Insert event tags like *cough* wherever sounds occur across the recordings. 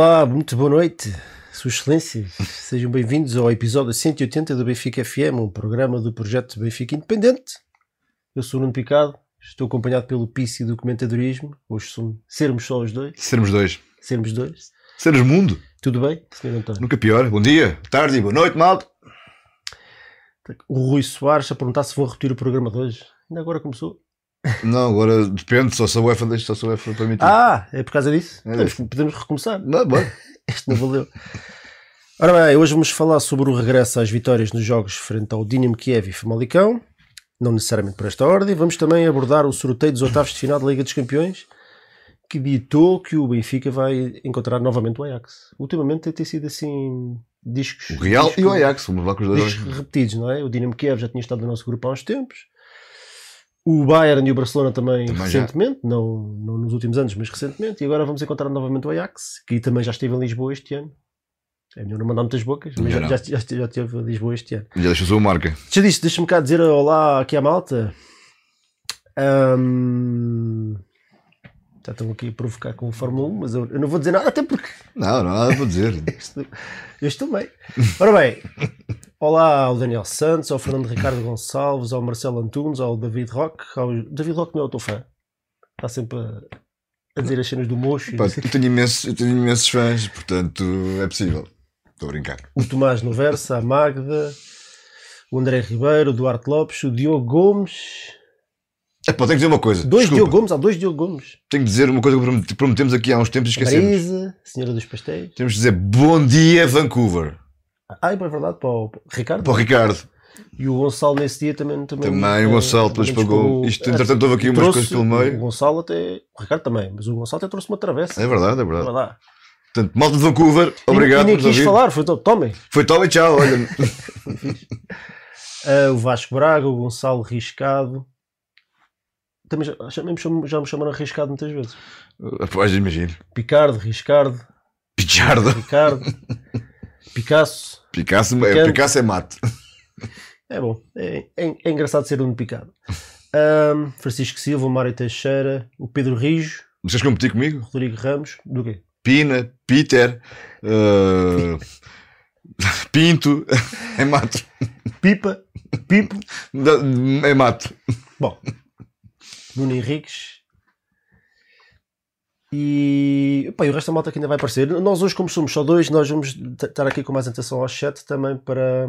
Olá, muito boa noite, Sua Excelência. Sejam bem-vindos ao episódio 180 do Benfica FM, um programa do projeto Benfica Independente. Eu sou o Nuno Picado, estou acompanhado pelo Pici do Comentadorismo. Hoje somos, sermos só os dois, Sermos dois. sermos dois. Sermos mundo. Tudo bem, Sr. António? Nunca pior. Bom dia, tarde e boa noite, malta. O Rui Soares a perguntar se vou repetir o programa de hoje. Ainda agora começou. Não, agora depende, só se a UEFA deixa, só se a UEFA permitir. Ah, é por causa disso? É Podemos, isso. podemos recomeçar. Não, bora. *laughs* Este não valeu. Ora bem, hoje vamos falar sobre o regresso às vitórias nos jogos frente ao Dinamo Kiev e Famalicão, não necessariamente por esta ordem. Vamos também abordar o sorteio dos oitavos de final da Liga dos Campeões, que ditou que o Benfica vai encontrar novamente o Ajax. Ultimamente tem sido assim discos, O Real discos- e o Ajax, vamos lá com os dois. discos repetidos, não é? O Dinamo Kiev já tinha estado no nosso grupo há uns tempos. O Bayern e o Barcelona também, Também já. recentemente, não, não nos últimos anos, mas recentemente. E agora vamos encontrar novamente o Ajax, que também já esteve em Lisboa este ano. É melhor não mandar muitas bocas, mas já, já, já, já esteve em Lisboa este ano. Já deixa a sua marca. Já disse, deixa-me cá dizer olá aqui à malta. Ahm, já estão aqui a provocar com o Fórmula 1, mas eu, eu não vou dizer nada, até porque Não, não há nada para dizer. *laughs* Eu estou bem. Ora bem, olá ao Daniel Santos, ao Fernando Ricardo Gonçalves, ao Marcelo Antunes, ao David Roque. Ao... David Roque não é o teu fã. Está sempre a, a dizer as cenas do mocho. Pá, eu, tenho imensos, eu tenho imensos fãs, portanto é possível. Estou a brincar. O Tomás Noversa, a Magda, o André Ribeiro, o Duarte Lopes, o Diogo Gomes. É pá, tenho que dizer uma coisa. Dois. Diogo Gomes, há dois Diogo Gomes. Tenho que dizer uma coisa que promet- prometemos aqui há uns tempos e esquecemos. Marisa, Senhora dos Pastéis. Temos de dizer bom dia, Vancouver. Ah, é verdade, para o Ricardo. Para o Ricardo. E o Gonçalo nesse dia também. Também, Também o eh, Gonçalo depois pagou. Isto, entretanto, houve aqui umas coisas pelo meio. O Gonçalo até. O Ricardo também, mas o Gonçalo até trouxe uma travessa. É verdade, é É verdade. verdade. Portanto, malta de Vancouver, obrigado E, nem quis falar, foi to- tomem. Foi toma e tchau, olha. *laughs* Ah, o Vasco Braga, o Gonçalo Riscado. Também já, já, já me chamaram Riscado muitas vezes. Após, imagino. Picardo, Riscardo, Pichardo. Ricardo, Picasso. Picasso, é, Picante. Picasso é mate. É bom, é, é- é engraçado ser um picado. Ahm, Francisco Silva, o Mário Teixeira, o Pedro Rijo, Não queres competir comigo? Rodrigo Ramos, do quê? Pina, Peter, eh, *laughs* Pinto, é mato. Pipa, Pipo, É mato. Bom, Nuno Henriques e, pá, e o resto da malta que ainda vai aparecer. Nós hoje, como somos só dois, nós vamos estar aqui com mais atenção ao chat também para,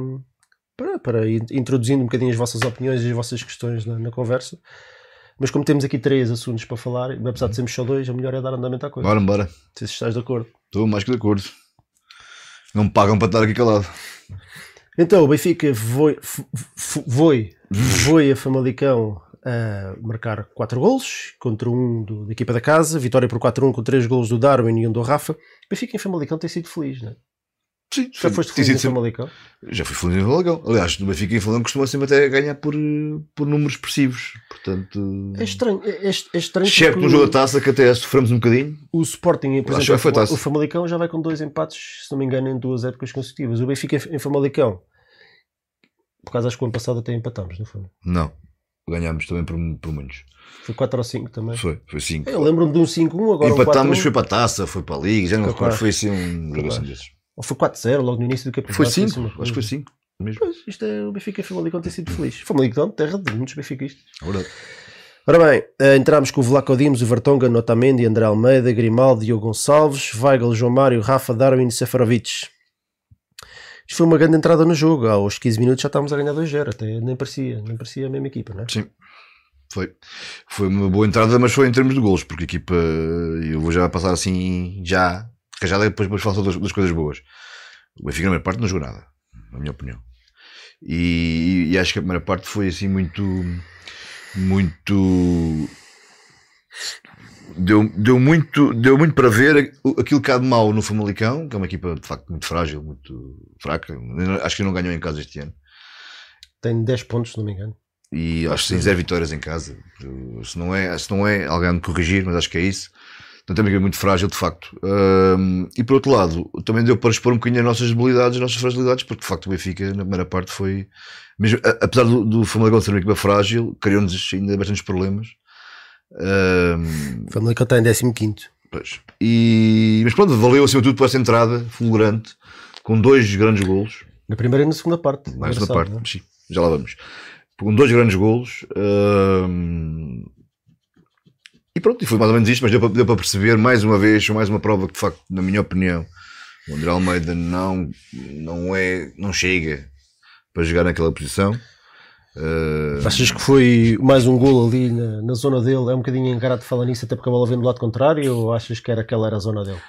para, para ir introduzindo um bocadinho as vossas opiniões e as vossas questões na, na conversa. Mas como temos aqui três assuntos para falar, apesar de sermos só dois, o melhor é dar andamento à coisa. Bora, bora. Não sei se estás de acordo. Estou mais que de acordo. Não me pagam para estar aqui calado. Então, o Benfica foi, foi, *laughs* foi a Famalicão a marcar 4 golos contra um do- da equipa da casa, vitória por 4-1 com 3 golos do Darwin e um do Rafa. O Benfica em Famalicão tem sido feliz, não é? Sim, Já foste feliz em Famalicão? Já fui feliz em Falagão. Aliás, no Benfica em Falagão costuma sempre até ganhar por, por números expressivos. Portanto, É estranho, é, é- é estranho porque no jogo da taça que até sofremos um bocadinho. o Sporting, por exemplo, foi taça. o Famalicão já vai com dois empates, se não me engano, em duas épocas consecutivas. O Benfica em em Famalicão, por causa acho que o ano passado até empatamos, não foi? Não. Ganhámos também por, por muitos. Foi 4 ou 5 também. Foi, foi 5. Eu lembro-me de um 5-1, agora um 4-1. Empatámos, foi para a taça, foi para a liga, já não me recordo. Foi assim um assim Capaz. desses. Ou foi 4-0 logo no início do campeonato. Foi assim 5, uma acho que foi 5. Mesmo. Pois, isto é o Benfica Famalicão tem sido feliz. Famalicão, terra de muitos benfiquistas. É verdade. Ora bem, eh, entramos com o Vlaco Dimos, o Vertonga, Notamendi, André Almeida, Grimaldi, Diogo Gonçalves, Weigl, João Mário, Rafa, Darwin e Seferovic. Isto foi uma grande entrada no jogo. Aos 15 minutos já estávamos a ganhar 2-0. Até nem parecia, nem parecia a mesma equipa, não é? Sim. Foi. Foi uma boa entrada, mas foi em termos de golos, porque a equipa, eu vou já passar assim, já, que já depois, depois falo das, das coisas boas. O Benfica na primeira parte não jogou nada, na minha opinião. E, e acho que a primeira parte foi assim muito, muito, deu, deu muito, deu muito para ver aquilo que há de mau no Famalicão, que é uma equipa de facto muito frágil, muito fraca. Acho que não ganhou em casa este ano. Tem 10 pontos, se não me engano. E acho que tem zero vitórias em casa. Se não é, se não é alguém de corrigir, mas acho que é isso. Portanto, é uma equipa muito frágil, de facto. Hum, e por outro lado, também deu para expor um bocadinho as nossas debilidades, as nossas fragilidades, porque de facto o Benfica, na primeira parte, foi. Mesmo, a- apesar do, do Famalicão ser uma equipa frágil, criou-nos ainda bastantes problemas. O Famalicão está em 15. pois. E, mas pronto, valeu acima de tudo por essa entrada fulgurante, com dois grandes golos. Na primeira e na segunda parte. Uma Engraçado, parte, não é? sim, já lá vamos. Com dois grandes golos. e pronto, e foi mais ou menos isto, mas deu para, deu para perceber mais uma vez, mais uma prova que de facto, na minha opinião, o André Almeida não, não é, não chega para jogar naquela posição. Ah, Achas que foi mais um golo ali na, na zona dele? É um bocadinho encarado de falar nisso, até porque a bola vem do lado contrário? Ou achas que era aquela era a zona dele?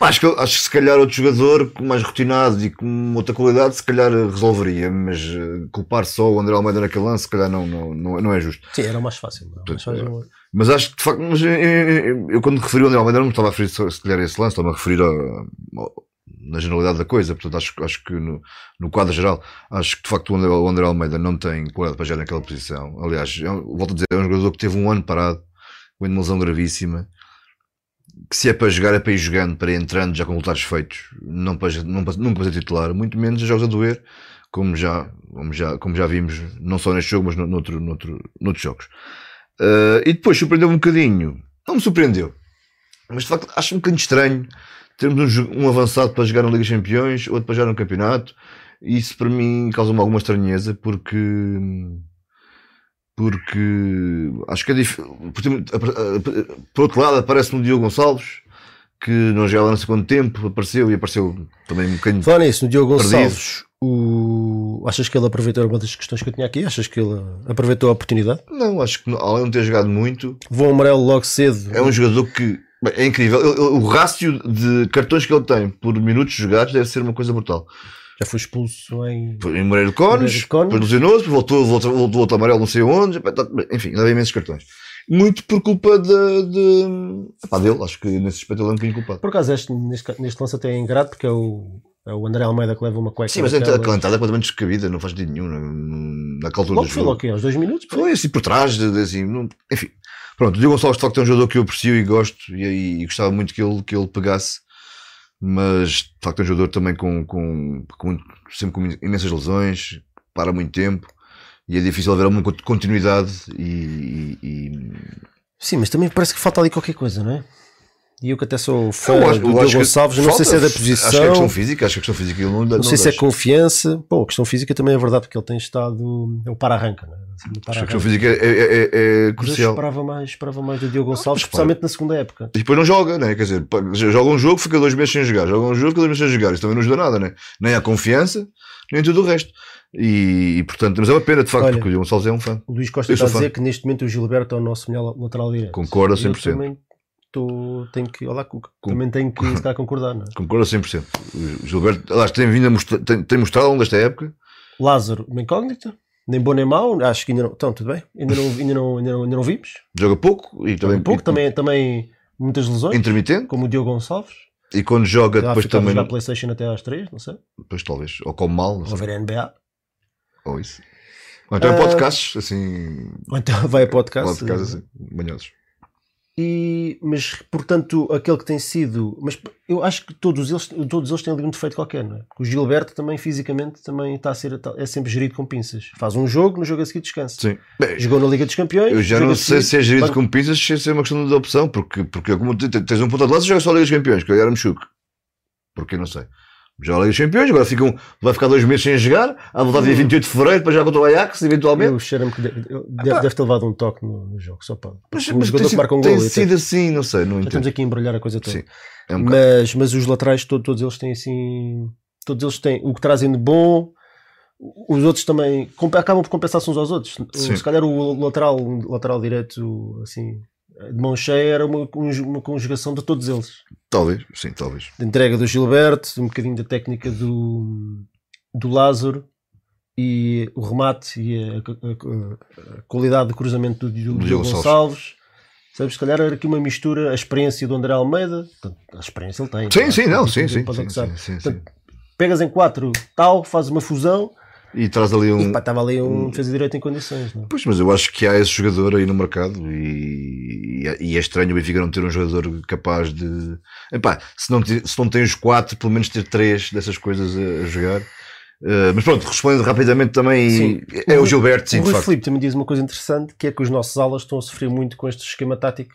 Acho, que, acho que se calhar outro jogador mais rotinado e com outra qualidade, se calhar resolveria, mas eh, culpar só o André Almeida naquele lance, se calhar não, não, não, não é justo. Sim, era mais fácil. é? Mais fácil. Mas acho que de facto, mas, eh, eh, eu, quando referi o André Almeida não me estava a referir se calhar a esse lance, estava a referir ao- na generalidade da coisa, portanto acho, acho que no, no quadro geral, acho que de facto o André, o André Almeida não tem qualidade para jogar naquela posição. Aliás, é um- volto a dizer, é um jogador que teve um ano parado, com uma lesão gravíssima, que se é para jogar, é para ir jogando, para ir entrando já com resultados feitos, não para, não para, nunca para ser titular, muito menos jogos a doer, como já, como já, como já vimos, não só neste jogo, mas no, noutro, noutro, noutros jogos. Uh, e depois surpreendeu um bocadinho, não me surpreendeu, mas de facto acho um bocadinho estranho termos um, um avançado para jogar na Liga Campeões, outro para jogar no campeonato, isso para mim causa-me alguma estranheza, porque porque acho que é difícil. Por, outro lado, aparece-me o Diogo Gonçalves, que não jogava no segundo tempo, apareceu e apareceu também um bocadinho. Falar nisso, no Diogo Perdido. Gonçalves, o... achas que ele aproveitou uma das questões que eu tinha aqui? Achas que ele aproveitou a oportunidade? Não, acho que não- além de ter jogado muito, Voo amarelo logo cedo. é um jogador que é incrível. O rácio de cartões que ele tem por minutos jogados deve ser uma coisa brutal. Já foi expulso em. Em Moreira de Cones, de depois lesionou-se, voltou, voltou, voltou outro amarelo, não sei onde, tá- enfim, leva imensos cartões. Muito por culpa de, de epá, dele, acho que nesse aspecto ele é um bocadinho culpado. Por acaso, este, neste, neste lance até é ingrato, porque é o, é o André Almeida que leva uma cueca. Sim, mas a daquelas. calentada é completamente descabida, não faz sentido nenhum. Naquela altura Logo foi logo aos dois minutos. Foi assim por trás, de- de- assim, não- enfim. Pronto, o Diogo Gonçalves de facto é um jogador que eu aprecio e gosto e, e gostava muito que ele, que ele pegasse, mas de facto é um jogador também com, com, com sempre com imensas lesões, para muito tempo e é difícil haver alguma cont- continuidade e, e- Sim, mas também parece que falta ali qualquer coisa, não é? E eu que até sou fã Eu acho- do Diogo Gonçalves, não sei se é da Acho que é posição, questão física, acho que a questão física ele não, não sei se é confiança. Bom, a questão física também é verdade, porque ele tem estado. É o para-arranca, não é? Assim, Acho que a questão física é, é- é- é crucial. esperava mais, esperava mais do Diogo Gonçalves, mas especialmente na segunda época. E depois não joga, né? Quer dizer, joga um jogo, fica dois meses sem jogar. Joga um jogo, fica dois meses sem jogar. Isso também não ajuda nada, né? Nem a confiança, nem tudo o resto. E, e, portanto, mas é uma pena, de facto, Olha, porque o Diogo Gonçalves é um fã. O Luís Costa está a sou fã. dizer que neste momento o Gilberto é o nosso melhor lateral direito. Concordo a E eu 100%. também tô, tenho que, olá, Cuca, também tenho que se calhar, concordar. Não é? Concordo a 100%. O Gilberto, aliás, tem vindo a mostrar, tem, tem mostrado ao longo desta época. Lázaro, uma incógnita, nem bom nem mau, acho que ainda não. Então, tudo bem, ainda não, ainda não, ainda não, ainda não vimos. Joga pouco e também um pouco, e- também, também muitas lesões, intermitente. como o Diogo Gonçalves. E quando joga, Já depois a também. jogar Não, Playstation até às 3, não sei. depois talvez. Ou come mal, não Ou ver a NBA. Ou isso. Ou então Ah, podcasts, assim. Ou então vai a podcast. Podcasts, assim, manhosos. E, mas, portanto, aquele que tem sido. Mas eu acho que todos eles, todos eles têm ali um defeito qualquer, não é? Porque o Gilberto também, fisicamente, também está a ser, é sempre gerido com pinças. Faz um jogo, no jogo a seguir descansa. Sim. Bem, Jogou na Liga dos Campeões. Eu já não sei seguir- se é gerido com pinças, se é uma questão de opção, porque, porque como te- te- tens um ponto de lança, joga só a Liga dos Campeões, que eu era Mexuque. Porque não sei. Joga Liga dos Campeões, agora ficam, vai ficar dois meses sem jogar, a voltar Hum. dia 28 de Fevereiro para jogar contra o Ajax, eventualmente. Eu cheiro-me que deve, deve, deve ter levado um toque no, no jogo, só para. Mas, um mas jogador tem, que marca um tem gol. sido assim, não sei, não Estamos entendo. aqui a embrulhar a coisa toda. Sim, é um mas, mas os laterais, todo- todos eles têm assim. Todos eles têm o que trazem de bom. Os outros também acabam por compensar-se uns aos outros. Sim. Se calhar o lateral, lateral direito, assim, de mão cheia, era uma, uma conjugação de todos eles. Talvez, sim, talvez. Da entrega do Gilberto, um bocadinho da técnica do, do Lázaro e o remate e a, a- a qualidade de cruzamento do, do Diogo Gonçalves. Sabes, se calhar era aqui uma mistura, a experiência do André Almeida, portanto, a experiência ele tem. Sim, claro, sim, não, sim, sim. sim, sim, sim, sim. Portanto, Pegas em quatro, tal, fazes uma fusão E traz ali e um. pá, estava ali um defesa direito em condições. Não? é? Pois, mas eu acho que há esse jogador aí no mercado e, e é estranho o Benfica não ter um jogador capaz de. Epá, se não, se não tem os quatro, pelo menos ter três dessas coisas a, a jogar. Uh, mas pronto, respondendo rapidamente também, Sim. é o, O- Gilberto, sim, o Rui. Filipe também diz uma coisa interessante, que é que os nossos alas estão a sofrer muito com este esquema tático,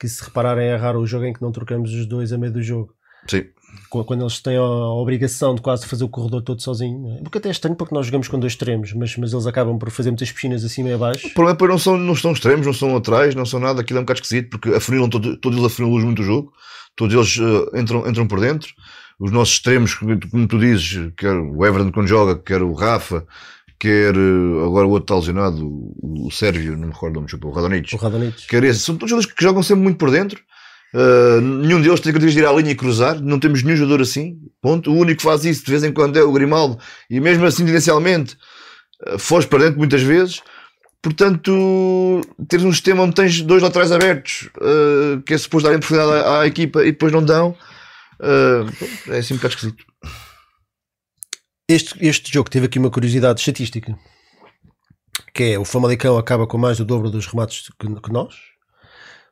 que se repararem é raro o jogo em que não trocamos os dois a meio do jogo. Sim. Qu- Quando eles têm a obrigação de quase fazer o corredor todo sozinho. é? Porque até é estranho porque nós jogamos com dois extremos, mas, mas eles acabam por fazer muitas piscinas acima e abaixo. O problema é que não são, não são extremos, não são laterais, não são nada, aquilo é um bocado esquisito, porque afunilam todo, todos eles afunilam muito o jogo, todos eles eh, entram, entram por dentro. Os nossos extremos, como tu- dizes, quer o Everton quando joga, quer o Rafa, quer eh, agora o outro está lesionado, o, o Sérvio, não me recordo o nome, desculpa, o Radonich. O Radonites. quer esse, são todos jogadores que jogam sempre muito por dentro. Uh, nenhum deles tem que de ir à linha e cruzar, não temos nenhum jogador assim. Ponto. O único que faz isso de vez em quando é o Grimaldo, e mesmo assim, tendencialmente, uh, foge para dentro muitas vezes. Portanto, teres um sistema onde tens dois laterais abertos, uh, que é suposto darem profundidade à, à equipa e depois não dão, é assim um bocado esquisito. Este, este jogo teve aqui uma curiosidade estatística, que é o Famalicão acaba com mais do dobro dos remates que, que nós.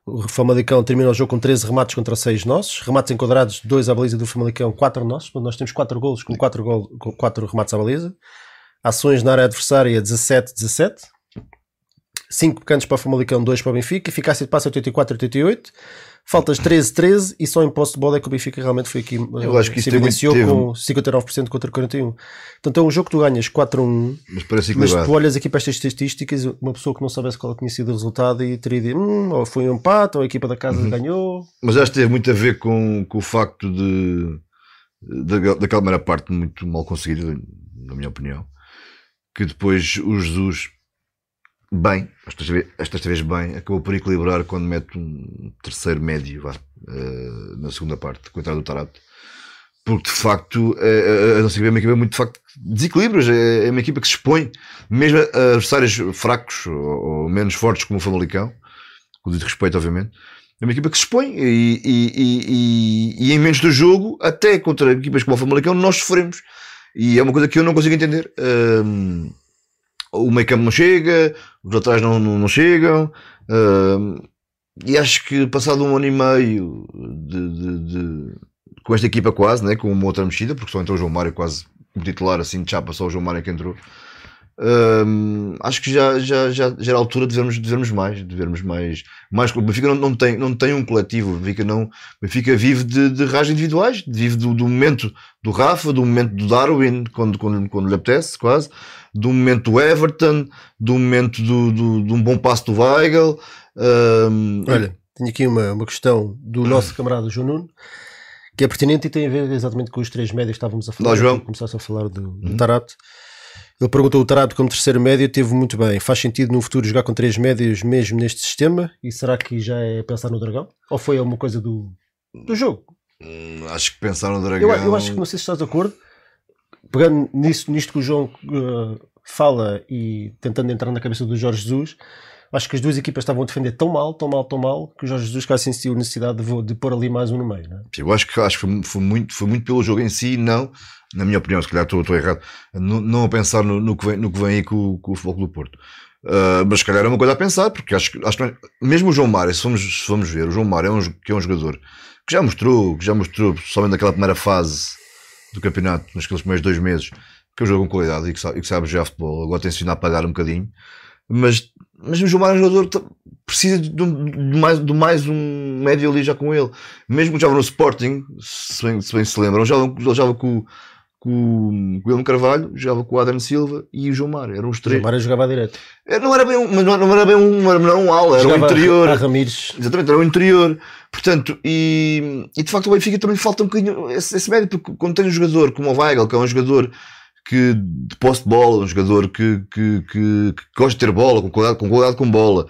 O Famalicão termina o jogo com 13 remates contra 6 nossos. Remates enquadrados, 2 à baliza do Famalicão, 4 nossos. Nós temos 4 golos com 4, gol, com 4 remates à baliza. Ações na área adversária, 17-17. 5 cantos para o Famalicão, 2 para o Benfica. Eficácia de passe 84-88. Faltas 13-13 e só em posse de bola é que o Benfica realmente foi aqui. Eu acho que se isso teve- evidenciou teve- com 59% contra 41%. Portanto, é um jogo que tu ganhas 4-1, Mas parece mas tu olhas aqui para estas estatísticas, uma pessoa que não soubesse qual tinha sido o resultado e teria dito, hum, ou foi um empate, ou a equipa da casa Uhum. ganhou. Mas acho que teve muito a ver com, com o facto de, da- daquela primeira parte muito mal conseguida, na minha opinião, que depois o Jesus, bem, esta vez, esta vez bem, acabou por equilibrar quando mete um terceiro médio vá, eh, na segunda parte, com a entrada do Tarato. Porque de facto eh, a nossa equipa é uma equipa muito de facto de desequilíbrios, é, é uma equipa que se expõe, mesmo a adversários fracos ou, ou menos fortes como o Famalicão, com devido respeito, obviamente. É uma equipa que se expõe e, e, e, e, em menos do jogo, até contra equipas como o Famalicão, nós sofremos. E é uma coisa que eu não consigo entender. Hum, o campo não chega, os laterais não, não, não chegam. hum, e acho que passado um ano e meio de, de- de- com esta equipa quase, né, com uma outra mexida, porque só entrou o João Mário quase titular, assim de chapa, só o João Mário que entrou. Hum, acho que já, já, já, já era a altura de vermos, de vermos mais, de vermos mais, mais. O Benfica não, não, tem, não tem um coletivo, o Benfica, não, Benfica vive de, de raios individuais, vive do, do momento do Rafa, do momento do Darwin, quando, quando, quando lhe apetece, quase, do momento do Everton, do momento do, do, de um bom passo do Weigl. hum, Olha, tenho aqui uma, uma questão do nosso camarada João Nuno, que é pertinente e tem a ver exatamente com os três médios que estávamos a falar. Lá, João. Começaste a falar do, do Tarato. Ele perguntou: o Tarato, como terceiro médio, teve muito bem. Faz sentido no futuro jogar com três médios mesmo neste sistema? E será que já é pensar no Dragão? Ou foi alguma coisa do, do jogo? hum, acho que pensar no Dragão. Eu, eu acho que não sei se estás de acordo. Pegando nisso, nisto que o João uh, fala e tentando entrar na cabeça do Jorge Jesus, acho que as duas equipas estavam a defender tão mal, tão mal, tão mal, que o Jorge Jesus quase sentiu necessidade de, de pôr ali mais um no meio. Não é? Eu acho que, acho que foi, muito, foi muito pelo jogo em si, não, na minha opinião, se calhar estou, estou errado, não, a pensar no, no que vem, no que vem aí com, com o Futebol do Porto. Ah, mas se calhar é uma coisa a pensar, porque acho, acho que é- mesmo o João Mário, se formos, se formos ver, o João Mário é um, que é um jogador que já mostrou, que já mostrou, somente naquela primeira fase do campeonato, naqueles primeiros dois meses, que é um jogo com qualidade e que sabe, e que sabe jogar futebol, agora tem-se vindo a apagar um bocadinho, mas, mas o João Mário é um jogador que precisa de, um- de mais, de mais um médio ali já com ele. Mesmo que jogava no Sporting, se bem se, bem se lembram, jogava, ele jogava com, com, com o William Carvalho, jogava com o Adriano Silva e o João Mário, eram os O três. Mário jogava direto. É, Não era bem um, mas não era bem um, não era um ala, era um Jogava interior. A Ramires. Exatamente, era o interior. Portanto, e, e de facto o Benfica também falta um bocadinho esse, esse médio, porque quando tem um jogador como o Weigl, que é um jogador que de posse de bola, um jogador que, que, que, que gosta de ter bola, com qualidade com, qualidade com bola,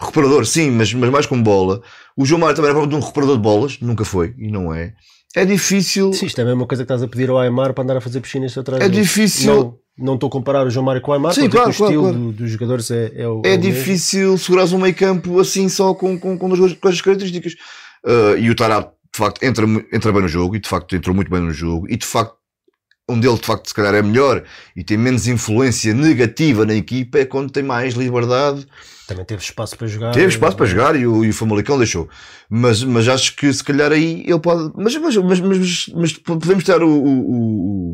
recuperador, sim, mas, mas mais com bola. O João Mário também era provavelmente um recuperador de bolas, nunca foi, e não é. É difícil. Sim, isto é a mesma coisa que estás a pedir ao Aymar para andar a fazer piscinas atrás É difícil. Não, não estou a comparar o João Mário com o Aymar, Sim, claro, o claro, estilo do- dos jogadores é, é o é o mesmo. difícil segurares um meio campo assim só com, com, com duas coisas características. Uh, e o Tarab, de facto, entra, entra bem no jogo e de facto entrou muito bem no jogo e de facto, onde ele de facto se calhar é melhor e tem menos influência negativa na equipa é quando tem mais liberdade. Também teve espaço para jogar. Teve espaço para jogar e o, e o Famalicão deixou. Mas, mas acho que se calhar aí ele pode. Mas, mas, mas, mas, mas podemos ter o, o,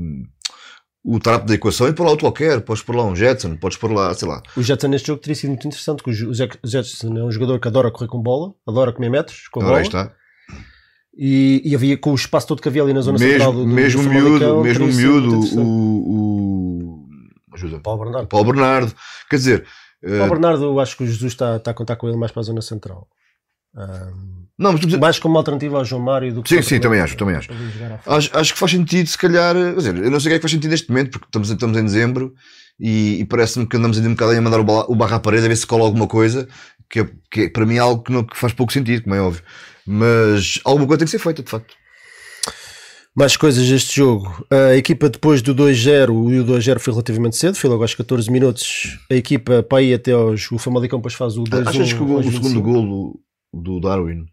o, o Tarap da equação e pôr lá outro qualquer. Podes pôr lá um Jetson, podes pôr lá, sei lá. O Jetson neste jogo teria sido muito interessante, porque o Jetson é um jogador que adora correr com bola, adora comer metros com a bola, aí está. E, e havia com o espaço todo que havia ali na zona central Mesmo, do, do, mesmo do miúdo, mesmo sido miúdo, o, o. Ajuda. Paulo Bernardo. Paulo Bernardo. Quer dizer, eh, Paulo Bernardo, eu acho que o Jesus está, está a contar com ele mais para a zona central. Ahm, não, mas tu- mais como alternativa ao João Mário do que Sim, sim, também acho, também acho. Acho, acho que faz sentido, se calhar, quer dizer, eu não sei o que é que faz sentido neste momento, porque estamos, estamos em dezembro e, e parece-me que andamos ainda um bocado a mandar o barra à parede a ver se cola alguma coisa, que, é, que é, para mim é algo que, não, que faz pouco sentido, como é óbvio. Mas alguma coisa tem que ser feita, de facto. Mais coisas deste jogo. A equipa depois do 2-0, e o 2-0 foi relativamente cedo, foi logo aos 14 minutos. A equipa para ir até aos. O Famalicão depois faz o 2-1. Achas que o, o segundo 25? gol do, Darwin,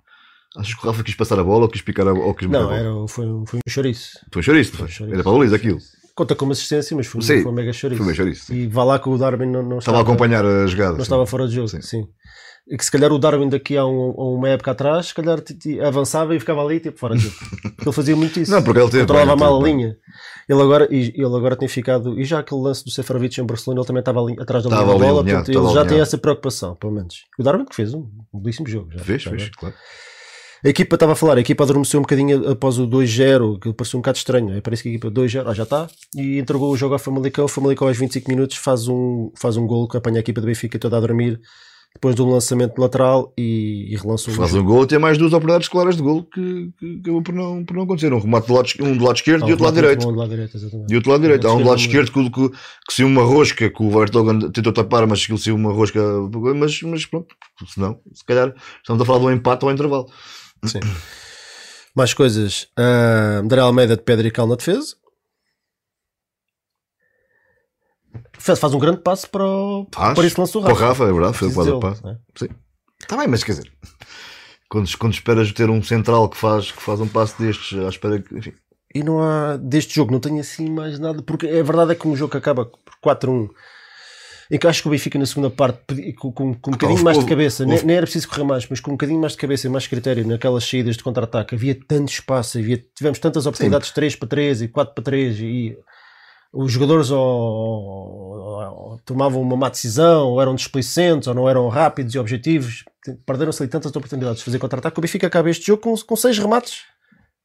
achas que o Rafa quis passar a bola ou quis picar a, ou quis Não, era, foi, um- foi um chouriço. Foi chouriço, não Foi foi? chouriço. Era para a baliza aquilo. Conta como assistência, mas foi, Sim, foi um mega chouriço. Foi bem chouriço. E vá lá que o Darwin não, não Estava a acompanhar a jogada. não sim. estava fora de jogo. Sim. Sim. Que se calhar o Darwin daqui a, um- a uma época atrás, se calhar avançava e ficava ali tipo fora de jogo. Porque ele fazia muito isso. Não, porque ele teve. controlava ele mal a linha. Ele agora, e, ele agora tem ficado. E já aquele lance do Seferovic em Barcelona, ele também estava ali, atrás da linha Estava da bola, alinhado, portanto, ele já tem essa preocupação, pelo menos. O Darwin que fez um, belíssimo jogo. Já, Fez, já fez, claro. A equipa estava a falar, a equipa adormeceu um bocadinho após o 2-0, que pareceu um bocado estranho. Aí Parece que a equipa 2-0, ah, já está, e entregou o jogo ao Famalicão. O Famalicão aos 25 minutos faz um, faz um gol que apanha a equipa do Benfica toda a dormir, depois de um lançamento lateral e, e relança o Faz um gol e tem mais duas oportunidades claras de gol que, que acabou por não, por não acontecer. Um remate do lado, um do lado esquerdo Ah, e outro do lado um direito. bom do lado direito, exatamente. E outro lado direito. Há um do lado esquerdo, que, que, que saiu uma rosca, que o Vertogen tentou tapar, mas aquilo saiu uma rosca. Mas, mas pronto, senão, se calhar, estamos a falar de um empate ao intervalo. Sim. Mais coisas. Uh, André Almeida de Pedro e Cal na defesa. Faz, faz um grande passo para, o, Faz. para esse lance do Para o Rafa. Rafa, é verdade, foi o passo. não é? Está bem, mas quer dizer, quando, quando esperas ter um central que faz, que faz um passo destes, à espera que. Enfim, E não há, deste jogo, não tenho assim mais nada, porque a verdade é que um jogo que acaba por 4-1, em que acho que o Benfica na segunda parte, com, com, com um bocadinho houve- mais de cabeça, nem, houve- nem era preciso correr mais, mas com um bocadinho mais de cabeça e mais critério naquelas saídas de contra-ataque, havia tanto espaço, havia, tivemos tantas oportunidades 3 para 3 e 4 para 3 e os jogadores ou, ou- ou tomavam uma má decisão, ou eram displicentes, ou não eram rápidos e objetivos, perderam-se ali tantas oportunidades de fazer contra-ataque, que o Benfica acaba este jogo com, com 6 remates.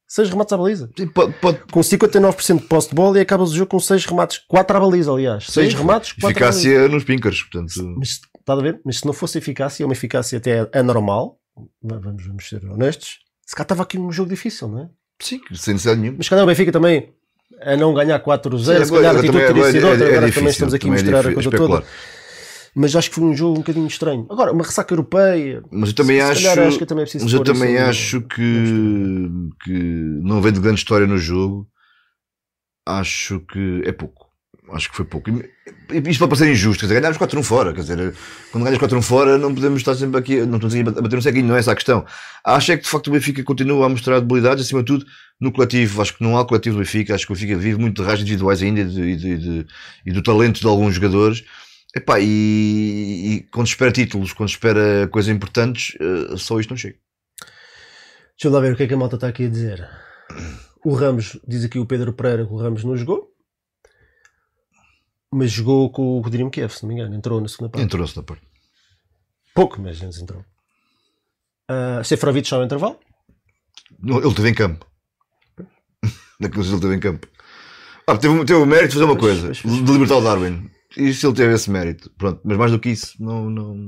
6 remates à baliza pode, pode com 59% de posse de bola e acabas o jogo com 6 remates, 4 à baliza, aliás. 6 sim, remates, 4 à baliza. eficácia nos pinkers. Portanto, Mas, está a ver? Mas se não fosse eficácia, é uma eficácia até anormal, vamos, vamos ser honestos, se cá estava aqui um jogo difícil, não é? sim, sem necessidade nenhuma. Mas se calhar o Benfica também, a não ganhar 4-0, Sim, se calhar a atitude teria sido é- outra, é agora também estamos aqui a também é a coisa toda. Mas acho que foi um jogo um bocadinho estranho. Agora, uma ressaca europeia, Mas eu também acho, calhar acho que também é preciso mas eu também no- acho que, que não vendo grande história no jogo, acho que é pouco. Acho que foi pouco. E- Isto pode parecer injusto, quer dizer, ganhámos 4-1 fora, quer dizer, quando ganhas 4-1 fora não podemos estar sempre aqui, não estamos aqui a bater um ceguinho, não é essa a questão. Acho é que de facto o Benfica continua a mostrar debilidades, acima de tudo, no coletivo. Acho que não há coletivo do Benfica, acho que o Benfica vive muito de raios individuais ainda e, de- de- de- e do talento de alguns jogadores. Epá, e, e quando espera títulos, quando espera coisas importantes, eh, só isto não chega. Deixa eu lá ver o que é que a malta está aqui a dizer. O Ramos, diz aqui o Pedro Pereira que o Ramos não jogou, mas jogou com o Dinamo Kiev, se não me engano, entrou na segunda parte. Entrou-se na parte. Pouco, mas antes entrou. Uh, Seferovic já ao intervalo. Não, Ele esteve em campo. *laughs* Naqueles ele esteve em campo. Ah, teve, teve o mérito de fazer uma Pois, coisa, pois, pois. de libertar o Darwin. E se ele teve esse mérito, pronto. Mas mais do que isso, não. não, não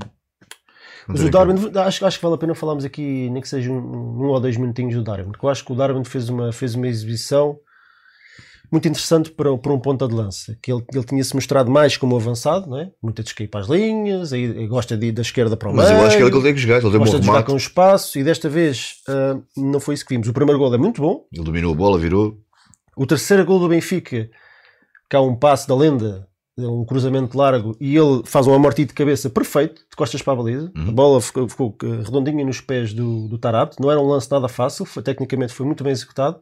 Mas o Darwin, acho, acho que vale a pena falarmos aqui, nem que seja um, um ou dois minutinhos do Darwin, porque eu acho que o Darwin fez uma, fez uma exibição muito interessante para, para um ponta de lança, que ele, ele tinha-se mostrado mais como avançado, não é? muito a descair para as linhas, aí, gosta de ir da esquerda para o Mas meio. eu acho que ele tem que jogar, ele tem um gosta de jogar com espaço e desta vez ah, não foi isso que vimos. O primeiro gol é muito bom. Ele dominou a bola, virou. O terceiro gol do Benfica, que há um passe da lenda, um cruzamento largo, e ele faz um amortido de cabeça perfeito, de costas para a baliza. Uhum. A bola ficou, ficou, eh, redondinha nos pés do, do Tarapte. Não era um lance nada fácil, foi, tecnicamente foi muito bem executado.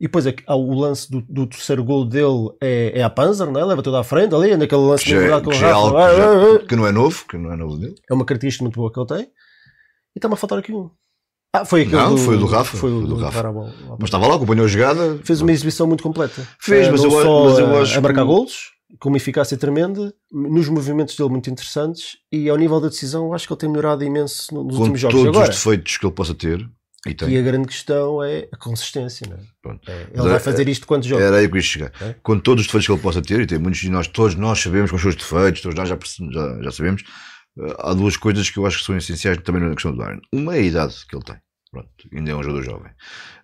E depois é que há o lance do, do terceiro gol dele é, é a Panzer, não é? leva tudo à frente ali, naquele lance Que já, é, com que já é algo Ah, que, já- ah, ah. que não é novo, que não é novo dele. É uma característica muito boa que ele tem. E está-me a faltar aqui um. Ah, foi aquele Não, do, foi o do Rafa, Foi o do do Rafa. Rafa. Mas estava lá, acompanhou a jogada. Fez uma exibição muito completa. Fez, Eh, mas eu- só mas eu acho a marcar que- golos, com uma eficácia tremenda, nos movimentos dele muito interessantes e ao nível da decisão acho que ele tem melhorado imenso no- nos Com últimos jogos. todos Agora, os defeitos que ele possa ter. E tem. e a grande questão é a consistência. Não é? É, ele vai é- fazer isto quantos jogos? Era aí que eu ia chegar. É? Com todos os defeitos que ele possa ter, e tem muitos de nós, todos nós sabemos com os seus defeitos, todos nós já, já, já sabemos, eh, há duas coisas que eu acho que são essenciais também na questão do Darwin. Uma é a idade que ele tem. Pronto, ainda é um jogador jovem.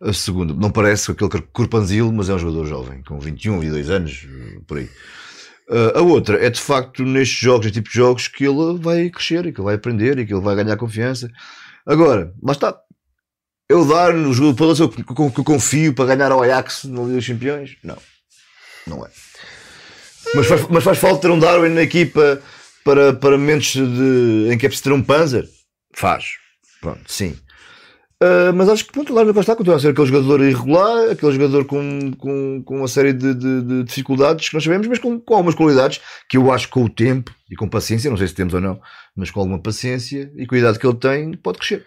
A segunda, não parece aquele corpanzil, mas é um jogador jovem, com 21, 22 anos, eh, por aí. Eh, a outra é de facto nestes jogos, neste tipo de jogos, que ele vai crescer e que ele vai aprender e que ele vai ganhar confiança. Agora, lá está. Eu dar no jogo para que eu que eu confio para ganhar ao Ajax na Liga dos Campeões? Não. Não é. Mas faz, mas faz falta ter um Darwin na equipa para, para momentos de, em que é preciso ter um Panzer? Faz. Pronto, sim. Ah, mas acho que pronto, lá vai estar, continua a ser aquele jogador irregular, aquele jogador com, com, com uma série de, de- de dificuldades que nós sabemos, mas com, com algumas qualidades que eu acho que com o tempo e com paciência, não sei se temos ou não, mas com alguma paciência e idade que ele tem, pode crescer.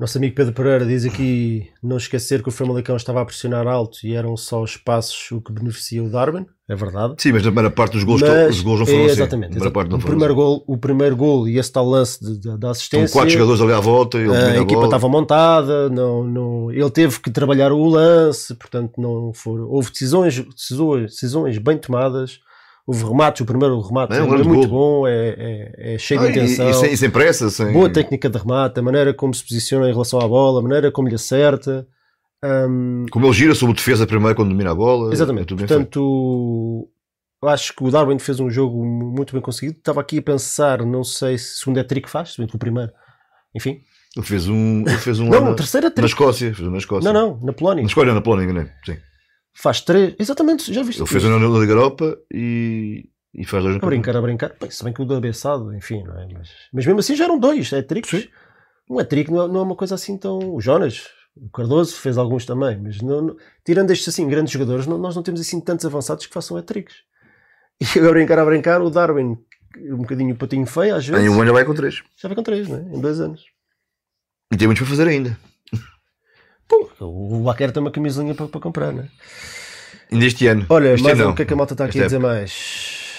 Nosso amigo Pedro Pereira diz aqui não esquecer que o Famalicão estava a pressionar alto e eram só os passos o que beneficia o Darwin. É verdade. Sim, mas na primeira parte dos gols, Mas- os gols não foram é, assim. exatamente. Parte não o, primeiro assim. gol, o primeiro gol e esse tal lance de- de- da assistência. Estão quatro jogadores ali à volta e ele a a equipa bola. estava montada, não, não, ele teve que trabalhar o lance, portanto não foram, houve decisões, decisões, decisões bem tomadas, houve remates, o primeiro remate É é, um grande muito gol. bom, é, é- é cheio Ah, de e- intenção, E, sem, e sem pressa, sem... boa técnica de remate, a maneira como se posiciona em relação à bola, a maneira como lhe acerta, hum, Como ele gira sobre defesa primeiro quando domina a bola. é Exatamente. Portanto, eu acho que o Darwin fez um jogo muito bem conseguido. Estava aqui a pensar, não sei se o segundo é trick faz, se bem que o primeiro. Enfim. Ele fez um, ele fez um Não, na, terceiro é na trick. Escócia. Fez um na Escócia. Não, não, na Polónia. Na Escócia, na Polónia, enganei. Sim. Faz três. Exatamente, já viste. Ele fez um na Liga Europa e, e faz dois A brincar, a brincar. Bem, se bem que o do abeçado, enfim, não é? Mas, mas mesmo assim já eram dois, é tricks. Sim. Um é trick, não é, não é uma coisa assim tão. O Jonas, o Cardoso fez alguns também, mas não, não- tirando estes assim grandes jogadores, não- nós não temos assim tantos avançados que façam hat-tricks. *laughs* E a brincar, a brincar, o Darwin, um bocadinho patinho feio às vezes. Em um ano vai com três. Já vai com três, não é? Em dois anos. E tem muitos para fazer ainda. Pô, o Laquer tem uma camisolinha para, para comprar, não é? Ainda este ano. Olha, este mais ano não. o que é que a malta está aqui a Esta dizer mais?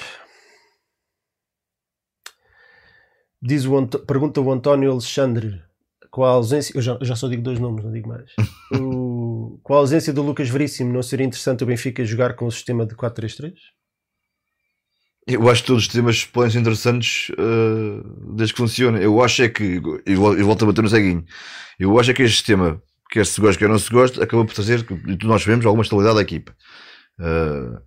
Diz o Anto- pergunta o António Alexandre com a ausência. Eu já, já só digo dois nomes, não digo mais. *laughs* O- com a ausência do Lucas Veríssimo, não seria interessante o Benfica jogar com o sistema de 4-3-3? Eu acho que todos os temas podem ser interessantes uh, desde que funcione. Eu acho é que, e e volto a bater no ceguinho, eu acho é que este sistema, quer se gosta, quer não se gosta, acabou por trazer, nós sabemos, alguma estabilidade à equipa. Uh,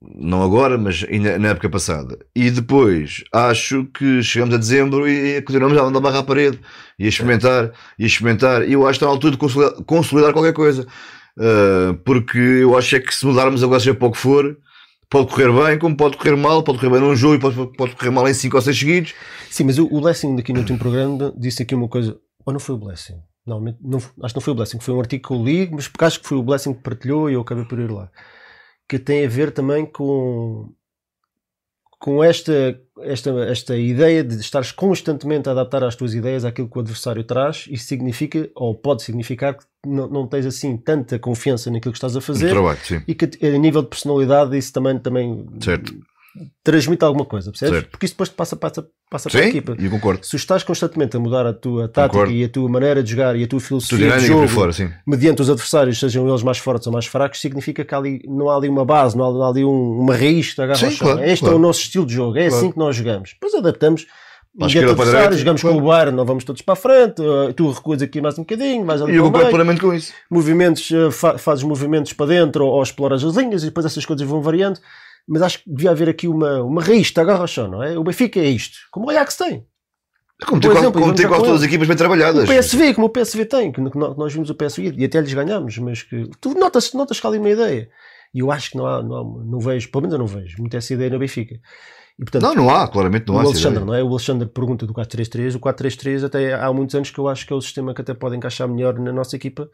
não agora, mas ainda na época passada. E depois, acho que chegamos a dezembro e continuamos a andar barra à parede e a experimentar, e a experimentar. E eu acho que está na altura de consolidar, consolidar qualquer coisa. Uh, porque eu acho é que se mudarmos agora, seja para o que for, pode correr bem, como pode correr mal, pode correr bem num jogo e pode, pode correr mal em 5 ou 6 seguidos. Sim, mas o, o Blessing daqui no último programa disse aqui uma coisa. Ou não foi o Blessing? Não, não, acho que não foi o Blessing, foi um artigo que eu li, mas porque acho que foi o Blessing que partilhou e eu acabei por ir lá. Que tem a ver também com, com esta, esta, esta ideia de estares constantemente a adaptar as tuas ideias àquilo que o adversário traz. Isso significa, ou pode significar, que não, não tens assim tanta confiança naquilo que estás a No fazer trabalho, sim. e que a nível de personalidade isso também, também Certo. Transmite alguma coisa, percebes? Certo. Porque isso depois passa, passa, passa para a Sim, equipa. eu concordo. Se estás constantemente a mudar a tua tática Concordo. e a tua maneira de jogar e a tua Tu filosofia de jogo fora, sim. mediante os adversários, sejam eles mais fortes ou mais fracos, significa que ali, não há ali uma base, não há, não há ali um- uma raiz que te agarra Sim, claro, este claro. é o nosso estilo de jogo, é Claro. assim que nós jogamos. Depois adaptamos. Para esquerda, direita, jogamos claro. com o Bayern, não vamos todos para a frente, uh, tu recuas aqui mais um bocadinho, vais ali E eu concordo plenamente com isso. movimentos, fa- fazes movimentos para dentro ou, ou exploras as linhas e depois essas coisas vão variando. Mas acho que devia haver aqui uma, uma raiz que te agarra ao chão, não é? O Benfica é isto, como o Ajax tem. Como quase, exemplo, como já quase todas as equipas bem trabalhadas. O PSV, como o PSV tem, que nós vimos o PSV e até lhes ganhamos, mas que tu notas, notas que há ali uma ideia. E eu acho que não há, não, há- não vejo, pelo menos eu não vejo, muito essa ideia no Benfica. E portanto, Não, não há, claramente não o há. Alexandre, não é? O Alexandre pergunta do 4-3-3. O 4-3-3 até há muitos anos que eu acho que é o sistema que até pode encaixar melhor na nossa equipa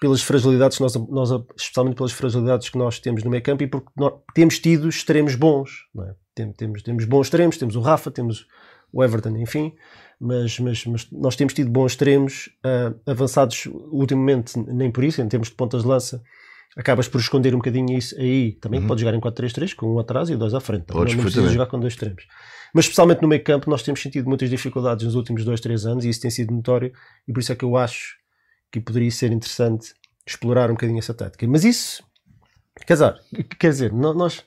pelas fragilidades que nós, nós especialmente pelas fragilidades que nós temos no meio campo e porque nós temos tido extremos bons, é? Tem- Temos, temos bons extremos, temos o Rafa, temos o Everton, enfim. mas, mas, mas nós temos tido bons extremos ah, avançados ultimamente, nem por isso, em termos de pontas de lança. Acabas por esconder um bocadinho isso aí. Também pode jogar em 4-3-3 com um atrás e dois à frente. Podes, não, não precisa perfeitamente. jogar com dois extremos. Mas especialmente no meio campo nós temos sentido muitas dificuldades nos últimos 2, 3 anos e isso tem sido notório e por isso é que eu acho que poderia ser interessante explorar um bocadinho essa tática. Mas isso, quer dizer, *laughs* quer dizer nós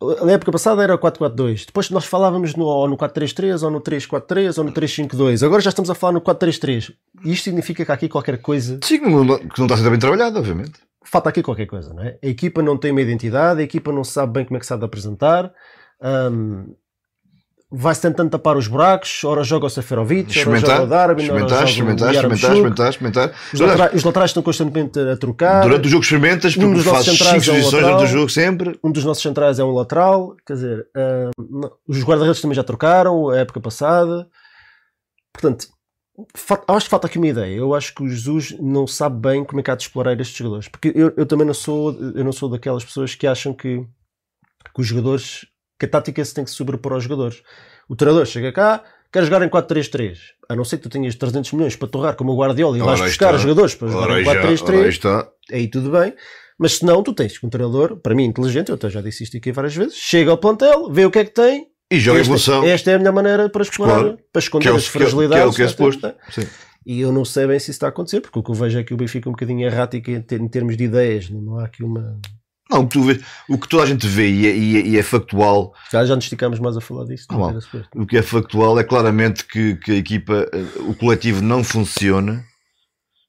na época passada era o 4-4-2. Depois nós falávamos no, ou no 4-3-3, ou no 3-4-3, ou no 3-5-2. Agora já estamos a falar no 4-3-3. E isto significa que há aqui qualquer coisa. Sim, que não, está a ser bem trabalhado, obviamente. Falta aqui qualquer coisa, não é? A equipa não tem uma identidade, a equipa não sabe bem como é que sabe apresentar. hum, Vai-se tentando tapar os buracos, ora joga o Seferovic, ora joga Experimentar, o Darwin, ora experimentar, joga o experimentar, experimentar, experimentar, experimentar. Os, laterais, os laterais estão constantemente a trocar. Durante o jogo experimentas, Um porque dos nossos fazes 5 centrais é um posições lateral. durante o jogo sempre. um dos nossos centrais é um lateral, quer dizer, não- os guarda-redes também já trocaram a época passada. Portanto, acho que falta aqui uma ideia. Eu acho que o Jesus não sabe bem como é que há de explorar estes jogadores. Porque eu, eu também não sou, eu não sou daquelas pessoas que acham que, que os jogadores, que a tática se tem que sobrepor aos jogadores. O treinador chega cá, quer jogar em 4-3-3. A não ser que tu tenhas 300 milhões para torrar como o Guardiola e vais aí buscar está. jogadores para jogar Ora, em aí já, ora, aí 4-3-3 está. aí tudo bem. Mas se não, tu tens um treinador, para mim inteligente, eu até já disse isto aqui várias vezes, chega ao plantel, vê o que é que tem. E joga esta, evolução. esta é a melhor maneira para explorar, Claro. para esconder é o- as é o- que é o fragilidades. que é. Sim. E eu não sei bem se isso está a acontecer, porque o que eu vejo é que o Benfica é um bocadinho errático em, ter- em termos de ideias. Não há aqui uma. Não, o que, tu vês, o que toda a gente vê e é, e é- e é factual, Já, já nos esticamos mais a falar disso. não o que é factual é claramente que, que a equipa, eh, o coletivo não funciona,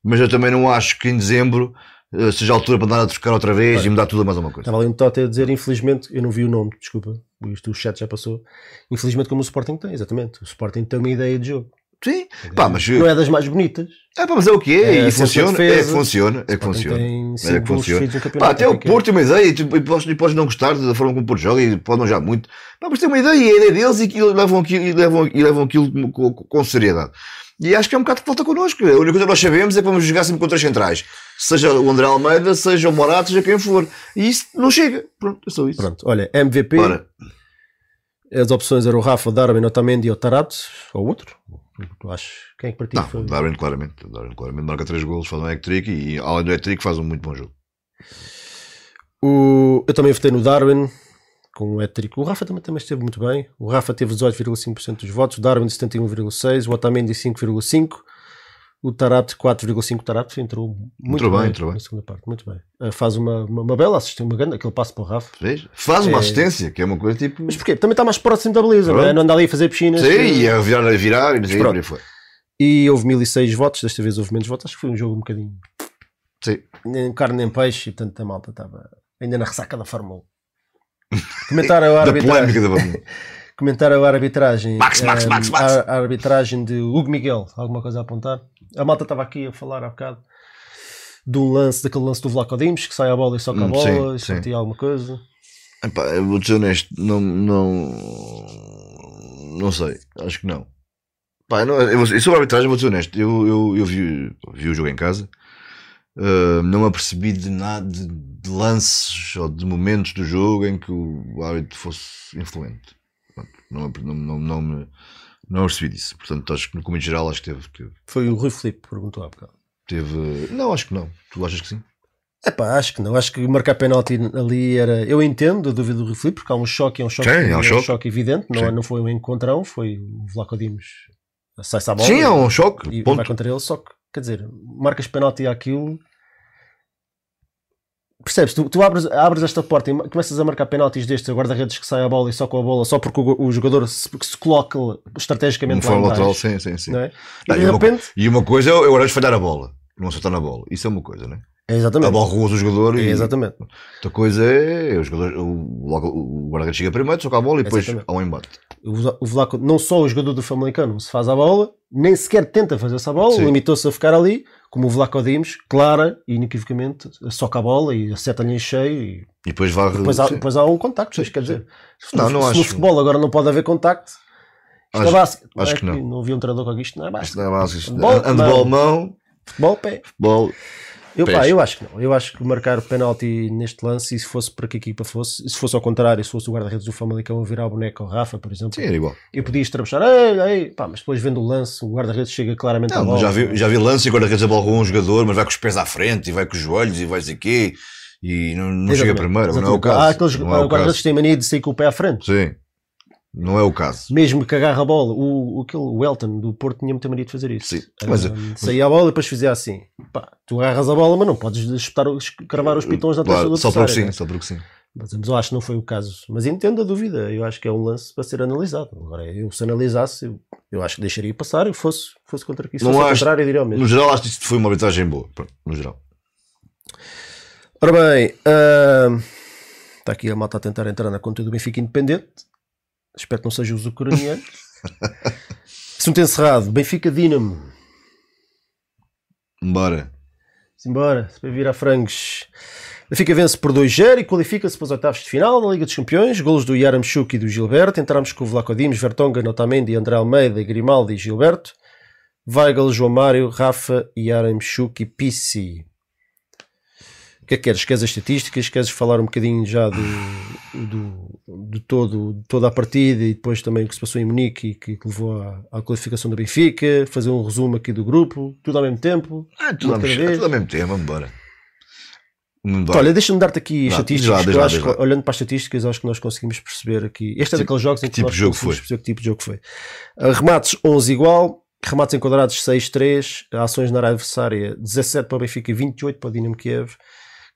mas eu também não acho que em dezembro eh, seja a altura para andar a trocar outra vez e mudar tudo a mais uma coisa. Estava ali um Tote a dizer, infelizmente, eu não vi o nome, desculpa, isto o chat já passou. Infelizmente, como o Sporting tem, exatamente. O Sporting tem uma ideia de jogo. Sim, pá, mas, Não é das mais bonitas. é, pá, mas é o que é, É, e centro funciona, é, defesa. funciona, é que funciona. Tem É que funciona. Pá, até o é que é. Porto tem uma ideia e, tu, e, podes, e podes não gostar da forma como o Porto joga e pode não jogar muito. Pá, mas tem uma ideia e a ideia deles e, que levam aquilo, e, levam, e levam aquilo com, com, com seriedade. E acho que é um bocado que falta connosco. A única coisa que nós sabemos é que vamos jogar sempre contra as centrais. Seja o André Almeida, seja o Morato, seja quem for. E isso não chega. Pronto, é só isso. Pronto, olha, MVP, Ora, as opções eram o Rafa, o Darwin, o Otamendi ou o Tarat, ou outro. Tu achas? Quem é que para ti não, foi? Darwin claramente. Darwin claramente marca 3 golos, faz um hat-trick e além do hat-trick faz um muito bom jogo. O, eu também votei no Darwin, com o hat-trick. O Rafa também, também esteve muito bem. O Rafa teve 18,5% dos votos, o Darwin 71,6%, o Otamendi 5,5%, o Tarat 4,5%. O Tarat entrou muito Entrou bem, bem, entrou bem. na segunda parte, muito bem. Uh, faz uma, uma, uma bela assistência, uma grande, aquele passo para o Rafa. Vês? Faz uma É. assistência, que é uma coisa tipo. Mas porquê? Também está mais próximo da beleza, não é? Não anda ali a fazer piscinas. Sim, e a virar, a virar e não sei, foi. E houve 1006 votos, desta vez houve menos votos. Acho que foi um jogo um bocadinho. Sim. Nem carne nem peixe, e portanto a malta estava ainda na ressaca da Fórmula *laughs* 1. Comentaram a Da arbitragem. polémica da Comentaram a arbitragem. Max, Max, ehm, Max, Max. A, a arbitragem de Hugo Miguel. Alguma coisa a apontar? A malta estava aqui a falar há bocado de um lance, daquele lance do Vlaco Dimos, que sai a bola e soca a Hum, bola, e sim. sortia alguma coisa. Epá, eu vou ser honesto, não, não, não sei, acho que não. Pá, não eu, vou- eu sobre a arbitragem vou ser honesto, eu, eu, eu vi, vi o jogo em casa, uh, não me apercebi de nada, de, de lances ou de momentos do jogo em que o árbitro fosse influente. Pronto, não, me- não, não, não, me, não percebi disso, portanto acho que no comum geral acho que teve, teve, Foi o Rui Filipe que perguntou há bocado. teve, não acho que não, tu achas que sim? Epá, acho que não. Acho que marcar penalti ali era. Eu entendo a dúvida do Rui Filipe, porque há um choque, é um choque, Sim, é um choque. evidente. Não, é- Sim. não foi um encontrão, foi o Vlaco Dimos sai-se à bola. Sim, é um choque, e ponto. vai contra ele. Só que, quer dizer, marcas penalti àquilo. Percebes? Tu, tu abres, abres esta porta e começas a marcar penaltis destes, a guarda-redes que sai a bola e só com a bola, só porque o, o jogador se, se coloca Um estrategicamente lá fora em lateral, sim, sim, sim. não é? Não, E e de uma- repente. E uma coisa é eu agora falhar a bola, não acertar na bola. Isso é uma coisa, né? É A exatamente. rosa o jogador É e exatamente. outra coisa é o jogador, o, o guarda-redes chega primeiro, toca a bola e depois há um embate. O Vla- o Vlaco, não só o jogador do Famalicão se faz a bola, nem sequer tenta fazer essa bola, limitou-se a ficar ali, como o Vlaco Dimos, clara e inequivocamente, soca a bola e acerta-lhe em cheio e E depois varre. depois há, sim. depois há um contacto. Sim, isto quer dizer, se, Não, no, não se no acho. futebol agora não pode haver contacto, isto Acho- é básico. acho é que não. Não havia um treinador com isto, não é Isto básico. não é básico. isto- Handball, mão, Futebol, pé. futebol. Eu, pá, eu acho que não. Eu acho que marcar o penalti neste lance, e se fosse para que a equipa fosse, se fosse ao contrário, se fosse o guarda-redes do Famalicão a virar a boneca ao Rafa, por exemplo, Sim, era igual. eu podia estrabuchar, ei, ei, pá, mas depois vendo o lance, o guarda-redes chega claramente à Não, bola. já vi, já vi lance e agora redes a bola com um jogador, mas vai com os pés à frente e vai com os joelhos e vai dizer quê e não, não chega primeiro, não é o caso. Há aqueles é o guarda-redes que têm mania de sair com o pé à frente. Sim, não é o caso. Mesmo que agarra a bola, o, o, o Elton do Porto tinha muita mania de fazer isso. Sim, mas- Ah, saía a bola e depois fazia assim. Pá, tu agarras a bola, mas não podes os- cravar os pitões na testa Claro, do só porque adversário. sim, né? só porque sim. Mas, mas eu acho que não foi o caso. Mas entendo a dúvida. Eu acho que é um lance para ser analisado. Agora, eu se analisasse, eu, eu acho que deixaria passar e fosse, fosse contra aqui. Se Não fosse ao acho- contrário, eu diria o mesmo. No geral, acho que isto foi uma arbitragem boa. Pronto, no geral. Ora bem, ah, está aqui a malta a tentar entrar na conta do Benfica Independente. Espero que não seja os ucranianos. *laughs* Assunto encerrado. Benfica Dinamo. Embora. Simbora, se vai vir a frangos. Benfica vence por 2-0 e qualifica-se para os oitavos de final da Liga dos Campeões. Golos do Yaramchuk e do Gilberto. Entramos com o Vlaco Dimos, Vertonga, Notamendi, André Almeida, Grimaldi e Gilberto. Weigl, João Mário, Rafa, Yaramchuk e Pissi. O que é que queres? Queres as estatísticas? Queres falar um bocadinho já do, do, de, todo, de toda a partida e depois também o que se passou em Munique e que, que levou à, à qualificação do Benfica? Fazer um resumo aqui do grupo, tudo ao mesmo tempo? Ah, tudo, ao vez? tudo ao mesmo tempo, vamos embora. Embora. Olha, deixa-me dar-te aqui Vá, estatísticas. lá, lá, acho olhando para as estatísticas, acho que nós conseguimos perceber aqui. Este é Tipo- daqueles jogos em que tipo nós jogo conseguimos foi? perceber que tipo de jogo foi. Uh, remates 11 igual, remates enquadrados 6-3, ações na área adversária 17 para o Benfica e 28 para o Dinamo Kiev.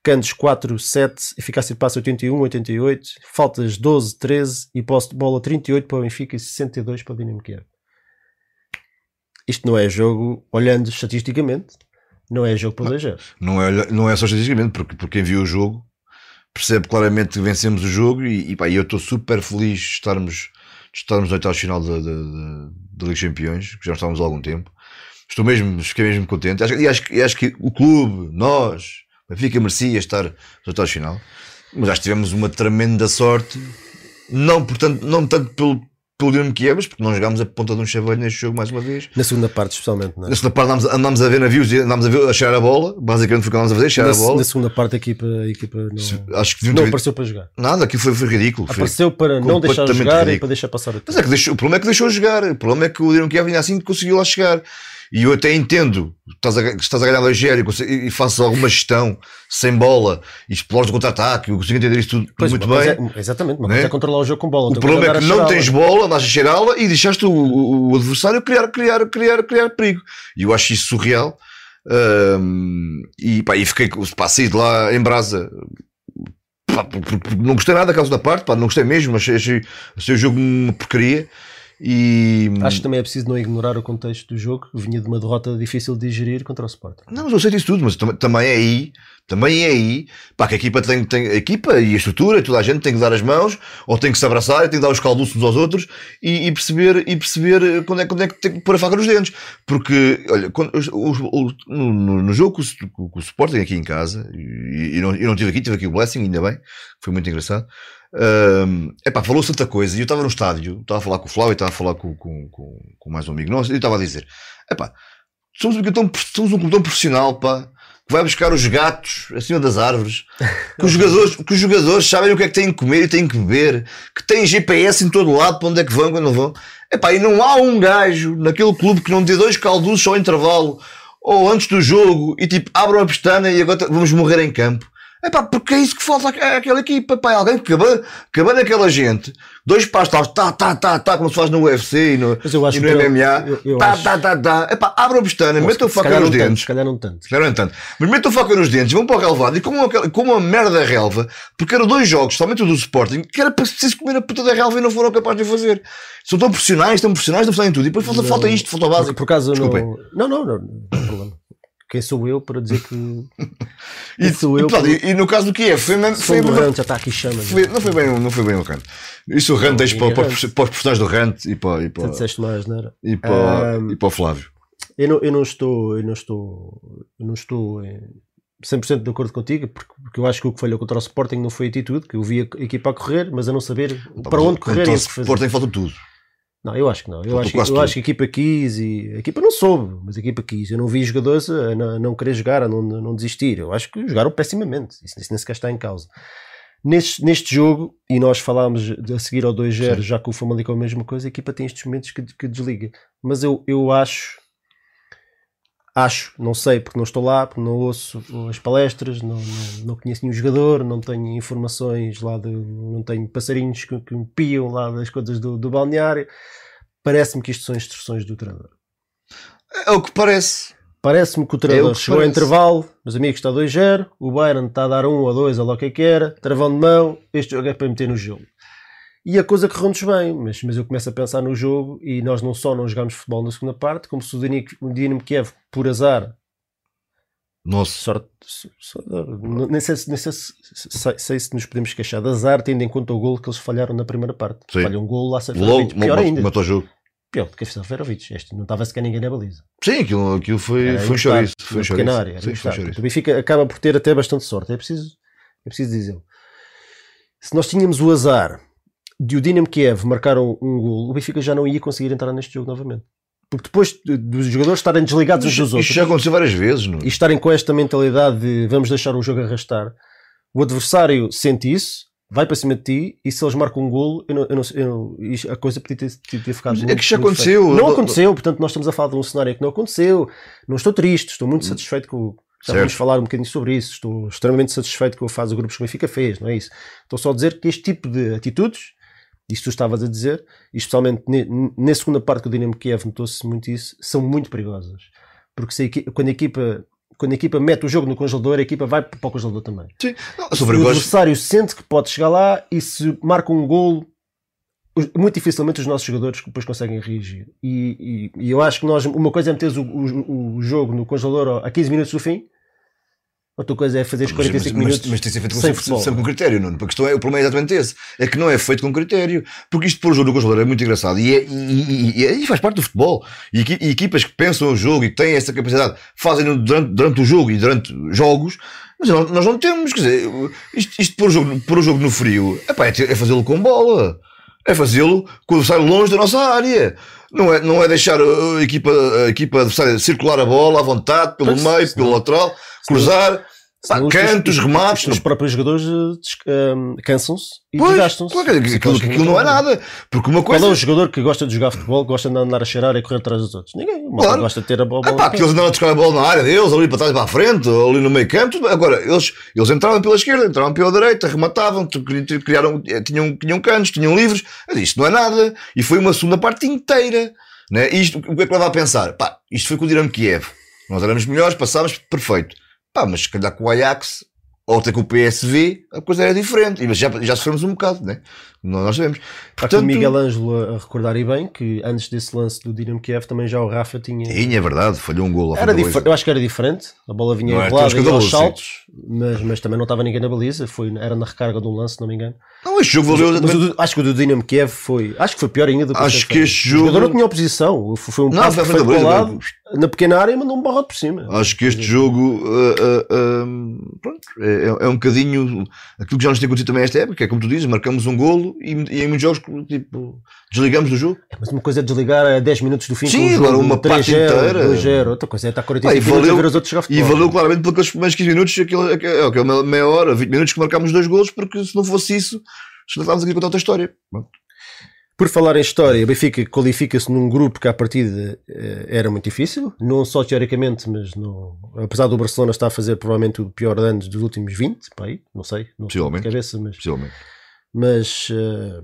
Cantos 4-7, eficácia de passe 81-88, faltas 12-13 e posse de bola 38 para o Benfica e 62 para o Dinamo Kiev. Isto não é jogo, olhando estatisticamente, não é jogo para 2 Não é, não é só estatisticamente, porque, porque quem viu o jogo percebe claramente que vencemos o jogo e, e pá, eu estou super feliz de estarmos, de estarmos no oitavo final da, da, da, Liga dos Campeões, que já estávamos há algum tempo. Estou mesmo, fiquei mesmo contente. E acho, e acho que o clube, nós, Benfica merecia estar no oitavo final, mas acho que tivemos uma tremenda sorte, não, portanto, não tanto pelo, pelo Dinamo Kiev, mas porque não jogámos a ponta de um chaveiro neste jogo mais uma vez. Na segunda parte, especialmente, não é? Na segunda parte andámos, andámos a ver navios e andámos a, ver, a cheirar a bola. Basicamente foi o que andámos a fazer, cheirar na, a bola. na segunda parte a equipa, a equipa não, Acho que não ter- apareceu para jogar. Nada, aquilo foi, foi ridículo. Foi- Apareceu para não deixar jogar e ridículo. para deixar passar o Mas tempo. é que deixou, o problema é que deixou jogar. O problema é que o Dinamo Kiev ainda assim conseguiu lá chegar. E eu até entendo, estás a, estás a ganhar 2 e, conse- e fazes alguma gestão sem bola e explores o contra-ataque. Eu consigo entender isso tudo Pois, muito bem. é- exatamente, uma né? coisa é controlar o jogo com bola. O outra problema é que não tens bola, andas a cheirá-la e deixaste o, o- o adversário criar, criar, criar, criar perigo. E eu acho isso surreal. Ahm, e, pá, e fiquei, pá, saí de lá em brasa. Pá, não gostei nada da causa da parte, pá, não gostei mesmo. Achei, achei, achei o jogo uma porcaria. E Acho que também é preciso não ignorar o contexto do jogo, que vinha de uma derrota difícil de digerir contra o Sporting. Não, mas eu sei disso tudo, mas tam- também é aí, também é aí, pá, que a equipa tem, tem a equipa e a estrutura, e toda a gente tem que dar as mãos, ou tem que se abraçar, tem que dar os calduços uns aos outros e, e perceber, e perceber quando é, quando é que tem que pôr a faca nos dentes. Porque, olha, quando, os- o- no, no- jogo o, com o Sporting aqui em casa, e, e não, eu não tive aqui, tive aqui o Blessing, ainda bem, foi muito engraçado. É pá, falou-se tanta coisa, e eu estava no estádio, estava a falar com o Flávio, estava a falar com, com, com, com mais um amigo nosso, e eu estava a dizer: é pá, somos um clube tão, somos um clube tão profissional, pá, que vai buscar os gatos acima das árvores, *laughs* que os jogadores, que os jogadores sabem o que é que têm que comer e têm que beber, que têm GPS em todo lado para onde é que vão, quando não vão. Epá, e não há um gajo naquele clube que não dê dois calduços ao intervalo ou antes do jogo e tipo, abram a pestana e agora vamos morrer em campo. Epá, porque é isso que falta à- àquela equipa, pá, é alguém que acaba, acaba naquela gente, dois passos, tá, tá, tá, tá, como se faz no UFC e no, Mas eu acho e no MMA, eu- eu tá, acho- tá, tá, tá, epá, abram a pestana, metam a faca nos não tanto, dentes. se calhar não tanto. Se calhar não é tanto. Mas metam faca nos dentes, vão para o relevado e como uma, como uma merda da relva, porque eram dois jogos, somente o do Sporting, que era preciso comer a puta da relva e não foram capazes de fazer. São tão profissionais, tão profissionais, não fazem tudo. E depois falta, Não. falta isto, falta o Por, básico. por acaso eu Desculpem. não... não. Não, não, não tem problema. Quem sou eu para dizer que. *laughs* E, sou e, eu pronto, para. e, e no caso do Kiev, foi mesmo. Foi, do mesmo- Rant, já está aqui chamas. foi- não, foi bem, não foi bem o Rant. Isso o Rant deixa para, para, os- para os personagens do Rant e para, e para, disseste mais, não era? e para, Ahm, e para o Flávio. Eu não, eu não estou, eu não estou, eu não estou em 100% de acordo contigo, porque, porque eu acho que o que falhou contra o Sporting não foi a atitude, que eu vi a equipa a correr, mas a não saber para onde correr e Então, o que fazer. Sporting falta tudo. Não, eu acho que não. Eu, acho, que- eu acho que a equipa quis e a equipa não soube, mas a equipa quis. Eu não vi jogadores a não, a não querer jogar, a não, a não desistir. Eu acho que jogaram pessimamente. Isso, isso nem sequer está em causa. Neste, neste jogo, e nós falámos a seguir ao 2-0, Sim. já que o Famalicão é a mesma coisa, a equipa tem estes momentos que, que desliga. Mas eu, eu acho, acho, não sei, porque não estou lá, porque não ouço as palestras, não, não, não conheço nenhum jogador, não tenho informações lá, de, não tenho passarinhos que, que me piam lá das coisas do, do balneário. Parece-me que isto são instruções do treinador. É o que parece. Parece-me que o É treinador que chegou ao parece. intervalo, meus amigos, está 2-0, o Bayern está a dar 1 ou 2, ou lá o que é que era, travão de mão, este jogo é para meter no jogo. E a coisa correu-nos bem, mas, mas eu começo a pensar no jogo e nós não só não jogámos futebol na segunda parte, como se o Dinamo- Kiev, por azar, Nossa. sorte, so- so- não- nem sei, se- nem sei se, sei, sei se nos podemos queixar de azar, tendo em conta o golo que eles falharam na primeira parte. Sim. Falham um golo lá, pior ainda. matou o jogo. Pior do que a Seferovic, este não estava sequer ninguém na baliza. Sim, aquilo, aquilo foi, Era foi um chouriço. Foi um chouriço. área, era Sim, foi encostar. chouriço. O Benfica acaba por ter até bastante sorte, é preciso, é preciso dizer. Se nós tínhamos o azar de o Dinamo Kiev marcar um, gol, o Benfica já não ia conseguir entrar neste jogo novamente. Porque depois de- dos jogadores estarem desligados uns dos outros isto já aconteceu várias vezes. Não? e estarem com esta mentalidade de vamos deixar o jogo arrastar, o adversário sente isso, vai para cima de ti e se eles marcam um golo, eu não, eu não, eu não- a coisa podia ter, ter- ter ficado. É muito- que já aconteceu. Não Eu- aconteceu, portanto, nós estamos a falar de um cenário que não aconteceu. Não estou triste, estou muito satisfeito com. Já Certo. vamos falar um bocadinho sobre isso. Estou extremamente satisfeito com a fase de grupos que o Benfica fez, não é isso? Estou só a dizer que este tipo de atitudes, isso tu estavas a dizer, e especialmente ne- na segunda parte que o Dinamo Kiev notou-se muito isso, são muito perigosas. Porque a equi- quando, a equipa, quando a equipa mete o jogo no congelador, a equipa vai para o congelador também. Sim. Não, Se o adversário sente que pode chegar lá e se marca um golo, muito dificilmente os nossos jogadores depois conseguem reagir. E, e- e eu acho que nós, uma coisa é meter o, o- o jogo no congelador a 15 minutos do fim, outra coisa é fazer os 45 mas, minutos mas, mas tem que ser feito com, sem sempre com critério, Nuno. Porque a questão é, o problema é exatamente esse. É que não é feito com critério. Porque isto pôr o jogo no congelador é muito engraçado. E, é, e, e- e- faz parte do futebol. E, e equipas que pensam o jogo e têm essa capacidade, fazem durante, durante o jogo e durante jogos. Mas nós, nós não temos, quer dizer, isto, isto pôr, o jogo, pôr o jogo no frio epá, é, é fazê-lo com bola. É fazê-lo quando sai longe da nossa área. Não é, não é deixar a, a equipa, a equipa adversária circular a bola à vontade, pelo Pois, meio, pelo lateral, cruzar, pá, os- cantos, os- remates. Os, os próprios jogadores eh, des- eh, cansam-se e Pois, desgastam-se. claro, que aquilo, que aquilo não é nada. Porque uma Qual coisa. é o jogador que gosta de jogar futebol, gosta de andar a cheirar e correr atrás dos outros? Ninguém. Uma Claro. gosta de ter a bola. Ah, pá, que eles andaram a buscar a bola na área deles, ali para trás e para a frente, ali no meio campo. tudo. Agora, eles, eles entravam pela esquerda, entravam pela direita, rematavam, criaram, eh, tinham, tinham cantos, tinham livres. Mas isto não é nada. E foi uma segunda parte inteira. Né? E Isto, o que é que leva a pensar? Pá, isto foi com o Dinamo Kiev. Nós éramos melhores, passámos, perfeito. Pá, mas se calhar com o Ajax ou até com o PSV, a coisa era diferente. E já, já sofremos um bocado, né? Nós sabemos. Há aqui o Miguel Ângelo a, recordar e bem que antes desse lance do Dinamo Kiev também já o Rafa tinha. Sim, é verdade, falhou um golo. à Era eu acho que era diferente, a bola vinha tão e aos saltos, mas, mas também não estava ninguém na baliza, foi, era na recarga de um lance, se não me engano. Não, este jogo Mas, valeu mas o do- acho que o do Dinamo Kiev foi, acho que foi pior ainda do que o Acho que este O jogo- jogador não tinha oposição, foi um Não, passo foi para o lado, na pequena área e mandou um barrote por cima. Acho que este jogo uh, uh, um, pronto, é, é um bocadinho aquilo que já nos tem acontecido também esta época, é como tu dizes, marcamos um golo e, e em muitos jogos tipo, desligamos do jogo. É, Mas uma coisa é desligar a 10 minutos do fim Sim, com o agora jogo uma parte 3-0, inteira. 2-0, outra coisa é estar 45 Ah, e minutos valeu- ver os outros jogar E valeu claramente aqueles primeiros 15 minutos, aquele, aquele, é, aquele meia hora, 20 minutos que marcámos dois golos, porque se não fosse isso, estávamos aqui a contar outra história. Pronto. Por falar em história, o Benfica qualifica-se num grupo que à partida eh, era muito difícil, não só teoricamente, mas no, apesar do Barcelona estar a fazer provavelmente o pior de anos dos últimos 20, para aí, não sei, não sei de cabeça, mas. Mas eh,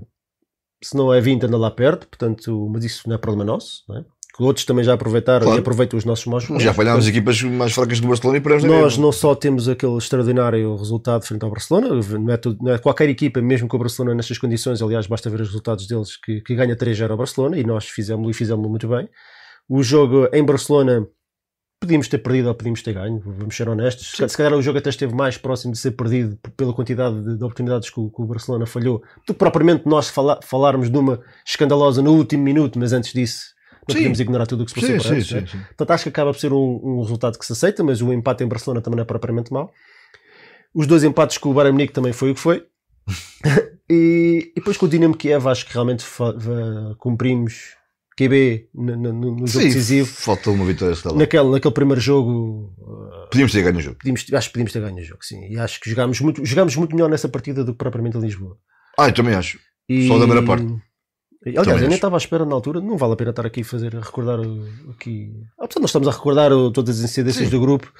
se não é 20 anda lá perto, portanto, mas isso não é problema nosso, não é? que outros também já aproveitaram Claro. e aproveitam os nossos maus. Já falhámos equipas mais fracas do Barcelona e na Nós não só temos aquele extraordinário resultado frente ao Barcelona, não é, tudo- não é qualquer equipa, mesmo com o Barcelona nestas condições, aliás, basta ver os resultados deles, que, que ganha 3-0 ao Barcelona e nós fizemos e fizemos muito bem. O jogo em Barcelona podíamos ter perdido ou podíamos ter ganho, vamos ser honestos. Se, se calhar o jogo até esteve mais próximo de ser perdido pela quantidade de, de oportunidades que o, que o Barcelona falhou, do que propriamente nós fala, falarmos de uma escandalosa no último minuto, mas antes disso. Não Sim. podemos ignorar tudo o que se passou Sim, por sim, antes, sim, né? sim. Portanto, acho que acaba por ser um, um resultado que se aceita, mas o empate em Barcelona também não é propriamente mau. Os dois empates com o Bayern Munique também foi o que foi. *laughs* *laughs* E, e depois com o Dinamo Kiev acho que realmente cumprimos QB no, no- no jogo Sim, decisivo. falta uma vitória esta. Naquele, naquele primeiro jogo uh, Podíamos ter ganho o jogo. pedimos, acho que podíamos ter ganho o jogo, sim. E acho que jogámos muito, jogámos muito melhor nessa partida do que propriamente em Lisboa. Ah, eu também acho. E... Só da primeira parte. E, Aliás, Também eu nem estava à espera na altura, não vale a pena estar aqui a fazer, a recordar o, aqui. Apesar de nós estamos a recordar o- todas as incidências Sim. do grupo,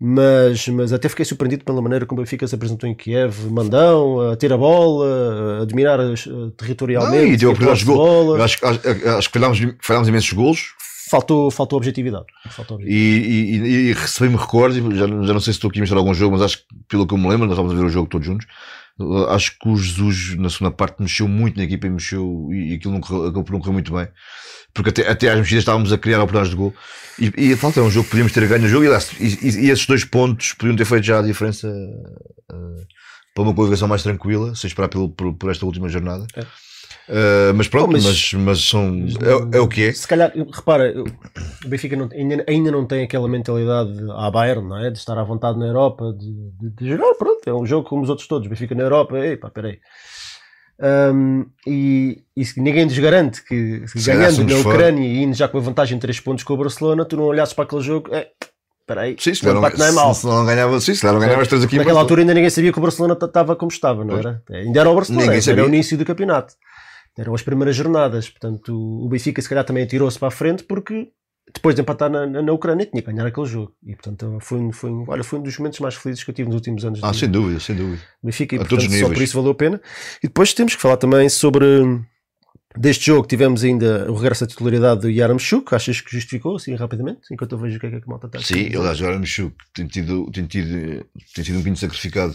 mas, mas até fiquei surpreendido pela maneira como o Benfica se apresentou em Kiev, mandão, a ter a bola, a dominar eh, territorialmente. Não, e deu a oportunidade de de gol. Eu acho, que- acho, acho que falhámos, falhámos imensos golos Faltou, faltou objetividade. Faltou e, objetividade. e, e recebi-me recordes. Já, já não sei se estou aqui a misturar algum jogo, mas acho que, pelo que eu me lembro, nós estávamos a ver o jogo todos juntos. Acho que o Jesus, na segunda parte, mexeu muito na equipa e mexeu, e, aquilo não correu, aquilo não correu muito bem. Porque até, até às mexidas estávamos a criar oportunidades de gol. E, e falta é um jogo que podíamos ter ganho o jogo. E, e, e- esses dois pontos podiam ter feito já a diferença uh, para uma qualificação mais tranquila, sem esperar pelo, por, por esta última jornada. É. Uh, mas pronto, Oh, mas- mas, mas, são, é, é o que é. Se calhar, repara, o Benfica não- ainda, ainda não tem aquela mentalidade à Bayern, não é? De estar à vontade na Europa, de, de, de jogar, pronto, é um jogo como os outros todos. Benfica na Europa, ei pá, peraí. Um, e, e ninguém nos garante que ganhando na. Ucrânia e indo já com a vantagem de 3 pontos com o Barcelona, tu não olhasses para aquele jogo, é, peraí, Sim, se não, não é mau. se, não ganhava, sim, se não três aqui. Naquela altura ainda ninguém sabia que o Barcelona estava como estava, não Pois. era? Ainda era o Barcelona, Ninguém ainda era o sabia. início do campeonato. Eram as primeiras jornadas. Portanto, o Benfica se calhar também atirou-se para a frente porque depois de empatar na, na, na Ucrânia tinha que ganhar aquele jogo. E portanto foi, um- foi, olha, foi um dos momentos mais felizes que eu tive nos últimos anos Ah, de sem dúvida, sem dúvida. Benfica e a portanto, todos os só níveis. por isso valeu a pena. E depois temos que falar também sobre deste jogo tivemos ainda o regresso à titularidade do Yaramchuk, achas que justificou assim rapidamente, enquanto eu vejo o que é que a malta está a Sim, aliás, agora Michu tem tido, tem tido, tem sido um bocadinho sacrificado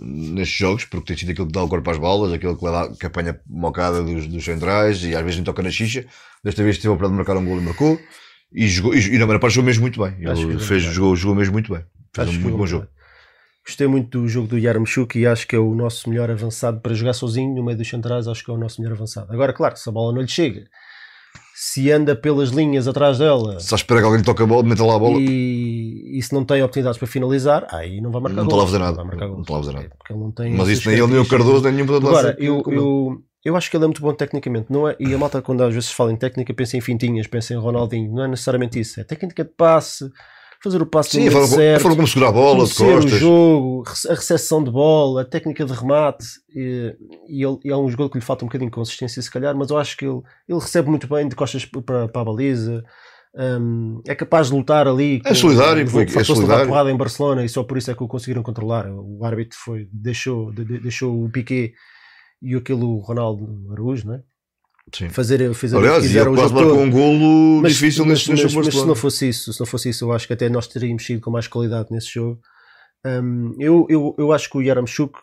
nestes jogos, porque tem sido aquele que dá o corpo às balas, aquele que, leva, que apanha mocada dos, dos centrais e às vezes nem toca na xixa. Desta vez teve a oportunidade de marcar um gol e marcou. E, jogou, e, e na primeira parte jogou mesmo muito bem. Acho que Ele fez, bem. jogou, jogou mesmo muito bem. Fez Acho um muito bom jogo. bem. Gostei muito do jogo do Yaramchuk e acho que é o nosso melhor avançado para jogar sozinho no meio dos centrais. Acho que é o nosso melhor avançado. Agora, claro, se a bola não lhe chega, se anda pelas linhas atrás dela Só espera que alguém toque a bola, meta lá a bola. e, e se não tem oportunidades para finalizar, aí não vai marcar Não está lá a fazer nada. Não gols. está lá a fazer nada. Porque ele não tem Mas isso nem ele, nem o. Cardoso, nem nenhum de Agora, eu, ele. eu, eu acho que ele é muito bom tecnicamente. Não é, e a malta, quando às vezes fala em técnica, pensa em fintinhas, pensa em Ronaldinho. Não é necessariamente isso. É técnica de passe, fazer o passe Sim, a certo, forma como segurar a bola, de conhecer o costas. jogo, a recepção de bola, a técnica de remate. E, e ele, e é um jogador que lhe falta um bocadinho de consistência, se calhar, mas eu acho que ele, ele recebe muito bem de costas para, para a baliza. hum, é capaz de lutar ali. É solidário, com- foi- é fartou-se levar solidário. porrada em Barcelona e só por isso é que o conseguiram controlar. O árbitro foi, deixou, de- de- deixou o Piquet e aquele Ronaldo Araújo, né? Sim. fazer, fazer Aliás, o quase jogo marcou todo. um golo Mas- difícil mas, neste, mas, jogo mas se não fosse isso, se não fosse isso, eu acho que até nós teríamos sido com mais qualidade nesse jogo. Hum, eu, eu, eu acho que o Yaramchuk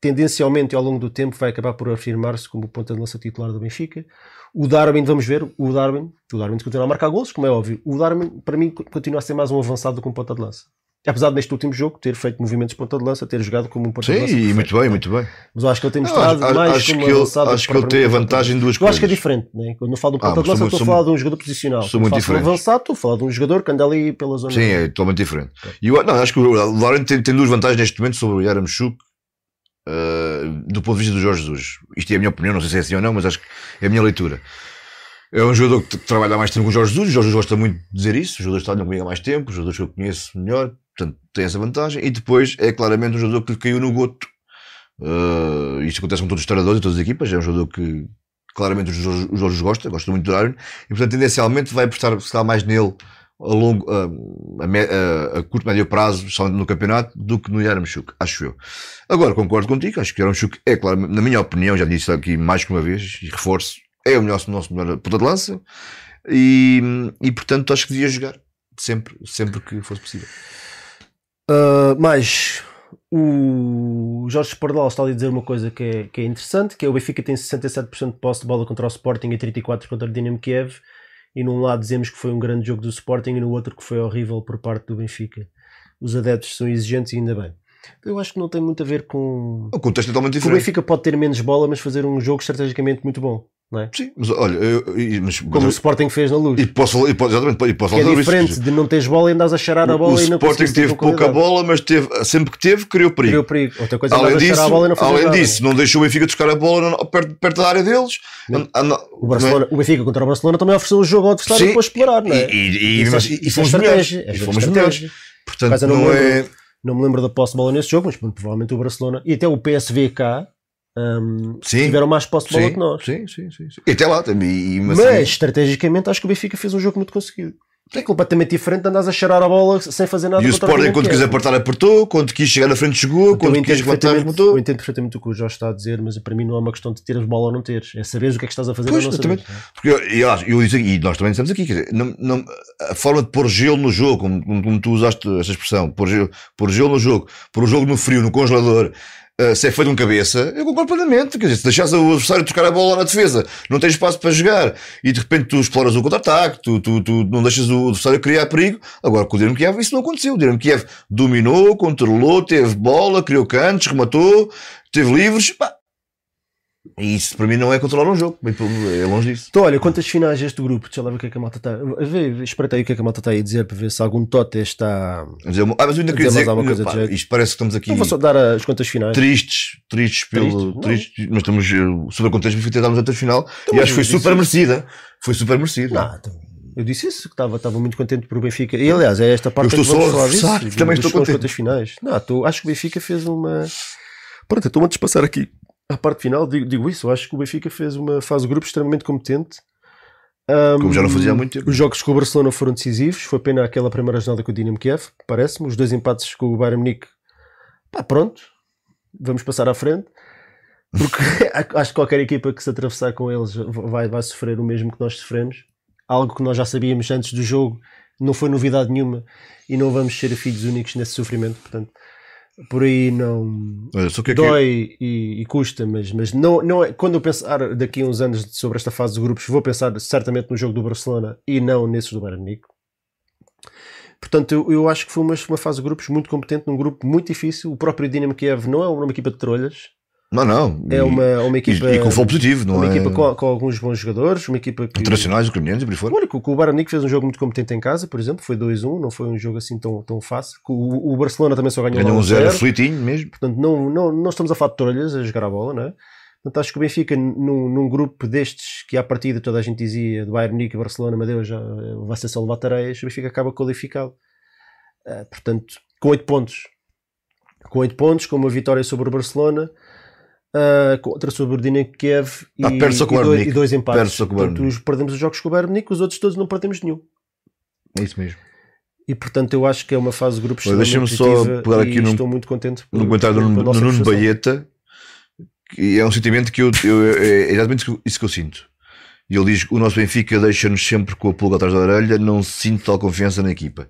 tendencialmente ao longo do tempo vai acabar por afirmar-se como ponta de lança titular do Benfica. O Darwin, vamos ver, o Darwin, o Darwin continua a marcar golos, como é óbvio. O Darwin, para mim, continua a ser mais um avançado do que um ponta de lança. Apesar de neste último jogo ter feito movimentos de ponta de lança, ter jogado como um ponta de Sim, lança. e perfeito. muito bem, muito bem. Mas eu acho que ele tem Não, mostrado acho- mais acho como que avançado. do acho que ele tem a vantagem em duas eu acho que é coisas. diferente, né? quando eu falo de um Ah, ponta de sou lança, muito- estou a sou falar de um jogador posicional. sou Quando muito de diferente. avançado, estou a falar de um jogador que anda ali pela zona. Sim, é totalmente diferente. E eu, não, acho que o Lauren tem, tem duas vantagens neste momento sobre o Yaramchuk uh, do ponto de vista do Jorge Jesus. Isto é a minha opinião, não sei se é assim ou não, mas acho que é a minha leitura. É um jogador que trabalha há mais tempo com o Jorge Jesus, o Jorge Jesus gosta muito de dizer isso, os jogadores trabalham comigo há mais tempo, os jogadores que eu conheço melhor, tem essa vantagem. E depois é claramente um jogador que lhe caiu no goto. Uh, isto acontece com todos os treinadores e todas as equipas, é um jogador que claramente os Jorge, os Jorge gosta, gosta muito do Darwin, e portanto tendencialmente vai apostar se mais nele a, longo, a, a, curto, médio prazo, só no campeonato, do que no Yaramchuk, acho eu. Agora, concordo contigo, acho que o Yaramchuk é, claro, na minha opinião, já disse aqui mais que uma vez, e reforço, é o nosso, nosso melhor ponta de lança, e, e portanto acho que devia jogar, sempre, sempre que fosse possível. Uh, mas o Jorge Pardal está ali a dizer uma coisa que é, que é interessante, que é o Benfica tem 67% de posse de bola contra o Sporting e 34% contra o Dinamo Kiev, e num lado dizemos que foi um grande jogo do Sporting e no outro que foi horrível por parte do Benfica. Os adeptos são exigentes e ainda bem. Eu acho que não tem muito a ver com... O contexto é totalmente que o diferente. Benfica pode ter menos bola, mas fazer um jogo estrategicamente muito bom. Não é? Sim, mas olha, eu, eu- mas, Como o mas, Sporting fez na luz. e posso, e posso, exatamente, e posso Que é diferente isso. de não teres bola e andas a cheirar a bola o e não Sporting teve pouca bola, mas teve, sempre que teve, criou perigo. Criou perigo. Outra coisa é Além disso, a bola e não além nada. disso, não deixou o Benfica tocar a bola no- perto, perto da área deles. Não. Ah, não, O, Barcelona, o Benfica contra o Barcelona também ofereceu o jogo ao adversário Sim. para explorar, não é? E, e, e, Isso é- mas- e é fomos melhores. estratégia, é E fomos melhores. Portanto, não não, me é. lembro. Não me lembro da posse de bola nesse jogo, mas provavelmente o Barcelona e até o PSV Sim. tiveram mais posse de bola que nós. sim, sim, sim, sim. E até lá também. Mas, mas, estrategicamente acho que o Benfica fez um jogo muito conseguido. É completamente diferente de andares a cheirar a bola sem fazer nada e o Sporting, quando Kiev. quiser apertar, apertou. Quando quis chegar na frente, chegou. Então, Quando quis levantar, levantou. eu entendo perfeitamente o que o Jorge está a dizer, mas para mim não é uma questão de teres bola ou não teres. É saberes o que é que estás a fazer Pois, ou não saberes. Porque eu, eu, eu e nós também dissemos aqui, dizer, não, não, a forma de pôr gelo no jogo, como, como, como tu usaste essa expressão, pôr gelo, pôr gelo no jogo, pôr o jogo no frio, no congelador, eh, se é feito com cabeça, eu concordo plenamente. Quer dizer, se deixares o adversário tocar a bola na defesa, não tens espaço para jogar e de repente tu exploras o contra-ataque, tu, tu, tu não deixas o adversário criar perigo. Agora com o Dinamo Kiev isso não aconteceu. O Dinamo Kiev dominou, controlou, teve bola, criou cantos, rematou, teve livres. Pá. E isso para mim não é controlar um jogo, é longe disso. Então, olha, quantas finais este grupo? Deixa lá ver o que é que a malta está. Vê, vê, Espreita aí o que é que a malta está aí a dizer para ver se algum Tote está. A dizer, ah, mas eu ainda A queria dizer dizer, que, coisa pá, isto parece que estamos aqui Não vou só dar as contas finais. tristes, tristes pelo. Triste? Tristes, mas estamos eh, super contentes por até final e mas acho que foi super merecida. Foi super merecida. Não, então, eu disse isso, que estava, estava muito contente por o Benfica. E aliás, é esta parte Eu estou que vamos só a falar disso. e também estou contente. finais. Não, estou, acho que o Benfica fez uma. Pronto, então antes de passar aqui à parte final, digo, digo isso. Eu acho que o Benfica fez uma fase de grupo extremamente competente. Ahm, Como já não fazia há muito tempo. Os jogos com o Barcelona foram decisivos. Foi pena aquela primeira jornada com o Dinamo Kiev, parece-me. Os dois empates com o Bayern Munique. Pá, pronto. Vamos passar à frente. Porque *laughs* *laughs* acho que qualquer equipa que se atravessar com eles vai, vai sofrer o mesmo que nós sofremos. Algo que nós já sabíamos antes do jogo. Não foi novidade nenhuma. E não vamos ser filhos únicos nesse sofrimento. Portanto, por aí não Olha, que é que- dói e, e custa, mas, mas não, não é, quando eu pensar daqui a uns anos sobre esta fase de grupos, vou pensar certamente no jogo do Barcelona e não nesses do Bayern Munique. Portanto, eu, eu acho que foi uma, uma fase de grupos muito competente, num grupo muito difícil. O próprio Dinamo Kiev não é uma equipa de trolhas, Não, não. é E- uma, uma e, equipa, e com futebol positivo, não uma é? equipa com, com alguns bons jogadores, uma equipa que. Internacionais, ucranianos e por aí fora. Olha, que o Munique fez um jogo muito competente em casa, por exemplo, foi 2-1, não foi um jogo assim tão, tão fácil. O, o Barcelona também só ganhou Ganhou um zero 1-0. aflitinho mesmo. Portanto, não, não, não estamos a falar de trolhas a jogar a bola, não é? Portanto, acho que o Benfica, num, num grupo destes que à partida toda a gente dizia, do Bayern Munique, Barcelona, Madeus, já eh, vai ser só levar tareias, o Benfica acaba qualificado. Eh, portanto, com 8 pontos. Com 8 pontos, com uma vitória sobre o Barcelona, com outra sobre o Dinamo Kiev e, Ah, e dois, e dois empates. Portanto, os, perdemos os jogos com o Bayern Munique, os outros todos não perdemos nenhum. É isso mesmo. E portanto eu acho que é uma fase de grupos Olha, deixa-me só pegar e aqui num- estou muito contente por- No comentário do Nuno. Baeta, que é um sentimento que eu, eu- é exatamente isso que eu- isso que eu sinto. E ele diz que o nosso Benfica deixa-nos sempre com a pulga atrás da orelha, não sinto tal confiança na equipa.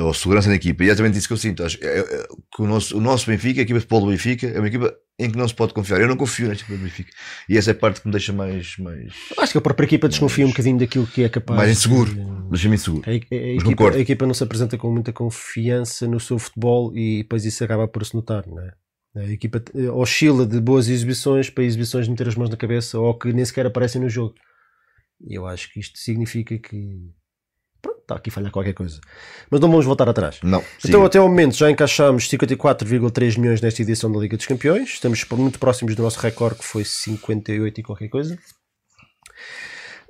Ou segurança na equipa. E é exatamente isso que eu sinto. Acho é- é- que o nosso, o nosso Benfica, a equipa de futebol do Benfica, é uma equipa em que não se pode confiar. Eu não confio nesta equipa do Benfica. E essa é a parte que me deixa mais, mais, Acho que a própria equipa desconfia um bocadinho daquilo que é capaz. mais inseguro. de- Deixa-me inseguro. A, a- a equipa, a equipa não se apresenta com muita confiança no seu futebol e depois isso acaba por se notar, não é? A equipa eh, oscila de boas exibições para exibições de meter as mãos na cabeça ou que nem sequer aparecem no jogo. E eu acho que isto significa que está aqui a falhar qualquer coisa. Mas não vamos voltar atrás. Não. Então, até ao momento, já encaixámos 54,3 milhões nesta edição da Liga dos Campeões. Estamos muito próximos do nosso recorde, que foi 58 e qualquer coisa.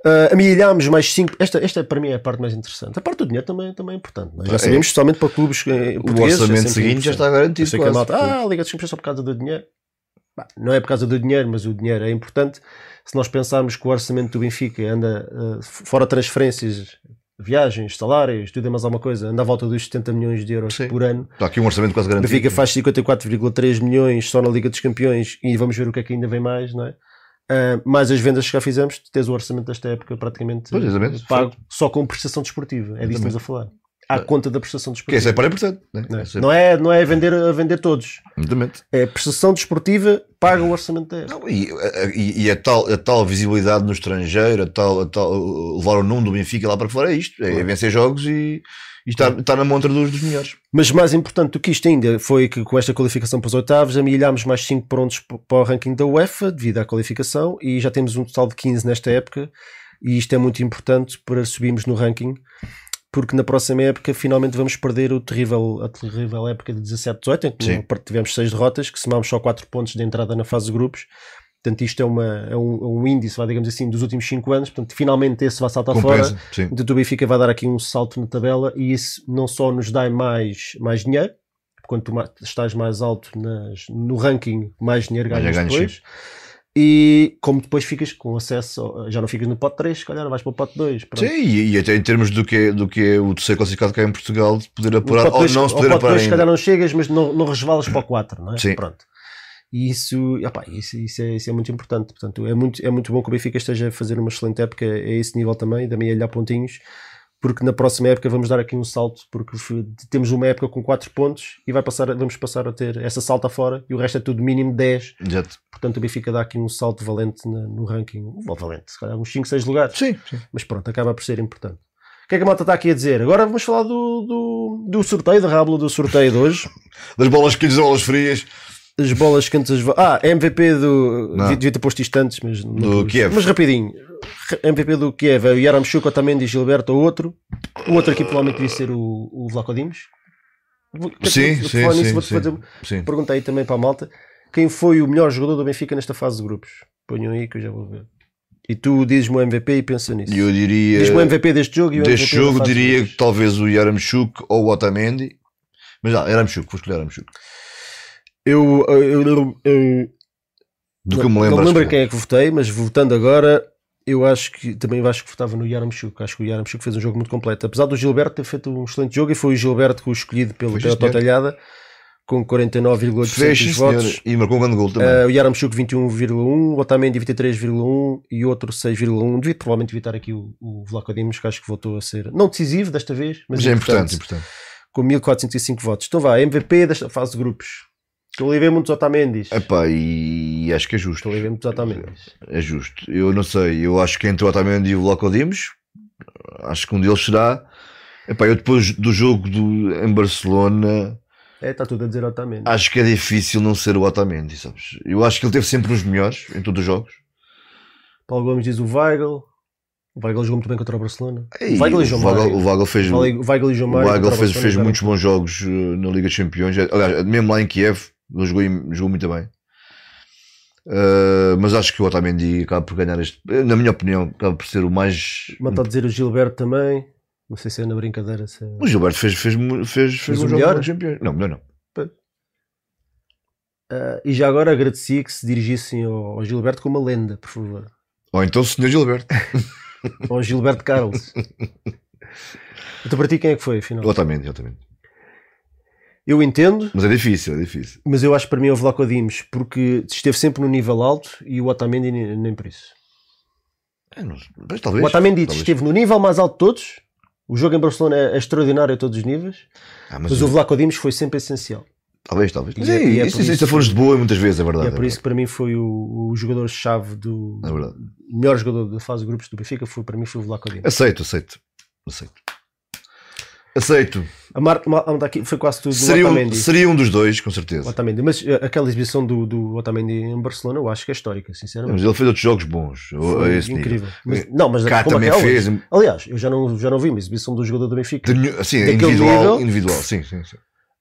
Uh, amilhámos mais 5. Esta, esta para mim é a parte mais interessante. A parte do dinheiro também, também é importante. é? Já É. sabemos, especialmente para clubes eh, o é orçamento sempre seguinte já está garantido. Quase, malta, ah, a Liga dos Campeões só por causa do dinheiro. Bah, não é por causa do dinheiro, mas o dinheiro é importante. Se nós pensarmos que o orçamento do Benfica anda uh, fora transferências, viagens, salários, tudo e mais alguma coisa, anda à volta dos 70 milhões de euros Sim. por ano. Está aqui um orçamento quase garantido. Benfica faz 54,3 milhões só na Liga dos Campeões e vamos ver o que é que ainda vem mais, não é? Ah, mais as vendas que já fizemos, tens o orçamento desta época praticamente Pois, pago só com prestação desportiva. É disso que estamos a falar. À conta da prestação Que desportiva. é a parte importante. Né? Não é? É- Não é, não é vender, a vender todos. Exatamente. É prestação desportiva, paga o orçamento da. Não, e, e, e a, tal, a tal visibilidade no estrangeiro, a tal, a tal, levar o nome do Benfica lá para fora é isto: é Claro. vencer jogos e, E está, está na montra dos, dos melhores. Mas mais importante do que isto ainda foi que com esta qualificação para os oitavos amelhámos mais 5 pontos para o ranking da UEFA devido à qualificação e já temos um total de 15 nesta época e isto é muito importante para subirmos no ranking porque na próxima época finalmente vamos perder o terrível, a terrível época de 17-18 em que Sim. tivemos 6 derrotas que somámos só 4 pontos de entrada na fase de grupos portanto isto é, uma, é um, um índice, vá, digamos assim, dos últimos 5 anos portanto finalmente esse vai saltar fora Compensa. Sim. Portanto, o Benfica vai dar aqui um salto na tabela e isso não só nos dá mais, mais dinheiro, quando tu ma- estás mais alto nas- no ranking, mais dinheiro Mais ganhas ganhas, depois. E como depois ficas com acesso, já não ficas no pote 3, se calhar vais para o pote 2. pronto. Sim, e, e até em termos do que, é, do que é o terceiro classificado cá em Portugal, de poder apurar ou dois- não se poder apurar se calhar não chegas, mas não, não resvalas para o 4, não é? Sim. Pronto. E isso, epá, isso, isso, é, isso é muito importante. Portanto, é muito, é muito bom que o Benfica esteja a fazer uma excelente época a esse nível também, também a olhar pontinhos, porque na próxima época vamos dar aqui um salto, porque temos uma época com 4 pontos e vai passar, vamos passar a ter essa salta fora e o resto é tudo mínimo 10. Exato. Portanto, o Benfica dá aqui um salto valente no ranking. Ou valente, se calhar uns 5, 6 lugares. Sim, sim. Mas pronto, acaba por ser importante. O que é que a malta está aqui a dizer? Agora vamos falar do, do, do sorteio, da rábula do sorteio de hoje. *laughs* Das bolas quentes, das bolas frias. As bolas quentes. Ah, MVP do. Não. Devia, ter posto isto antes, mas. não Do. Kiev. Mas rapidinho. MVP do Kiev é o Yaramchuk, Otamendi, Gilberto ou outro. O outro aqui provavelmente devia ser o, o Vlaco Sim, sim, nisso, sim, sim. fazer- Sim. Pergunta aí também para a malta. Quem foi o melhor jogador do Benfica nesta fase de grupos? Ponham aí que eu já vou ver. E tu dizes-me o MVP e pensa nisso. E eu diria. Diz-me o MVP deste jogo e o Deste jogo diria que talvez o Yaramchuk ou o Otamendi. Mas já, Yaramchuk, vou escolher Yaramchuk. Eu, eu, eu, eu Do que eu me não lembro. me acho lembro que- quem é que votei, mas votando agora, eu acho que também acho que votava no Yaramchuk. Acho que o Yaramchuk fez um jogo muito completo. Apesar do Gilberto ter feito um excelente jogo, e foi o Gilberto que o escolhido pelo senhor. Totalhada, com 49,8% Fez, sim, dos votos. E marcou um grande gol também. Uh, o Yaramchuk 21,1, o Otamendi 23,1 e outro 6,1. Devia provavelmente evitar aqui o, o Vlaco Dimos, que acho que voltou a ser não decisivo desta vez, mas, mas é importante, importante. com 1405 votos. Então vá, MVP desta fase de grupos. Estou ali a ver muitos Otamendis. Epá, e acho que é justo. Estou ali a ver muitos Otamendis. É justo. Eu não sei. Eu acho que entre o Otamendi e o Vlaco Dimos, acho que um deles será. Epá, eu depois do jogo do, em Barcelona, É, está tudo a dizer Otamendi. acho que é difícil não ser o Otamendi, sabes? Eu acho que ele teve sempre os melhores em todos os jogos. Paulo Gomes diz o Weigl. O Weigl jogou muito bem contra o Barcelona. E o Weigl e João Mário. o Weigl fez, O Weigl- o Weigl o Weigl fez, fez muitos bons jogos eh, na Liga dos Campeões. Aliás, mesmo lá em Kiev, ele jogou, jogou muito bem. Eh, mas acho que o Otamendi acaba por ganhar este. Na minha opinião, acaba por ser o mais. Mas está a dizer o Gilberto também. Não sei se é na brincadeira. Se é... O Gilberto fez, fez, fez, fez Mas um o melhor? Não, melhor não. Ah, e já agora agradecia que se dirigissem ao, ao Gilberto como uma lenda, por favor. Ou então o Sr. Gilberto. *laughs* Ao Gilberto Carlos. *laughs* então para ti quem é que foi, afinal? O Otamendi, Otamendi. Eu entendo, Mas é difícil, é difícil. mas eu acho que para mim é o Vlaco Dimos, porque esteve sempre no nível alto e o Otamendi nem, por isso. É, não, mas talvez. o Otamendi talvez. esteve no nível mais alto de todos. O jogo em Barcelona é extraordinário a todos os níveis, Ah, mas mas o Vlaco Dimos foi sempre essencial. Talvez, talvez. Mas E é, é- e é isso, isso, isso foram de boa muitas vezes, é E verdade. é por isso que para mim foi o, o jogador-chave do É verdade. o melhor jogador da fase de grupos do Benfica foi para mim foi o Vlaco Dimos. Aceito, aceito. Aceito. Aceito. A Marta aqui foi quase tudo do Seria um, seria um dos dois, com certeza. Otamendi. Mas uh, aquela exibição do, do Otamendi em Barcelona eu acho que é histórica, Mas sinceramente. ele fez outros jogos bons. Foi incrível. Mas, não, mas Cá como também aquela. fez. Aliás, eu já não, já não vi uma exibição do jogador do Benfica Assim, Daquele individual, nível? individual, sim, sim, sim.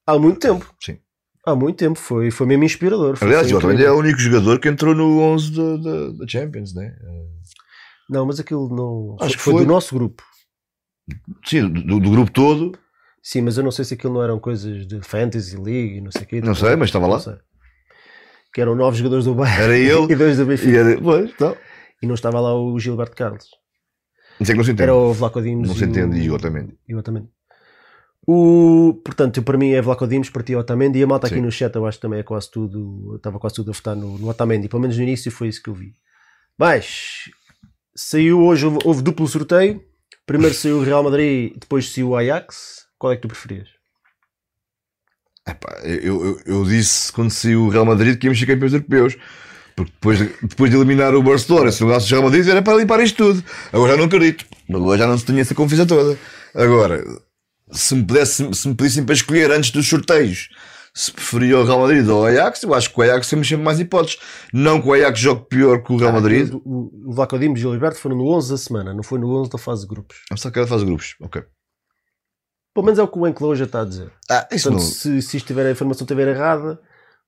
há muito tempo. Sim. Há muito tempo. Foi, foi mesmo inspirador. Foi, Aliás, o Otamendi é o único jogador que entrou no 11 da, Champions, né? Não, mas aquilo não. Acho foi, que foi. do nosso grupo. Sim, do, do grupo todo. Sim, mas eu não sei se aquilo não eram coisas de Fantasy League não sei o quê. Não sei, mas estava lá. Sei. Que eram nove jogadores do Bayern Era ele. *laughs* e dois do Benfica. E era, pois, então. E não estava lá o Gilberto Carlos. Não sei que não se entende. Era o Vlaco Não se entende, e o Otamendi. e o Otamendi. O, portanto, para mim é Vlaco Dimos, para ti é Otamendi e a malta aqui Sim. no chat eu acho que também é quase tudo, estava quase tudo a votar no, no Otamendi, pelo menos no início foi isso que eu vi. Mas, saiu hoje, houve, houve duplo sorteio, primeiro saiu o Real Madrid, depois saiu o Ajax, qual é que tu preferias? Epá, eu, eu, eu disse quando saiu o Real Madrid que íamos ser campeões europeus. Porque depois, de- depois de eliminar o Barcelona, se o negócio do Real Madrid era para limpar isto tudo. Agora já não acredito. Agora já não se tinha essa confiança toda. Agora, se me, pudesse, se me pedissem para escolher antes dos sorteios se preferia o Real Madrid ou o Ajax, eu acho que o Ajax temos sempre mais hipóteses. Não que o Ajax jogue pior que o Real Madrid. Ah, o, o Dimos e o Gilberto foram no 11 da semana, não foi no 11 da fase de grupos. Ah, só que era fase de grupos, ok. Pelo menos é o que o Enclosure está a dizer. Ah, isso Portanto, não. se, se isto tiver a informação estiver errada,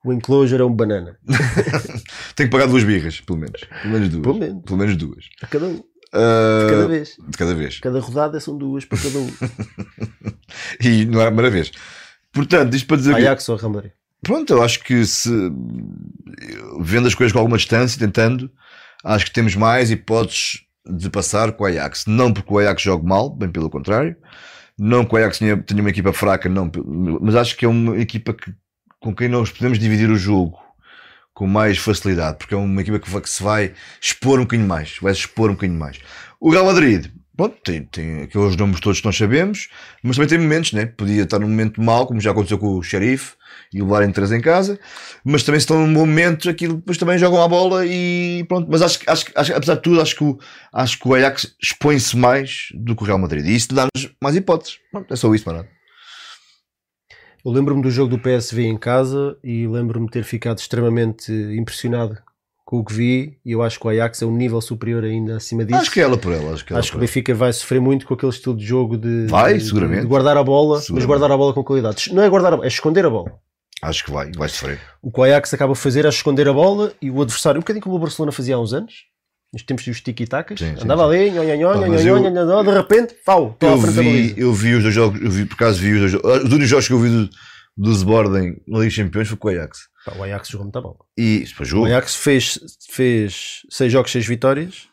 o Enclosure é um banana. *laughs* Tenho que pagar duas birras, pelo menos. Pelo menos duas. Pelo menos. Pelo menos duas. A cada um, Ah, de cada vez. de cada vez. Cada rodada são duas para cada um. *laughs* E não é a primeira vez. Portanto, isto para dizer que. Ajax ou Real Madrid. Pronto, eu acho que se vendo as coisas com alguma distância, tentando, acho que temos mais hipóteses de passar com o Ajax. Não porque o Ajax jogue mal, bem pelo contrário. Não que o Ajax tenha, tenha uma equipa fraca, não, mas acho que é uma equipa que, com quem nós podemos dividir o jogo com mais facilidade, porque é uma equipa que, que se vai expor um bocadinho mais, vai se expor um bocadinho mais. O Real Madrid, pronto, tem, tem aqueles nomes todos que nós sabemos, mas também tem momentos, né? Podia estar num momento mau, como já aconteceu com o Xerife, e levarem três em casa, mas também se estão num bom momento, aquilo depois também jogam a bola e pronto. Mas acho, acho, acho, apesar de tudo, acho que o, acho que o Ajax expõe-se mais do que o Real Madrid, e isso dá-nos mais hipóteses. Pronto, é só isso, mano. Eu lembro-me do jogo do PSV em casa e lembro-me ter ficado extremamente impressionado com o que vi. E eu acho que o Ajax é um nível superior ainda acima disso. Acho que é ela por ela. Acho que, é ela Acho que o Benfica vai sofrer muito com aquele estilo de jogo de, Vai, de- seguramente. de guardar a bola, mas guardar a bola com qualidade. Não é guardar a bola, é esconder a bola. Acho que vai, vai sofrer. O que o Ajax acaba de fazer é esconder a bola e o adversário, um bocadinho como o Barcelona fazia há uns anos, nos tempos dos sim, andava sim. ali, nho, nho, nho, Pá, nho, mas nho, eu- nho, nho, de repente, pau, estou à da vi, baliza. eu vi os dois jogos, eu vi, por acaso vi os dois jogos. Os únicos jogos que eu vi do, do Zborden na Liga Campeões foi com o Ajax. Pá, o Ajax jogou muita bola. E O. Ajax fez, fez seis jogos, seis vitórias,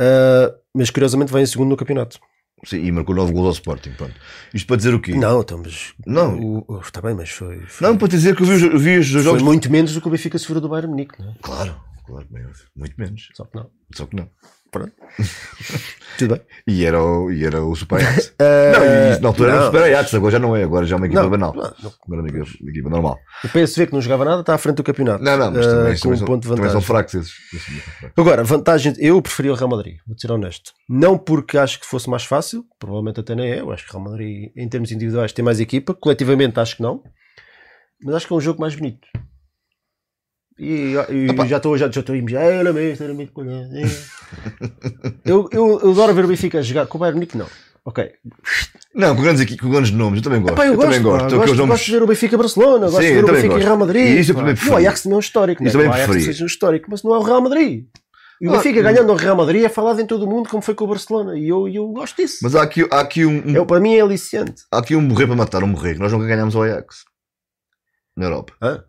ah, mas curiosamente vem em segundo no campeonato. Sim, e marcou 9 gols ao Sporting. Pronto. Isto para dizer o quê? Não, então, mas. Não. o- o- Está bem, mas foi. foi Não, para dizer que eu vi, vi os dois foi jogos. muito menos do que o Benfica sofreu do Bayern Munique, não é? Claro, claro, bem, muito menos. Só que não. Só que não. Pronto. *laughs* Tudo bem. E era o, e era o Super Ajax. Ah, *laughs* não, e isso na altura era o não. Super Ajax, agora já não é, agora já é uma equipa Não, banal. não, não. Agora é uma equipa, uma equipa normal. O PSV que não jogava nada está à frente do campeonato. Não, não, mas Ah, também, com também um são, ponto de vantagem. são fracos esses. Agora, vantagem, eu preferia o Real Madrid, vou ser honesto. Não porque acho que fosse mais fácil, provavelmente até nem é. Eu acho que o Real Madrid, em termos individuais, tem mais equipa. Coletivamente, acho que não. Mas acho que é um jogo mais bonito. E, e já estou já, já estou a já era mesmo, era eu, eu, eu adoro ver o Benfica jogar com o Bayern Munique, não. Ok. Não, com grandes, com grandes nomes, eu também gosto. Pá, eu, gosto, também pá, gosto. gosto, Aqueles nomes- gosto de ver o Benfica Barcelona, gosto Sim, de ver eu o Benfica gosto. Real Madrid. E isso eu pá. também E o. Ajax também é um histórico, Isso não é? também o Ajax seja um histórico, mas não é o Real Madrid. E o Ah, Benfica ganhando ao Real Madrid é falado em todo o mundo como foi com o Barcelona. E eu, eu gosto disso. Mas há aqui, há aqui um, um- Eu, para mim é aliciante. há aqui um morrer para matar, um morrer. Nós nunca ganhámos ao Ajax. Na Europa. Hã?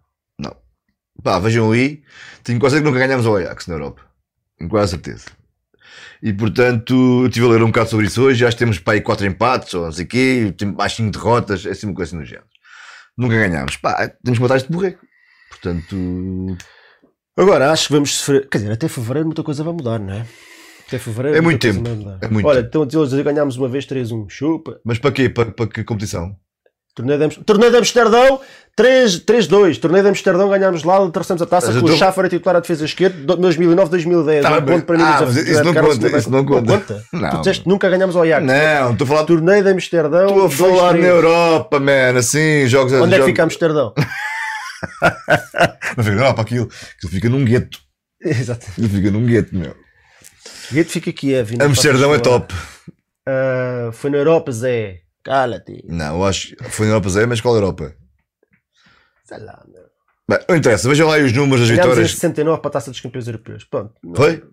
Pá, vejam aí. Tenho quase que nunca ganhámos ao Ajax na Europa. Tenho quase certeza. E portanto, eu estive a ler um bocado sobre isso hoje. Já temos para aí 4 empates ou não sei o quê. Mais 5 derrotas. É assim uma coisa assim do género. Nunca ganhámos. Pá, temos que matar este borrego. Portanto, Agora, acho que vamos sofrer. Quer dizer, até fevereiro muita coisa vai mudar, não é? Até fevereiro. É muito tempo. É muito Olha, tempo. então eles dizem, ganhámos uma vez 3-1. Chupa. mas para quê? Para, para que competição? Torneio de, Am- Torneio de Amsterdão 3 3-2. Torneio de Amsterdão ganhámos lá, trouxemos a taça com o tô- Schaffer a titular a defesa esquerda, do- 2009, 2010. Tá, ponto para mim. ah, mas isso não conta, isso não conta. Tu Não. disseste que nunca ganhámos ao Ajax. Não, estou a falar. Torneio de Amsterdão. Estou a 2-3. falar na Europa, man. Assim, jogos Onde é que fica Amsterdão? Não *laughs* fica na Europa, aquilo. Aquilo fica num gueto. Exato. Aquilo fica num gueto, meu. Gueto fica e não Amsterdão é top. Ah, foi na Europa, Zé. Cala-te. Não, eu acho que foi na Europa Zé, mas qual Europa? Sei lá, meu. Bem, não interessa, vejam lá os números das Ganhámos em vitórias. 69 para a taça dos campeões europeus. Pronto. Não- Foi?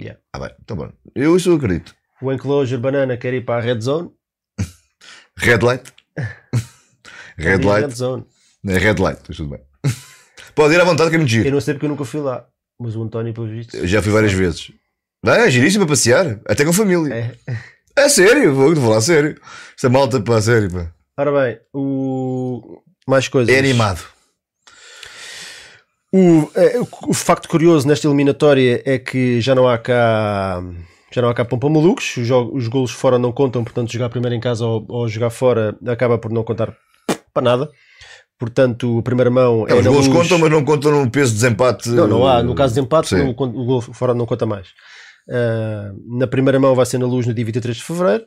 Yeah. Ah, bem, então bom. Eu isso eu acredito. O Enclosure Banana quer ir para a Red Zone. *laughs* Red light. *laughs* Red Red light. Zone. É red light, mas tudo bem. *laughs* Pode ir à vontade que é muito Eu giro. não sei porque eu nunca fui lá. Mas o António, pelo visto. Eu já fui várias vezes. Não, é giríssimo para passear, até com família. É. É sério, vou falar a sério. Isto é malta para a sério, pá. Ora bem, o. Mais coisas. É animado. O, é, o, facto curioso nesta eliminatória é que já não há cá. Já não há cá pompa malucos, os, os golos fora não contam, portanto, jogar primeiro em casa ou, ou jogar fora acaba por não contar para nada. Portanto, a primeira mão é, É, os gols luz. contam, mas não contam no peso de desempate. Não, não há. No caso de empate, não, o gol fora não conta mais. Ah, na primeira mão vai ser na luz no dia 23 de fevereiro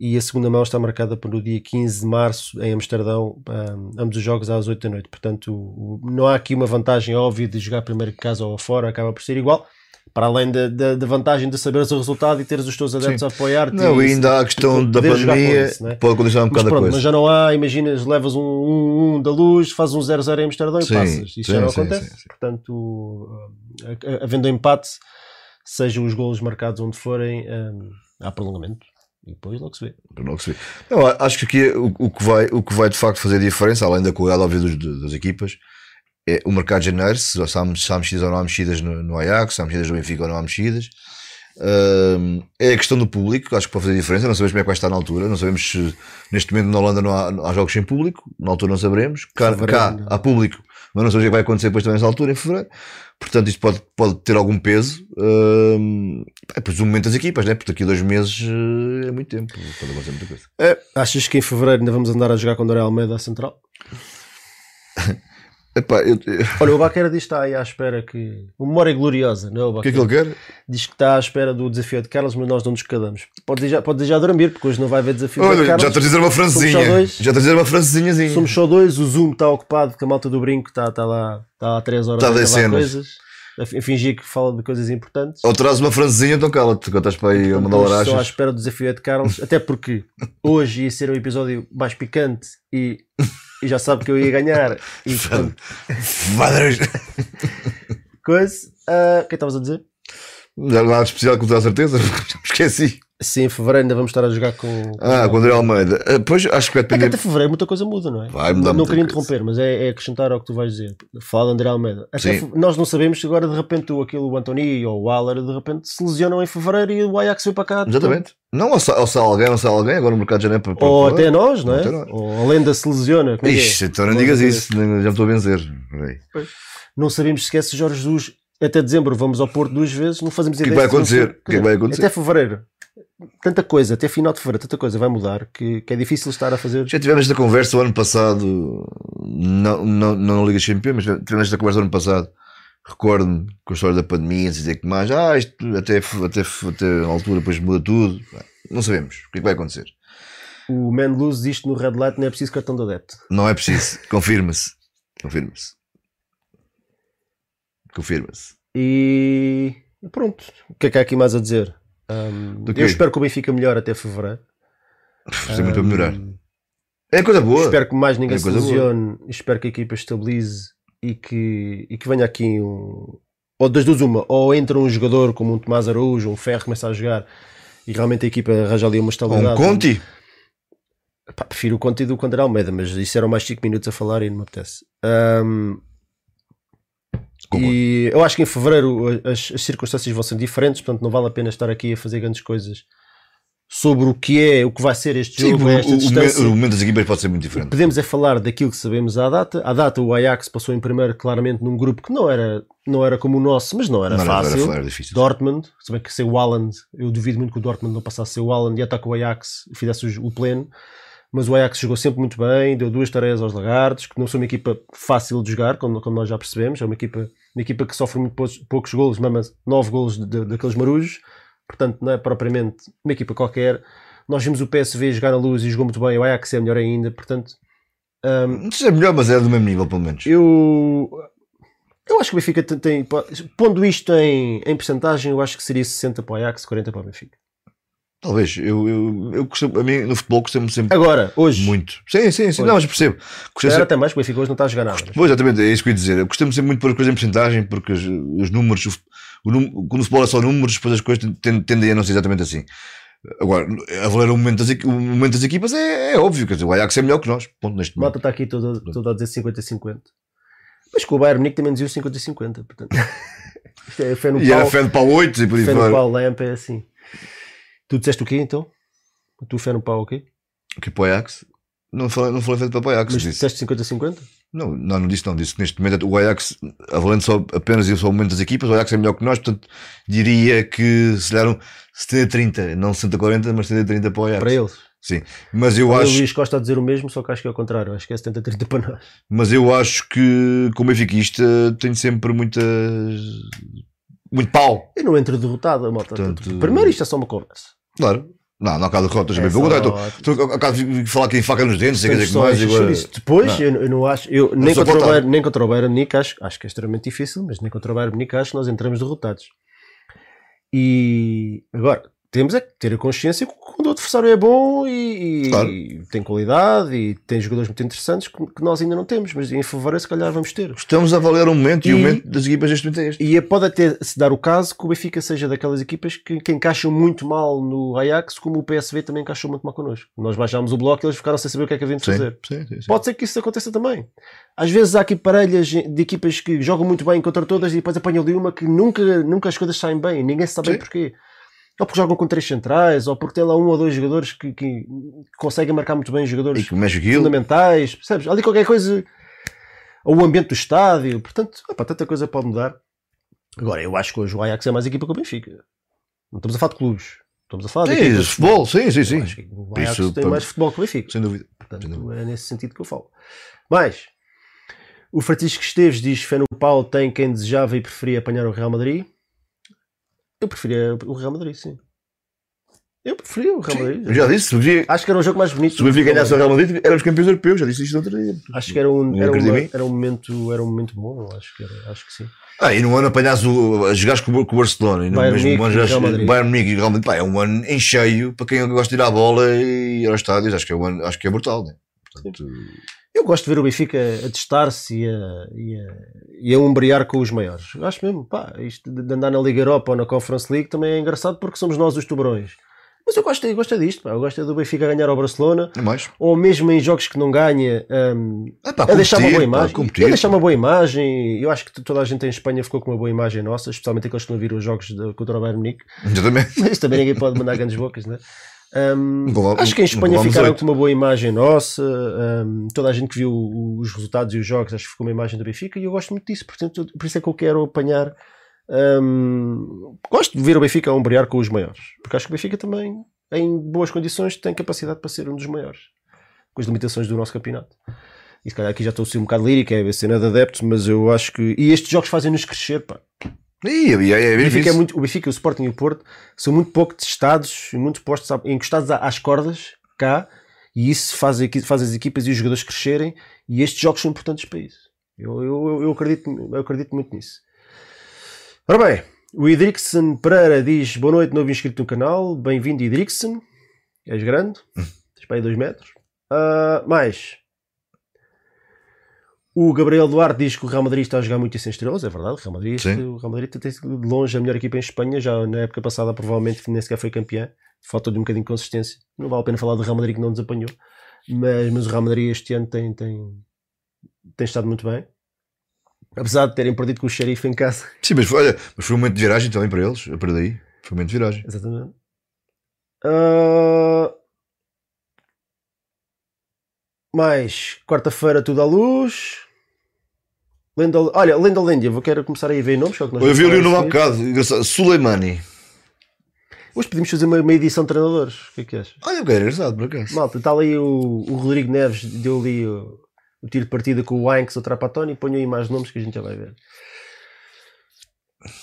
e a segunda mão está marcada para o dia 15 de março em Amsterdão, um, ambos os jogos às 8 da noite. Portanto, o- não há aqui uma vantagem óbvia de jogar primeiro em casa ou fora, acaba por ser igual. Para além da, da, da vantagem de saberes o resultado e teres os teus adeptos Sim. a apoiar-te. Não, e- ainda há a questão da pandemia, isso, é? pode condicionar um bocado a coisa. mas já não há, imaginas, levas um 1-1 da luz, fazes um 0-0 em Amsterdão e Sim, passas. Isso sim, já não acontece. Portanto, a- a- havendo empate, sejam os golos marcados onde forem, hum, há prolongamento. E depois logo se vê. Que se vê. Não, acho que aqui o, o que vai, o que vai de facto fazer diferença, além da qualidade óbvia dos- das equipas, é o mercado de janeiro, se há, se há mexidas ou não há mexidas no, no Ajax, se há mexidas no Benfica ou não há mexidas. Ahm, é a questão do público, acho que pode fazer diferença. Não sabemos como é que vai estar na altura. Não sabemos se neste momento na Holanda não há, não há jogos sem público. Na altura não saberemos. Cá, cá há público, mas não sabemos o que vai acontecer depois também nessa altura, em fevereiro. Portanto, isto pode, pode ter algum peso. Ahm, é presumamente as equipas, né? porque daqui a dois meses eh, é muito tempo. Pode acontecer muita coisa. Achas que em fevereiro ainda vamos andar a jogar com o Doré Almeida à central? *laughs* Epá, eu- *laughs* Olha, o Baquera diz que está aí à espera que. Uma memória gloriosa, não é? O o que é que ele quer? diz que está à espera do desafio de Carlos, mas nós não nos cadamos. Pode dizer, pode já dormir, porque hoje não vai haver desafio de Olha, Carlos. já a dizer uma francesinha. Dois. Já a dizer uma francesinhazinha. Somos só dois, o Zoom está ocupado, que a malta do brinco está, está lá, está há 3 horas Está a gravar coisas, a fi- a fingir que fala de coisas importantes. Ou traz uma francesinha, então cala-te, que estás para aí a mandar Hoje Estou à larachas. espera do desafio de Carlos, até porque *laughs* hoje ia ser um episódio mais picante e, e já sabe que eu ia ganhar. E, *laughs* Madres. coisa. Ah, o que é que estavas a dizer? De especial que te dá certeza? *laughs* Esqueci. Sim, em fevereiro ainda vamos estar a jogar com. Ah, com o André Almeida. Ah, Pois acho que vai É que depender. até fevereiro muita coisa muda, não é? Vai mudar não queria interromper, mas é, é acrescentar ao que tu vais dizer. Fala André Almeida. Até fe- nós não sabemos se agora de repente o, aquele, o Antoni ou o Waller de repente se lesionam em fevereiro e o Ajax veio para cá. Exatamente. Não, ou sai, ou alguém, ou sai alguém, agora no mercado de janeiro para. para- Ou para- até nós, não é? Nós. Ou a lenda se lesiona. como é que é? Ixi, então não digas não isso, já me estou a. Peraí. Não sabemos sequer se Jorge Jesus até dezembro vamos ao Porto duas vezes, não fazemos que ideia. vai se vamos- acontecer? O que é que vai acontecer? Até fevereiro. Tanta coisa, até final de fevereiro, tanta coisa vai mudar que, que é difícil estar a fazer. Já tivemos esta conversa o ano passado, não, não, não na Liga Champions, mas tivemos esta conversa o ano passado. Recordo-me com a história da pandemia, dizer que mais, ah, isto até, até, até a altura depois muda tudo. Não sabemos o que é que vai acontecer. O Man diz que no Red Light não é preciso cartão de adepto. Não é preciso, *laughs* confirma-se. Confirma-se. Confirma-se. E pronto, o que é que há aqui mais a dizer? Um, eu espero que o Benfica melhore até fevereiro. Tem muito para melhorar. Um, É coisa boa. Espero que mais ninguém É se coisa boa. lesione, espero que a equipa estabilize e que, e que venha aqui um. Ou das duas, uma, ou entra um jogador como um Tomás Araújo, um Ferro, começa a jogar e realmente a equipa arranja ali uma estabilidade. um Conti. Pá, prefiro o Conte do que o Almeida, mas isso eram mais 5 minutos a falar e não me apetece. Um, Concordo. e eu acho que em fevereiro as, as circunstâncias vão ser diferentes, portanto não vale a pena estar aqui a fazer grandes coisas sobre o que é, o que vai ser este Sim, jogo, o, o, momento das equipas pode ser muito diferente. Podemos é falar daquilo que sabemos à data. À data o Ajax passou em primeiro claramente num grupo que não era, não era como o nosso, mas não era Não era- fácil. era- era difícil. Dortmund, se bem que ser o Haaland, eu duvido muito que o Dortmund não passasse a ser o Haaland e ataque o Ajax e fizesse o pleno. Mas o Ajax jogou sempre muito bem, deu duas tareias aos Lagartos, que não são uma equipa fácil de jogar, como, como nós já percebemos. É uma equipa, uma equipa que sofre muito poucos, poucos golos, mesmo nove golos de- de- daqueles marujos. Portanto, não é propriamente uma equipa qualquer. Nós vimos o PSV jogar na luz e jogou muito bem. O Ajax é melhor ainda. Portanto, se é melhor, mas é do mesmo nível, pelo menos. eu, eu acho que o Benfica tem, tem- pondo isto em, em percentagem, eu acho que seria 60 para o Ajax, 40 para o Benfica. Talvez. Eu, eu, eu costumo, a mim, no futebol, costumo sempre Agora, hoje, muito. Sim, sim, sim. Pois. Não, mas percebo. Costumo sempre, até mais, porque Benfica hoje não está a jogar nada. mas- Pois, exatamente, é isso que eu ia dizer. Eu costumo sempre muito pôr as coisas em porcentagem, porque os, os números, o, o, quando o futebol é só números, depois as coisas tendem, a não ser exatamente assim. Agora, a valer o momento das, o momento das equipas é, é óbvio, quer dizer, o Ajax é melhor que nós, ponto neste momento. está aqui toda, toda a dizer 50-50. Mas com o Bayern Munique também dizia 50-50. Portanto, *laughs* isto é fé no E era pau. fé de pau 8 e por aí Fé no fora. pau, Lamp é assim. Tu disseste o quê então? Tu fé no pau o quê? Que para o Ajax? Não falei, não falei fé para o Ajax. Mas disse. disseste 50-50? Não, não, não disse não. Disse que neste momento o Ajax, avalando só apenas e só o momento das equipas, o Ajax é melhor que nós, portanto diria que se deram 70-30, não 60-40, mas 70-30 para o Ajax. Para eles. Sim, mas eu Olha, O acho, Luís Costa a dizer o mesmo, só que acho que é o contrário. Acho que é 70-30 para nós. mas eu acho que como benfiquista tenho sempre muitas muito pau. Eu não entro derrotado, a malta. Portanto- Primeiro, isto é só uma conversa. Claro. Não, não há bocado derrotas. É É há bocado de falar que tem faca nos dentes, sei que mais. Agora-. Depois, Não. eu, eu não acho, eu, nem, contra o. Bayern, nem contra o Bayern Munique acho, acho que é extremamente difícil, mas nem contra o Bayern Munique acho que nós entramos derrotados. E agora, temos é que ter a consciência que quando o adversário é bom e, e- Claro. e tem qualidade e tem jogadores muito interessantes que, que nós ainda não temos, mas em fevereiro se calhar vamos ter. Estamos a avaliar um momento e, o momento das equipas neste momento é este. E é- pode até se dar o caso que o Benfica seja daquelas equipas que, que encaixam muito mal no Ajax, como o PSV também encaixou muito mal connosco. Nós baixámos o bloco e eles ficaram sem saber o que é que haviam de fazer. sim, sim, sim. Pode ser que isso aconteça também. Às vezes há aqui parelhas de equipas que jogam muito bem contra todas e depois apanham ali uma que nunca, nunca as coisas saem bem. Ninguém sabe bem porquê. Ou porque jogam com três centrais, ou porque tem lá um ou dois jogadores que, que conseguem marcar muito bem jogadores que fundamentais. Percebes? Ali qualquer coisa. Ou o ambiente do estádio. Portanto, opa, tanta coisa pode mudar. Agora, eu acho que hoje o Ajax é mais equipa que o Benfica. Não estamos a falar de clubes. Estamos a falar de Sim, equipas. futebol, sim, sim, sim. que o Ajax Isso, tem pá, mais futebol que o Benfica. Sem dúvida. Portanto, Sem dúvida. é nesse sentido que eu falo. Mas, o Francisco Esteves diz Fé no Paulo tem quem desejava e preferia apanhar o Real Madrid. Eu preferia o Real Madrid, sim. Eu preferia o Real Madrid. Eu já disse, Acho que era um jogo mais bonito. se o Benfica ganhasse o Real Madrid, éramos campeões europeus. Já disse isto outro dia. Acho que era um, era, uma- era um momento, era um momento bom, acho que, era, acho que sim. Ah, e no ano apanhas o. jogares com, o- com o Barcelona e no Bayern mesmo ano jogares. Bayern Munique e Real Madrid. Pá, é um ano em cheio para quem gosta de ir à bola e ir aos estádios. Acho que é, um ano, acho que é brutal, né? Portanto, Eu gosto de ver o Benfica a testar-se e a, e, e a umbrear com os maiores. Eu acho mesmo, pá, isto de andar na Liga Europa ou na Conference League também é engraçado porque somos nós os tubarões. Mas eu gosto, eu gosto é disto, pá. eu gosto é do Benfica ganhar ao Barcelona, é mais. ou mesmo em jogos que não ganha, hum, Ah, pá, a deixar uma boa competir, pá, imagem. competir, a deixar pá. uma boa imagem. Eu acho que toda a gente em Espanha ficou com uma boa imagem nossa, especialmente aqueles que não viram os jogos de, contra o Bayern Munique. Exatamente. Mas também ninguém pode mandar grandes bocas, né? Um, acho que em Espanha ficaram com uma boa imagem nossa. um, toda a gente que viu os resultados e os jogos acho que ficou uma imagem do Benfica e eu gosto muito disso. Portanto, por isso é que eu quero apanhar. um, gosto de ver o Benfica a ombrear com os maiores, porque acho que o Benfica também, em boas condições, tem capacidade para ser um dos maiores, com as limitações do nosso campeonato. E se calhar aqui já estou a ser um bocado lírico, é a cena de adeptos, mas eu acho que. E estes jogos fazem-nos crescer, pá. E, e, é, é, O Benfica, é muito, o Benfica, o Sporting e o Porto são muito pouco testados e muito postos a- encostados às cordas cá e isso faz, faz as equipas e os jogadores crescerem e estes jogos são importantes para isso. Eu, eu, eu, acredito, eu acredito muito nisso. Ora bem, o Idrixon Pereira diz boa noite, novo inscrito no canal. Bem-vindo, Idrixon. És grande, tens para aí 2 metros. Ah, mais, o Gabriel Duarte diz que o Real Madrid está a jogar muito sem estrelas, é verdade. O Real Madrid, Sim. o Real Madrid tem sido de longe a melhor equipa em Espanha. Já na época passada, provavelmente, nem sequer foi campeão. Falta de um bocadinho de consistência. Não vale a pena falar do Real Madrid que não nos apanhou, mas, mas o Real Madrid este ano tem, tem, tem estado muito bem. Apesar de terem perdido com o Xerife em casa. *laughs* Sim, mas foi, olha, mas foi um momento de viragem também para eles. A partir daí. Foi um momento de viragem. Exatamente. Ah, mais quarta-feira, tudo à luz. Lenda, olha, Lenda Lândia, vou quero começar aí a ver nomes. que é nós Eu vi ali o nome há bocado. engraçado. Suleimani. Hoje podemos fazer uma, uma edição de treinadores. O que é que achas? Olha, que é engraçado, por acaso. Malta, está ali o, o Rodrigo Neves, deu ali o, o tiro de partida com o Ainks, o Trapatoni. Ponho aí mais nomes que a gente já vai ver.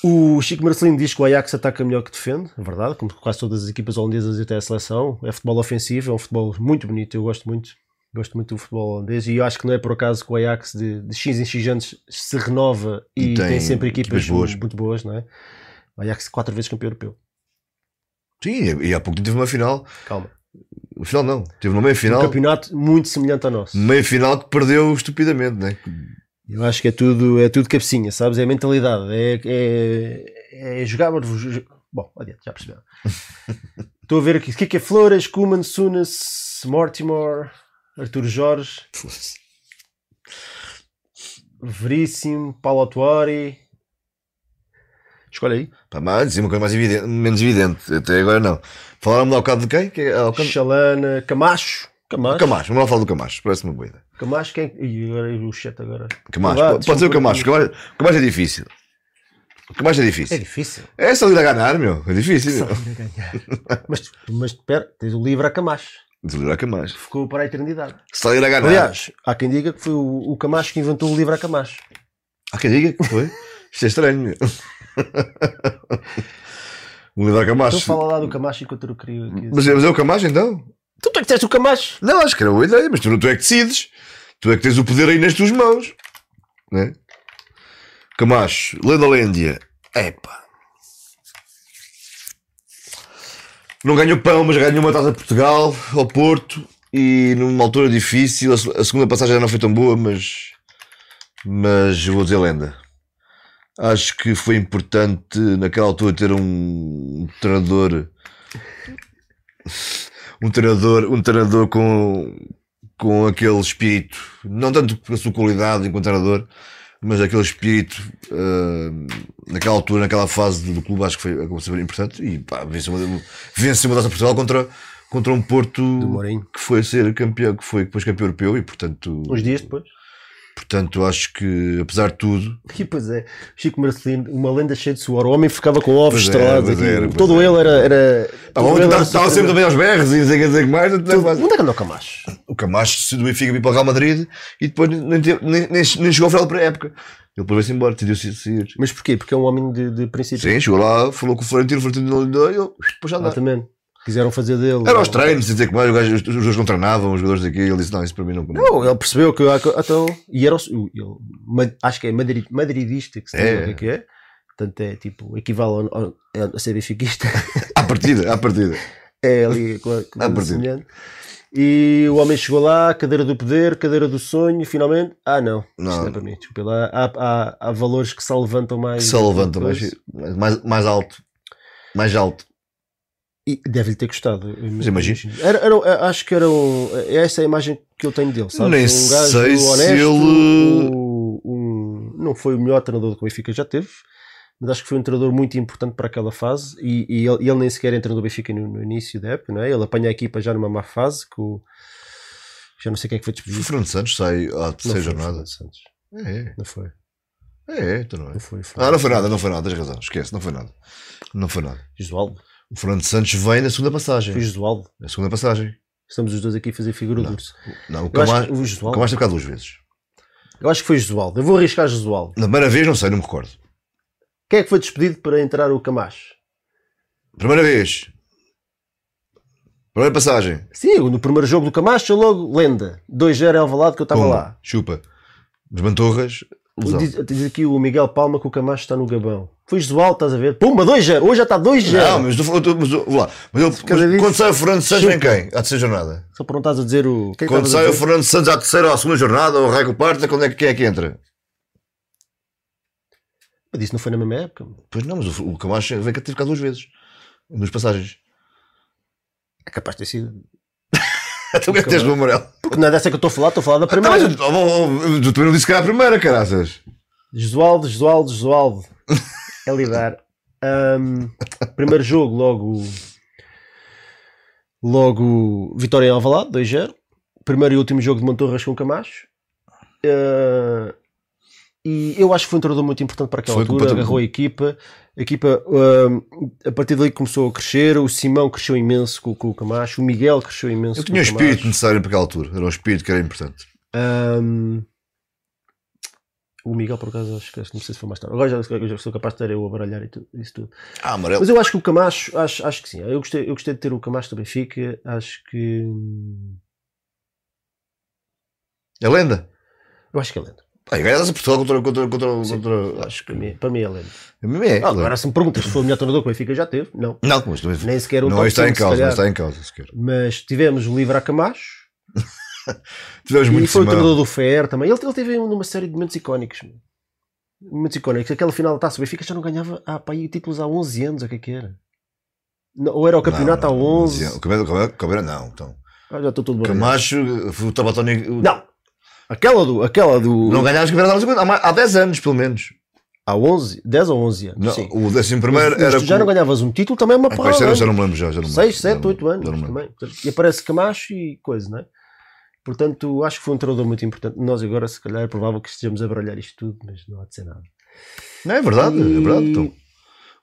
O Chico Marcelino diz que o Ajax ataca melhor que defende, é verdade, como quase todas as equipas holandesas e até a seleção. É futebol ofensivo, é um futebol muito bonito, eu gosto muito. Gosto muito do futebol holandês e eu acho que não é por acaso que o Ajax de, de X em X anos se renova e, E tem, tem sempre equipas, equipas boas. muito boas, não é? O Ajax quatro vezes campeão europeu. Sim, e há pouco tempo teve uma final. Calma. O final não. Teve uma meia Um final. campeonato muito semelhante ao nosso. Meia final que perdeu estupidamente, né? Eu acho que é tudo, é tudo cabecinha, sabes? É a mentalidade, é, é, é jogar. Bom, adiante, já perceberam. *laughs* Estou a ver aqui. O que é que é Flores, Kuman, Sunas, Mortimer, Artur Jorge, Veríssimo, Paulo Autuori. Escolha aí. Pá, mas uma coisa mais evidente, menos evidente. Até agora não. Falaram-me há bocado de quem? Que é, Xalana, Camacho. Camacho. Camacho, vamos lá falar do Camacho, parece-me uma boa ideia. Camacho, quem? Ih, agora o chat agora. Camacho, Vá, pode, pode ser o Camacho. O Camacho, o Camacho é difícil. O Camacho é É difícil. difícil. É só ir a ganhar, meu. É difícil. Só meu. ir a ganhar. mas, mas espera, tens o livro a Camacho. Desligar Camacho. Ficou para a eternidade. Só ir a ganhar. Aliás, há quem diga que foi o, o Camacho que inventou o livro a Camacho. Há quem diga que foi. *laughs* Isto é estranho. *laughs* O Leandro Então Camacho. fala lá do Camacho enquanto eu queria. aqui. Mas, é- mas é o Camacho então? Tu tu é que tens o Camacho? Não, acho que era boa ideia, mas tu, tu é que decides. Tu é que tens o poder aí nas tuas mãos. Né? Camacho, Lendolândia. Epá. Não ganhou pão, mas ganhou uma taça de Portugal ao Porto e numa altura difícil. A segunda passagem já não foi tão boa, mas. Mas vou dizer lenda. Acho que foi importante naquela altura ter um treinador um treinador, um treinador com, com aquele espírito, não tanto pela sua qualidade enquanto treinador, mas aquele espírito ah, naquela altura, naquela fase do, do clube, acho que foi acabou ser importante e pá, venceu uma, venceu uma taça Portugal contra, contra um Porto que foi ser campeão, que foi depois campeão europeu e portanto, Uns dias depois. Portanto acho que apesar de tudo, E pois é, Chico Marcelino, uma lenda cheia de suor. O homem ficava com ovos é, estrelados era, pois Todo era. ele era. era todo ele estava sempre também aos berros e não sei o que mais, é. Onde é que anda o Camacho? o Camacho se do Benfica vir para o Real Madrid e depois nem, nem, nem, chegou ao final da época. Ele depois veio-se embora, decidiu sair. Mas porquê? Porque é um homem de, de princípio. Sim, chegou lá, falou com o Florentino, o Florentino não lhe deu e ele depois já andava. Exatamente. Quiseram fazer dele. Era aos treinos, dizer que mais, os jogadores não treinavam, os jogadores aqui, ele disse: Não, isso para mim não. Não, ele percebeu que. Então, e era ma- acho que é madrid, madridista que se É. tem, o que é que é. Portanto, é tipo, equivale ao, ao, a ser benfiquista. À partida, à partida. é ali com com À partida. E o homem chegou lá, cadeira do poder, cadeira do sonho, finalmente. Ah, não. Não. Isto não é para mim. Desculpa lá. Há, há, há valores que se levantam mais. Que se levanta mais, mais, mais alto. Mais alto. E deve-lhe ter gostado. imagino. Era, era- acho que era um, essa é a imagem que eu tenho dele, sabe? Nem um gajo sei se honesto, ele- um- um- não foi o melhor treinador que o Benfica já teve, mas acho que foi um treinador muito importante para aquela fase e, e ele, ele nem sequer entrou no Benfica no, no início da época, não é? Ele apanha a equipa já numa má fase, o- já não sei quem é que foi O despedido. Fernando Santos sai à Não terceira foi o jornada. Fernando Santos. É, Não foi. é, é, então não é. Não foi. Ah, não foi nada, não foi nada, tens razão, esquece, não foi nada. Não foi nada. Josualdo. O Fernando Santos vem na segunda passagem. Foi Josualdo. Na segunda passagem. Estamos os dois aqui a fazer figura Não. do urso. Não, o Camacho, o o tem ficado duas vezes. eu acho que foi Josualdo. Eu vou arriscar Josualdo. Na primeira vez, não sei, não me recordo. Quem é que foi despedido para entrar o Camacho? Primeira vez. Primeira passagem. Sim, no primeiro jogo do Camacho, logo lenda. 2-0 em Alvalade que eu estava lá. Chupa. Desmantorras. Diz, diz aqui o Miguel Palma que o Camacho está no Gabão. Foi Josualdo, estás a ver? Pumba, 2-0. Hoje já está 2-0. Não, mas, tu, tu, mas, lá. mas, Cada mas vez- quando sai o Fernando Santos, vem quem? À terceira jornada. Só para não estás a dizer o. Quem é que Quando sai o? Fernando Santos à terceira ou à segunda jornada, ou o Raico Parta, quando é que, quem é que entra? Mas Isso não foi na mesma época. Pois não, mas o, o Camacho vem cá ter ficado duas vezes. Duas passagens. É capaz de ter sido. *laughs* Então o que é que tens do amarelo? Porque não é dessa que eu estou a falar, estou a falar da Ah, primeira. mas, oh, oh, oh, tu também não disse que era a primeira, caraças. Josualdo, Josualdo, Josualdo. *laughs* É lidar. Ahm, primeiro jogo, logo. Logo, vitória em Alvalade, 2-0. Primeiro e último jogo de Mantorras com Camacho. Ah, e eu acho que foi um treinador muito importante para aquela Foi altura. Agarrou a equipa. A equipa, a partir daí começou a crescer. O Simão cresceu imenso com, com o Camacho. O Miguel cresceu imenso Eu tinha o o espírito necessário para aquela altura. Era um espírito que era importante. Ahm, o Miguel, por acaso, acho que não sei se foi mais tarde. Agora já, já sou capaz de ter eu a baralhar e tu- isso tudo. Ah, amarelo. Mas eu acho que o Camacho, acho, acho que sim. Eu gostei, eu gostei de ter o Camacho do Benfica. Acho que. É lenda. Eu acho que é lenda. Ah, ganhas a Portugal contra. contra, contra, Sim, contra Acho que para mim, para mim é lenda. A mim é. Ah, agora, se me perguntas se foi o melhor treinador que o Benfica já teve, não. Não, mas também. Nem sequer o não está em causa, não está em causa sequer. Mas tivemos o livre a Camacho. *laughs* *laughs* Tivemos E muito foi o treinador do FER também. Ele, ele teve numa série de momentos icónicos. Momentos icónicos. Aquela final da taça, o Benfica já não ganhava ah, pá, títulos há 11 anos, o que é que era? Não, ou era o campeonato Não, há não, 11. O o o Cabeira não. Então. Ah, já estou todo baralhado. Camacho, o Trabatoni. Não! Aquela do. Aquela do Não ganhámos o Campeonato há, há 10 anos, pelo menos. há 11, 10 ou 11 anos. Não, sim. o décimo Mas- primeiro mas era. tu já com- não ganhavas um título, também é uma Ah, de já não me lembro já. já não me 6, lembro, 7, já não- 8 anos também. E aparece Camacho e coisa, não é? Portanto, acho que foi um treinador muito importante. Nós agora, se calhar, é provável que estejamos a baralhar isto tudo, mas não há de ser nada. Não, é verdade, é E- verdade. Então,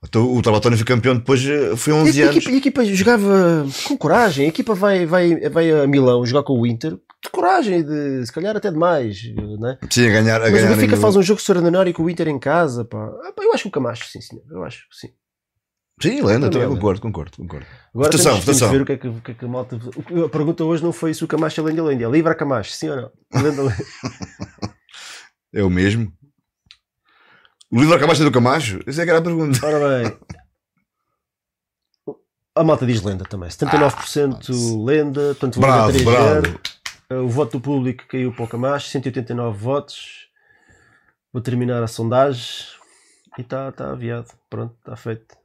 então o Trabatoni foi campeão depois, eh, foi E 11 a, anos. equipa, a equipa jogava com coragem. A equipa vai, vai, vai a Milão jogar com o Inter de coragem, de, se calhar até demais. Né? Sim, a ganhar. A Mas o ganhar Benfica em- faz um jogo extraordinário com o Inter em casa. Pá. Ah, pá, eu acho que o Camacho, sim, senhor. Eu acho que sim. Sim, lenda, também concordo, concordo, concordo. Agora Votação, temos, temos votação. ver o que é que, o que, é que a malta. A pergunta hoje não foi se o Camacho é lenda ou lenda, é livre a Camacho, sim ou não? Lenda ou lenda? *laughs* É o mesmo. O livro acabaste do Camacho? Essa é que era a pergunta. Ora bem. A malta diz lenda também. 79% lenda, portanto Bravo, 3 bravo. O voto do público caiu para o Camacho, 189 votos. Vou terminar a sondagem e está tá aviado. Pronto, está feito.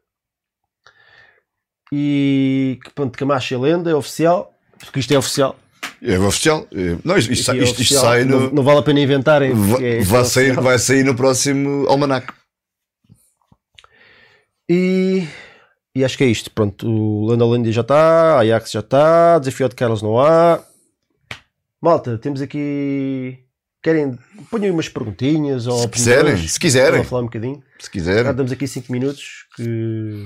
E que pronto, Camacho é lenda, é oficial. Porque isto é oficial. É oficial. É- Não, isto, isto, é isto- isto sai no. Não, não vale a pena inventarem. va- porque é- vai, é sair, oficial. vai sair no próximo almanac. E, e acho que é isto. Pronto, o Landolândia já está, Ajax já está, Desafio de Carlos não há. Malta, temos aqui. Querem. Ponham umas perguntinhas ou Se quiserem, se quiserem. falar um bocadinho. Se Já quiserem. damos aqui 5 minutos que.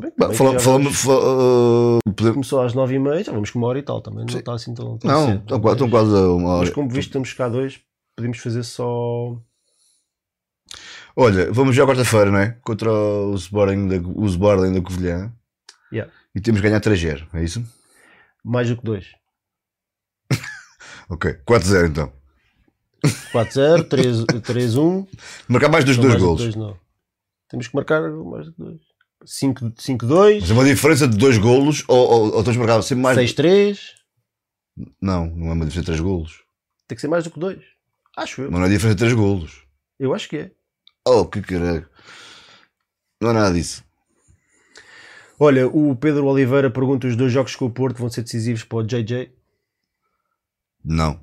Se bem que também fala- já fala- vamos- uh, podemos- Começou às 9h30, já vamos com uma hora e tal também. Não está assim tão, tão Não, cedo. estão quase, estão quase a uma Mas hora. como visto, estamos cá dois, podemos fazer só. Olha, vamos já quarta-feira, não é? Contra o Sporting da, o Sporting da Covilhã. Yeah. E temos que ganhar 3-0, é isso? Mais do que 2. *laughs* Ok, 4-0 então. 4-0, 3 3-1. Marcar mais dos Não, dois mais do que golos. dois. Temos que marcar mais do que 2. 5-2, Mas é uma diferença de dois golos ou, ou, ou tens marcado sempre mais. 6-3. Não, não é uma diferença de três golos. Tem que ser mais do que 2. Acho eu. Mas não é diferença de três golos. Eu acho que é. Oh, que caralho. Não é nada disso. Olha, o Pedro Oliveira pergunta: os dois jogos com o Porto vão ser decisivos para o JJ? Não.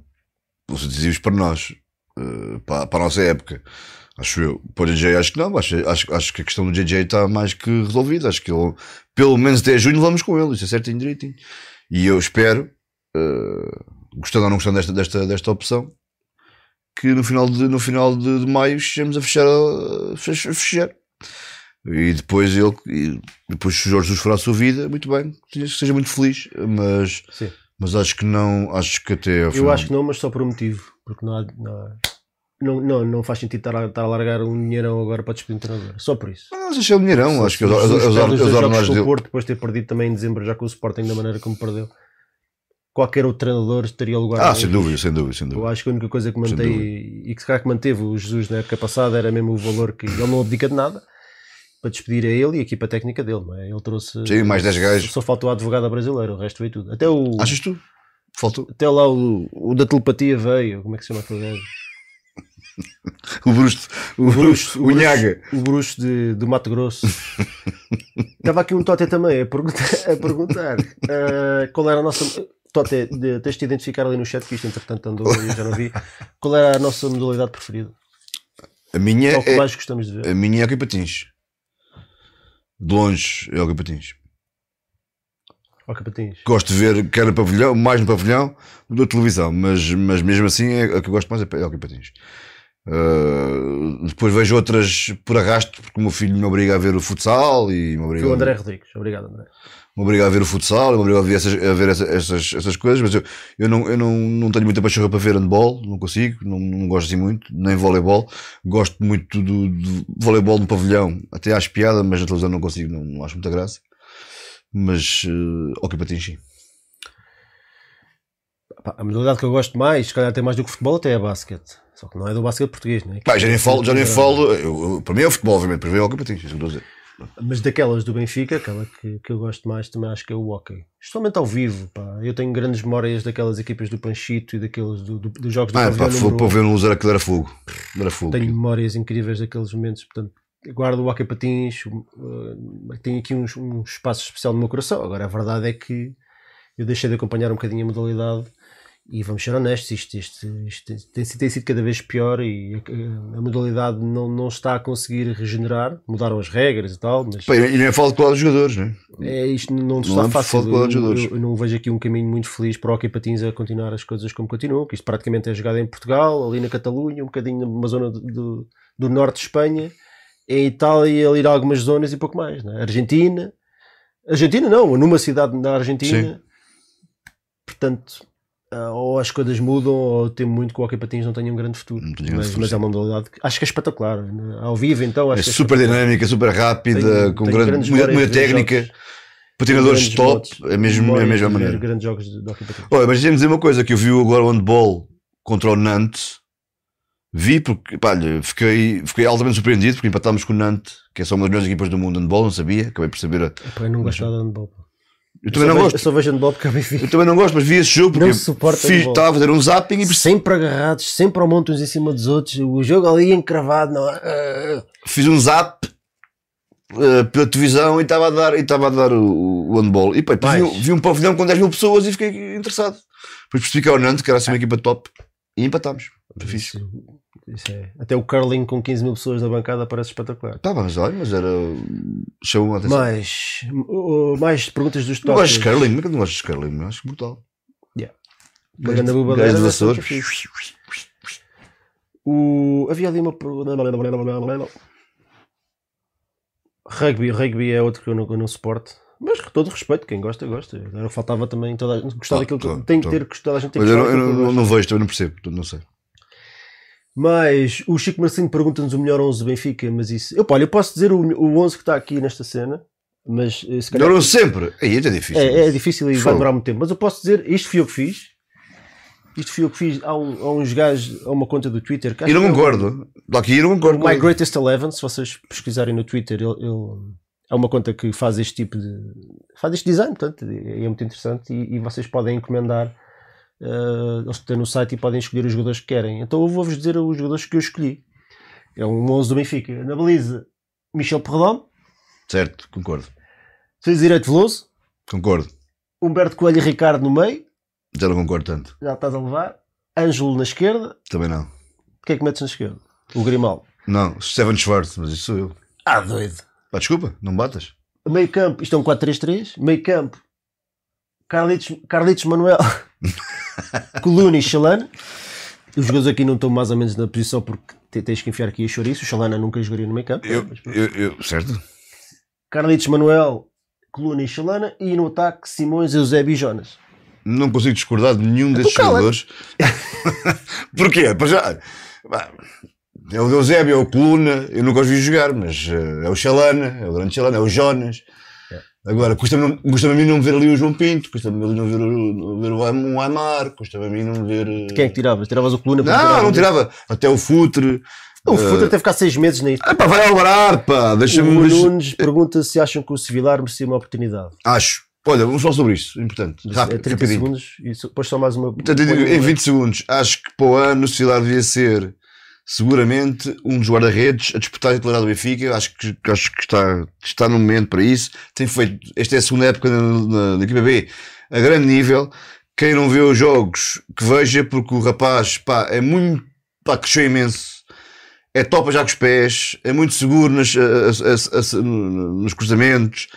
Vão ser decisivos para nós. eh, para, para a nossa época. Acho eu. Para o JJ acho que não. Acho, acho, acho que a questão do JJ está mais que resolvida. Acho que ele, pelo menos até junho vamos com ele. Isso é certinho direitinho. E eu espero, eh, gostando ou não gostando desta, desta, desta opção, que no final de, no final de, de maio estejamos a fechar, a fech- a fechar. E depois ele, e depois se o Jorge Jesus fará a sua vida, muito bem, que seja muito feliz, mas, Sim. mas acho que não, acho que até Eu final- acho que não, mas só por um motivo. Porque não, há, não, há- não, não, não faz sentido estar a, estar a largar um dinheirão agora para despedir um treinador. Só por isso. Não, mas achei o dinheirão, acho que os, os, os, os os ordenados dele. Porto, depois de ter perdido também em dezembro, já com o Sporting da maneira como perdeu, qualquer outro treinador estaria lugar. Ah, sem dúvida, sem dúvida, sem Eu dúvida. acho que a única coisa que dúvida. e que se calhar que manteve o Jesus na época passada era mesmo o valor que ele não abdica de nada para despedir a ele e a equipa técnica dele, não é? Ele trouxe Sim, mais 10 gajos. Só faltou a advogada brasileira, o resto veio tudo. Até o Achas tu? Faltou. até lá o, o da telepatia veio, como é que se chama aquele gajo? O Brusto, o, Bruxo, o, Bruxo. Nhaga. O bruxo de, do Mato Grosso. Estava aqui um Toté também a perguntar, a perguntar ah, qual era a nossa. Toté, de, tens de identificar ali no chat que isto entretanto andou e já não vi. Qual era a nossa modalidade preferida? A minha Qual que é, mais gostamos de ver? a minha é o Patins. De longe é o Patins. Gosto de ver quer no pavilhão, mais no pavilhão do que na televisão, mas, mas mesmo assim é, a que eu gosto mais é o Patins. Uh, depois vejo outras por arrasto, porque o meu filho me obriga a ver o futsal e me obriga, Foi o André Rodrigues. Obrigado, André. me obriga a ver o futsal, me obriga a ver essas, a ver essa- essas, essas coisas, mas eu, eu, não, eu não, não tenho muita paixão para ver handball, não consigo, não, não gosto assim muito, nem voleibol. Gosto muito do, do voleibol no pavilhão, até acho piada, mas na televisão não consigo, não, não acho muita graça. Mas, uh, ok, patins sim. Pá, a modalidade que eu gosto mais, se calhar até mais do que futebol, até é basquete. Só que não é do basquete português, não é? Pá, já nem falo, já nem falo eu, eu- para mim é o futebol, obviamente, para mim é o patins, isso que estou a dizer. Mas daquelas do Benfica, aquela que, que eu gosto mais também acho que é o hockey. Especialmente ao vivo, pá. Eu tenho grandes memórias daquelas equipas do Panchito e daqueles do, do- dos jogos do Ah, pá, número para ver no usar aquilo era fogo. Era fogo. Tenho memórias incríveis daqueles momentos, portanto, guardo o hockey patins, uh, tenho aqui um, um espaço especial no meu coração. Agora, a verdade é que eu deixei de acompanhar um bocadinho a modalidade e vamos ser honestos, isto, isto, isto tem, sido- tem sido cada vez pior e a, a modalidade não, não está a conseguir regenerar, mudaram as regras e tal, mas Pá, e nem falo de qual dos jogadores, não é? é, isto não Não está é fácil. falta de Eu, jogadores. eu- eu não vejo aqui um caminho muito feliz para o Hockey Patins a continuar as coisas como continuam, que isto praticamente é jogado em Portugal, ali na Catalunha, um bocadinho numa zona do, do, norte de Espanha, em Itália, ali a algumas zonas e pouco mais. Né? Argentina, Argentina não, numa cidade da Argentina. Portanto, ah, ou as coisas mudam, ou temo muito que o hockey patins não tenha um grande futuro. Grande mas, futuro, mas é uma modalidade que acho que é espetacular. Ao vivo, então, acho É que super espetacular. dinâmica, super rápida, com grande, muita, muita técnica, jogos. patinadores top, é mesmo é a mesma maneira. Grandes jogos de, de hockey patins. Mas dizer uma coisa: que eu vi agora o handball contra o Nantes. Vi porque, pá, fiquei, fiquei altamente surpreendido porque empatámos com o Nantes, que é só uma das melhores equipas do mundo de handball, não sabia, acabei por saber. a- não gosto nada de handball. Eu também não vejo- gosto, Eu só vejo handball porque é eu também não gosto, mas vi esse jogo porque fiz- estava a fazer um zapping e Sempre agarrados, sempre ao monte uns em cima dos outros. O jogo ali encravado, não é? fiz um zap eh, pela televisão e estava a dar, e estava a dar o, o handball. E pá, depois vi, vi um pavilhão com 10 mil pessoas e fiquei interessado. Depois percebi que era o Nantes, que era assim uma equipa top, e empatámos. Isso, isso é. Até o curling com 15 mil pessoas na bancada parece espetacular. Tá, mas olha, mas era. Chamou a atenção. Mais, uh, mais perguntas dos Não gosto de tópicos. mas que não gosto de curling, acho brutal. Uma grande bobadeira de dessa Açores. O... Havia ali uma. Rugby, rugby é outro que eu não, eu não suporto. Mas com todo respeito, quem gosta, gosta. Agora faltava também toda a gente gostar Ah, daquilo que tem que ter gostado, a gente tem que Mas eu, não, eu não, não vejo, também não percebo, não sei. Mas o Chico Marcinho pergunta-nos o melhor 11 do Benfica, mas isso. Eu, olha, eu posso dizer o, o 11 que está aqui nesta cena, mas eh, se calhar. Sempre. Aí é difícil. É, é difícil e vai demorar muito tempo. Mas eu posso dizer, isto fui eu que fiz. Isto fui eu que fiz. Há, um- há uns gajos, há uma conta do Twitter. Que acho não é concordo. Aqui eu não concordo. O com My. Greatest Eleven, se vocês pesquisarem no Twitter, ele, ele- é uma conta que faz este tipo de. faz este design, portanto, é é muito interessante e, e vocês podem encomendar. Eh, eles têm no site e podem escolher os jogadores que querem. Então eu vou-vos dizer os jogadores que eu escolhi. É um 11 do Benfica. Na baliza, Michel Perrodon, Certo, concordo. Fez direito Veloso, Concordo. Humberto Coelho e Ricardo no meio, Já não concordo tanto. já estás a levar. Ângelo na esquerda, Também não. quem é que metes na esquerda? O Grimaldo. Não, Steven Schwartz, mas isso sou eu. Ah, doido. Pá, desculpa, não batas. Meio campo, isto é um 4-3-3. Meio campo, Carlitos, Carlitos Manuel, *laughs* *laughs* Coluna e Chalana. Os jogadores aqui não estão mais ou menos na posição porque te- tens que enfiar aqui a chouriço. O Chalana nunca jogaria no meio campo. Eu, eu, eu, certo? Carlitos Manuel, Coluna e Chalana. E no ataque, Simões, Eusébio e Jonas. Não consigo discordar de nenhum destes cala-te. jogadores. *laughs* Porquê? Para já. É o Eusébio, é o Coluna, eu nunca os vi jogar, mas eh, é o Chalana, é o grande Chalana, é o Jonas. Agora, custa-me custa-me a mim não ver ali o João Pinto, custa-me a mim não ver, o- ver o o Amar, custa-me a mim não ver. eh, Quem é que tiravas? Tiravas o Coluna? para Não, tirar não um- tirava. Até o Futre. O Futre teve que ficar seis meses nisto. Ah, pá, vai alvarar, pá, O deixa-me. deixa- Nunes pergunta se acham que o Sevilar merecia uma oportunidade. Acho. Olha, vamos falar sobre isso, importante. é Rápido, 30 rapidinho. segundos e depois só mais uma. Portanto, em 20 segundos, acho que para o ano o Cilar devia ser seguramente um dos guarda-redes a disputar a titularidade do Benfica. Acho que, acho que está, está no momento para isso. Tem feito, esta é a segunda época na, na, na equipa B a grande nível. Quem não vê os jogos, que veja, porque o rapaz pá, é muito, pá, cresceu imenso. É topa já com os pés, é muito seguro nas, nos cruzamentos.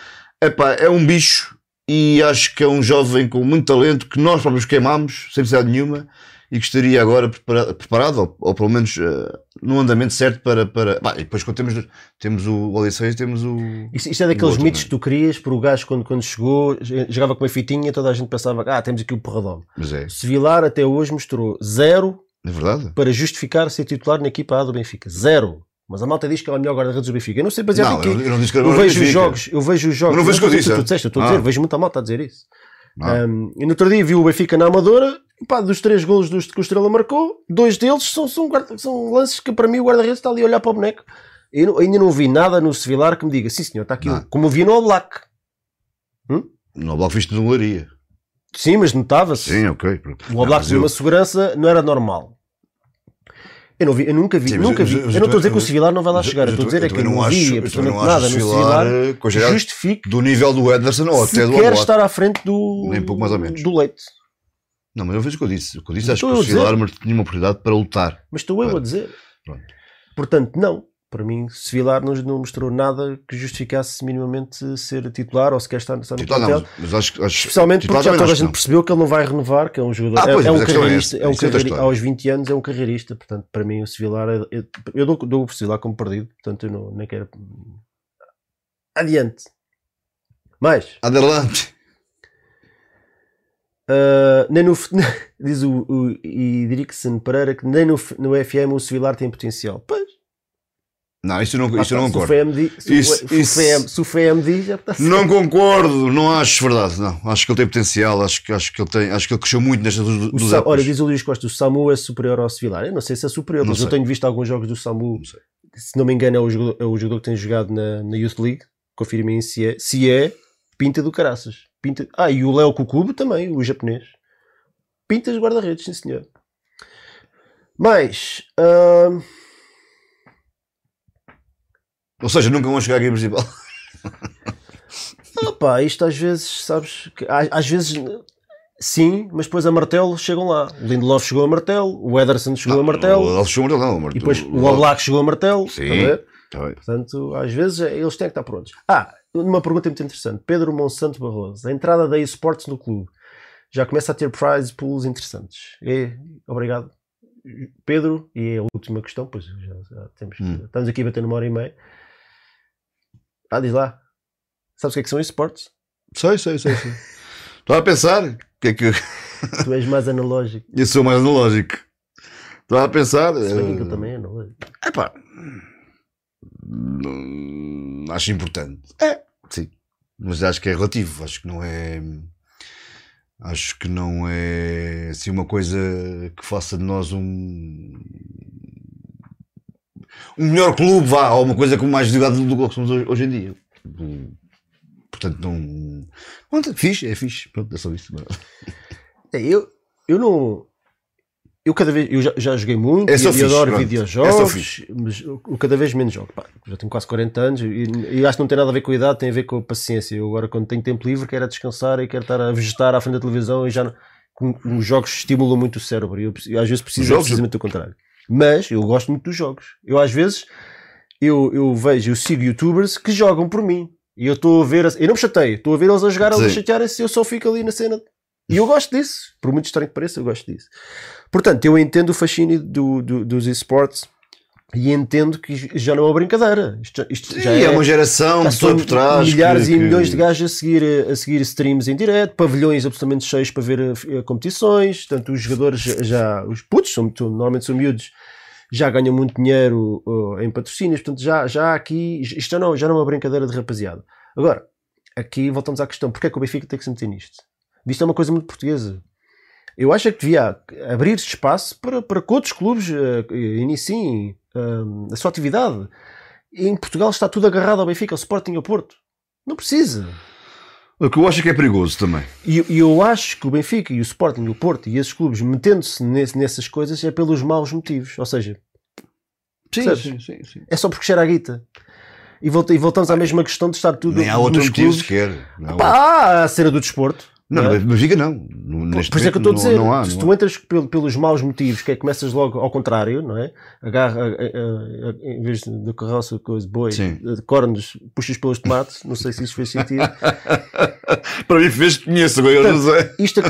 Epá, é um bicho e acho que é um jovem com muito talento que nós próprios queimamos, sem necessidade nenhuma, e que estaria agora prepara- preparado, ou, ou pelo menos eh, no andamento certo para. para... Bah, e depois quando temos, temos o Odisseus, temos o. Isto, isto é daqueles outro, mitos é? que tu querias, por o gajo quando, quando chegou, jogava com uma fitinha, toda a gente pensava, ah, temos aqui o Porradão. Mas é, Sevilar até hoje mostrou zero é verdade. para justificar ser titular na equipa A do Benfica. Zero. Mas a malta diz que é o melhor guarda-redes do Benfica. Eu não sei baseado Não, em quê. eu, não disse que Eu vejo os jogos, eu vejo os jogos. Eu não vejo o que eu disse, Tu, é? tu disseste, eu estou a Ah. dizer, vejo muita malta a dizer isso. Ah. Um, e no outro dia vi o Benfica na Amadora, pá, dos três golos dos, que o Estrela marcou, dois deles são, são, são lances que para mim o guarda-redes está ali a olhar para o boneco. Eu ainda não vi nada no Sevilar que me diga, sim senhor, está aqui, Não. como eu vi no All Black. No Bloco viste no Laria. Sim, mas notava-se. Sim, ok. O All Black tinha uma segurança, não era normal. Eu, não vi, eu nunca vi, Sim, nunca eu- vi. mas eu- Eu não estou a dizer que o Sevilar não vai lá chegar, eu estou a dizer é que eu não acho- vi eu absolutamente não nada no Sevilar, eh, justifique Do nível do Ederson ou até do quer estar à frente do, Nem pouco mais ou menos. do leite. Não, mas eu vejo o que eu disse. O que eu disse, acho Estou que o dizer. Cilar tinha uma oportunidade para lutar. Mas estou eu a dizer. Pronto. Portanto, não. Para mim, Sevilar não, não mostrou nada que justificasse minimamente ser titular ou sequer estar, estar no Titular plantel. não, mas acho, acho Especialmente porque já toda a acho gente não. percebeu que ele não vai renovar, que é um jogador. Ah, é, pois, é um a questão é carreirista. essa, É um é aos 20 anos é um carreirista. Portanto, para mim, o Sevilar. é- Eu, eu dou, dou o Sevilar como perdido. Portanto, eu não, nem quero. Adiante. Mais. Adelante. Uh, nem no, *laughs* diz o, o Idrixon Pereira que nem no, no FM o Sevilar tem potencial. Pois, Não, isso eu não, ah, isso eu não concordo. Se o- FM diz, já está Não concordo, não acho verdade. Não, acho que ele tem potencial, acho que, acho que, ele, tem, acho que ele cresceu muito nestas duas O duas Sa- épocas. Olha, diz o Luís Costa, o Samu é superior ao Sevilar. Eu não sei se é superior, Não mas eu sei. tenho visto alguns jogos do Samu. Não. Se não me engano, é o jogador, é o jogador que tem jogado na, na Youth League. Confirmem se é. Se é, pinta do caraças. Pinta... Ah, e o Léo Kukubo também, o japonês. Pintas guarda-redes, sim senhor. Mais. ahm, Ou seja, nunca vão chegar a principal. Opá, isto às vezes, sabes, que á- às vezes sim, mas depois a martelo chegam lá. O Lindelof chegou a martelo, o Ederson chegou a martelo, Ele chegou a martelo, não. e depois o Oblak chegou a martelo. Sim. Tá bem. Portanto, às vezes é- eles têm que estar prontos. Ah, uma pergunta muito interessante. Pedro Monsanto Barroso, a entrada da eSports no clube já começa a ter prize pools interessantes. É, obrigado. Pedro, e é a última questão, pois já, já temos, Hum. estamos aqui a bater numa hora e meia. Ah, diz lá. Sabes o que é que são eSports? Sei, sei, sei, sei. *laughs* Estava a pensar o que é que Tu és mais analógico. eu sou mais analógico. Estava a pensar. Se bem que eh, aquilo também é analógico. Epá, acho importante. É, sim. Mas acho que é relativo. Acho que não é. Acho que não é assim uma coisa que faça de nós um. Um melhor clube, vá, ou uma coisa com mais ligado do que somos hoje, hoje em dia. Portanto, não. Pronto, fixe, é fixe. Pronto, é só isso. É, eu, eu não. Eu cada vez. Eu já, já joguei muito É e, fixe, adoro pronto. É videojogos, fixe. mas eu, eu cada vez menos jogo. Pá, já tenho quase 40 anos e, e acho que não tem nada a ver com a idade, tem a ver com a paciência. Eu agora, quando tenho tempo livre, quero é descansar e quero estar a vegetar à frente da televisão e já não. Os jogos estimulam muito o cérebro e eu, preciso- às vezes preciso precisamente do contrário. Mas eu gosto muito dos jogos. Eu às vezes eu, eu vejo, eu sigo youtubers que jogam por mim. E eu estou a ver, eu não me chateio, estou a ver eles a jogar, eles a chatearem-se eu só fico ali na cena. E eu gosto disso, por muito estranho que pareça, eu gosto disso. Portanto, eu entendo o fascínio do, do- dos esportes e entendo que já não é uma brincadeira. Isto, isto já Sim, é uma geração de por trás. milhares que- e que- milhões de gajos a seguir, a seguir streams em direto, pavilhões absolutamente cheios para ver eh, eh, competições. Portanto, os jogadores já, os putos, são, normalmente são miúdos, já ganham muito dinheiro eh, em patrocínios. Portanto, já, já aqui, isto já não, já não é uma brincadeira de rapaziada. Agora, aqui voltamos à questão: porque é que o Benfica tem que se meter nisto? Isto é uma coisa muito portuguesa. Eu acho é que devia abrir espaço para, para que outros clubes eh, iniciem eh, a sua atividade. Em Portugal está tudo agarrado ao Benfica, ao Sporting e ao Porto. Não precisa. O que eu acho é que é perigoso também. E e eu acho que o Benfica e o Sporting e o Porto e esses clubes metendo-se nessas coisas é pelos maus motivos. Ou seja, Sim, Percebes? sim, sim. é só porque cheira a guita. E, volta- voltamos à mesma questão de estar tudo Nem há outro nos motivo clubes. sequer. Há Pá, há a cena do desporto. Não, não é? Benfica não. Neste Por isso é que eu estou a dizer, Não, não há, se tu entras pelo- pelos maus motivos, que é que começas logo ao contrário, não é? Agarra, a- a- a- em vez de carroça, coisa, boi, cornos, puxas pelos tomates, não sei se isso fez sentido. *laughs* Para mim fez conheço, eu não sei. Isto,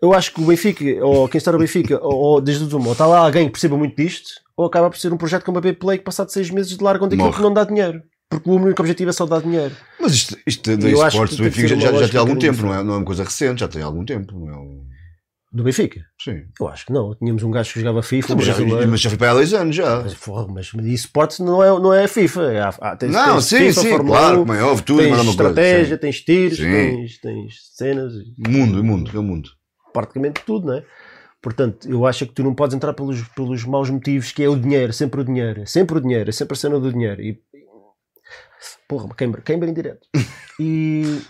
eu acho que o Benfica, ou quem está no Benfica, ou, desde o Zuma, ou está lá alguém que perceba muito disto, ou acaba por ser um projeto como a B-Play que passado seis meses de largam daquilo Morre. que não dá dinheiro. Porque o único objetivo é só dar dinheiro. Mas isto, isto da esportes do Benfica já, já tem algum um bocadinho tempo, não é, não é uma coisa recente, já tem algum tempo. Não é um... Do Benfica? Sim. Eu acho que não. Tínhamos um gajo que jogava FIFA, Mas já, mas já foi para há dois anos já. Mas, porra, mas esportes não é, não é FIFA. É, há- tens, Não, tens sim, FIFA, sim, Fórmula claro, 1, como é óbvio, tudo tens coisa. estratégia, sim. tens tiros, tens, tens cenas, O mundo, o mundo, é o mundo. praticamente tudo, não é? Portanto, eu acho que tu não podes entrar pelos, pelos maus motivos, que é o dinheiro, sempre o dinheiro, é sempre o dinheiro, é sempre a cena do dinheiro. E, porra, queima, queima em direto. *laughs* E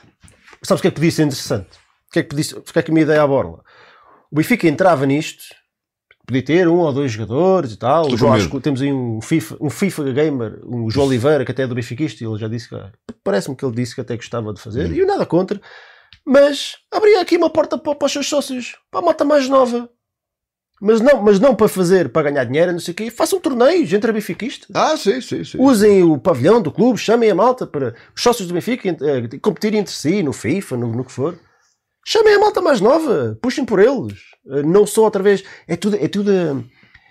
sabes o que é que podia ser interessante? O que é que, podia, o que é que ideia à borla? O Benfica entrava nisto, podia ter um ou dois jogadores e tal. Estou O João, com acho que temos aí um FIFA, um FIFA gamer, um João Oliveira, que até é do Benfiquista, e ele já disse que parece-me que ele disse que até gostava de fazer, e eu nada contra, mas abria aqui uma porta para, para os seus sócios, para a malta mais nova. Mas não, mas não para fazer, para ganhar dinheiro, não sei o quê. Façam torneios entre benfiquistas. Ah, sim, sim, sim. Usem o pavilhão do clube, chamem a malta para os sócios do Benfica eh, competirem entre si, no FIFA, no, no que for. Chamem a malta mais nova, puxem por eles. Eh, Não só outra vez. É tudo, é tudo.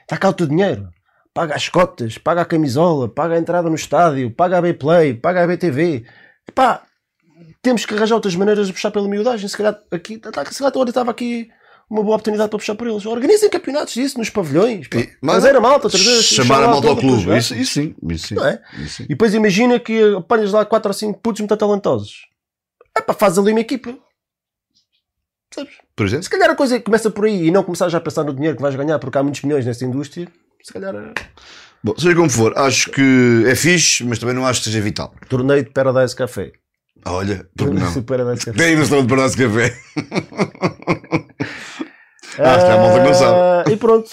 Está cá o teu dinheiro. Paga as cotas, paga a camisola, paga a entrada no estádio, paga a B-Play, paga a BTV. Epá, temos que arranjar outras maneiras de puxar pela miudagem. Se calhar, aqui, tá- se calhar estava aqui uma boa oportunidade para puxar por eles. Organizem campeonatos disso nos pavilhões. pá. E- Mas era malta, outra vez. Chamar a malta ao para clube. Isso, isso sim. Isso sim. Não é? Isso sim. E depois imagina que apanhas lá 4 ou 5 putos muito talentosos. É pá, faz ali uma equipa. Sabes? Por exemplo? Se calhar a coisa começa por aí e não começar já a pensar no dinheiro que vais ganhar porque há muitos milhões nessa indústria. Se calhar é... Bom, seja como for, acho que é fixe, mas também não acho que seja vital. torneio de Paradise Café. Ah, Olha, porque não? Paradise Café. Tem no de Paradise Café. *laughs* Ah, a que não sabe. Ah, E pronto.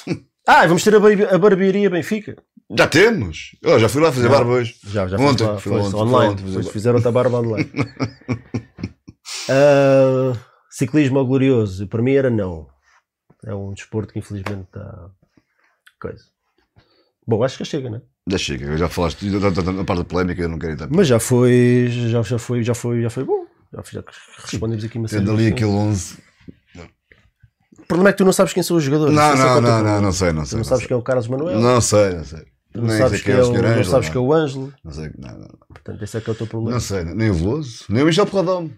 Ah, vamos ter a, barbe- a barbearia Benfica. Já temos. Eu já fui lá fazer Já. barba hoje. Já, já Ontem, fui lá, fui lá foi ontem, online. ontem fazer fizeram outra barba online. *laughs* Ah, ciclismo ao glorioso. Para mim era não. É um desporto que infelizmente está. Coisa. Bom, acho que chega, né? Já chega, já falaste da parte da polémica, eu não quero entrar. Mas já foi. Já, já foi, já foi, já foi bom. Já, já respondemos aqui uma série Tendo ali aquele 11. O problema é que tu não sabes quem são os jogadores. Não, é não, não, não, não sei, não sei. não sabes quem é o Carlos Manuel. não sei. Não sei. Não sabes, quem quem é o o, Sr. não Ângelo, sabes não. que é o Ângelo. Não sei, não, não, não. Portanto, esse é que é o teu problema. Não sei, nem o Veloso, nem o Michel Porradão.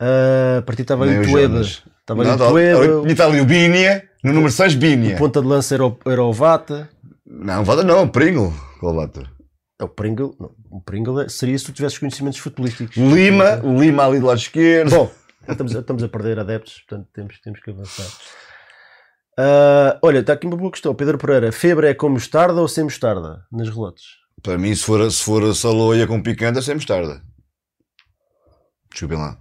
Ah, a partir estava ali o o. Jonas. Estava ali o tá- Tueda. E está ali o Bínia, no número 6, O Bínia. ponta de lança era o, o Vata. Não, Vada não, Pringle. Qual Vata? É O Pringle, não, o Pringle é- seria se tu tivesses conhecimentos futebolísticos. Lima, o Lima ali do lado esquerdo. Bom, estamos, a- estamos a perder adeptos, portanto temos, temos que avançar. Ah, olha, está aqui uma boa questão. Pedro Pereira, febre é com mostarda ou sem mostarda nas relotes? Para mim, se for, se for saloia com picante, é sem mostarda. Desculpem lá.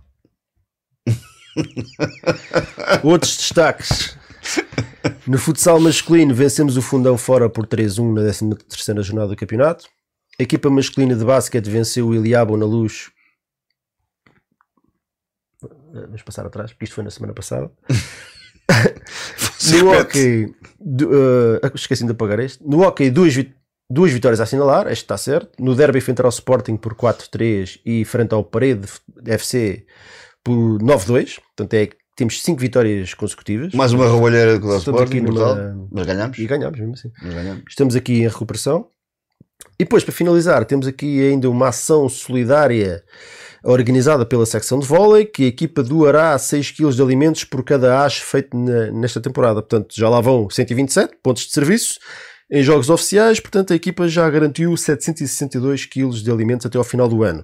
*laughs* Outros destaques. No futsal masculino, vencemos o Fundão fora por 3-1 na 13 jornada do campeonato. A equipa masculina de basquete venceu o Iliabo na luz. Eh, Vamos passar atrás, porque isto foi na semana passada. *laughs* No hockey, du- eh, esqueci de apagar este. No hockey, duas, duas vitórias a assinalar, este está certo. No derby, frente ao Sporting por 4-3 e frente ao Parede FC por 9-2. Portanto, é, temos 5 vitórias consecutivas. Mais uma roubalheira do Sporting, numa- brutal. Mas ganhamos. E ganhamos mesmo assim. Ganhamos. Estamos aqui em recuperação. E depois, para finalizar, temos aqui ainda uma ação solidária organizada pela secção de vôlei, que a equipa doará 6 kg de alimentos por cada AS feito na- nesta temporada. Portanto, já lá vão 127 pontos de serviço em jogos oficiais. Portanto, a equipa já garantiu 762 kg de alimentos até ao final do ano.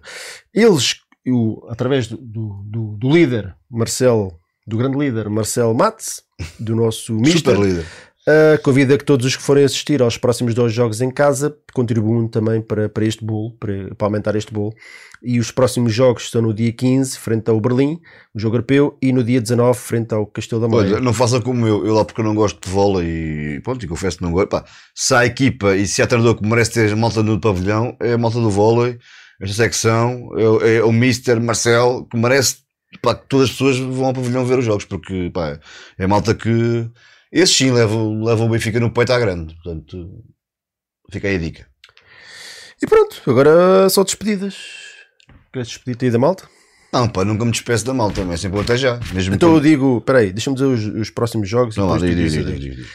Eles, o- através do, do, do- líder, Marcelo, do grande líder, Marcelo Matos, do nosso mister, Super líder. Uh, convido a que todos os que forem assistir aos próximos dois jogos em casa contribuam também para, para este bolo, para, para aumentar este bolo. E os próximos jogos estão no dia 15, frente ao Berlim, o jogo europeu, e no dia 19, frente ao Castelo da Maia. não faça como eu, eu lá porque eu não gosto de vôlei e pronto, e confesso que não gosto. Pá, se há equipa e se há treinador que merece ter a malta no pavilhão, é a malta do vôlei, esta secção, é, o- é o Mister Marcel, que merece pá, que todas as pessoas vão ao pavilhão ver os jogos, porque pá, é malta que esses sim levam, levam o Benfica no peito à grande. Portanto, fica aí a dica. E pronto, agora só despedidas. Queres despedir-te aí da malta? Não, pá, nunca me despeço da malta, mas é sempre até já. Mesmo Então eu quando- digo, peraí, deixa-me dizer os, os próximos jogos. Não, lá, diz, dizes diz, aí. diz, diz, diz.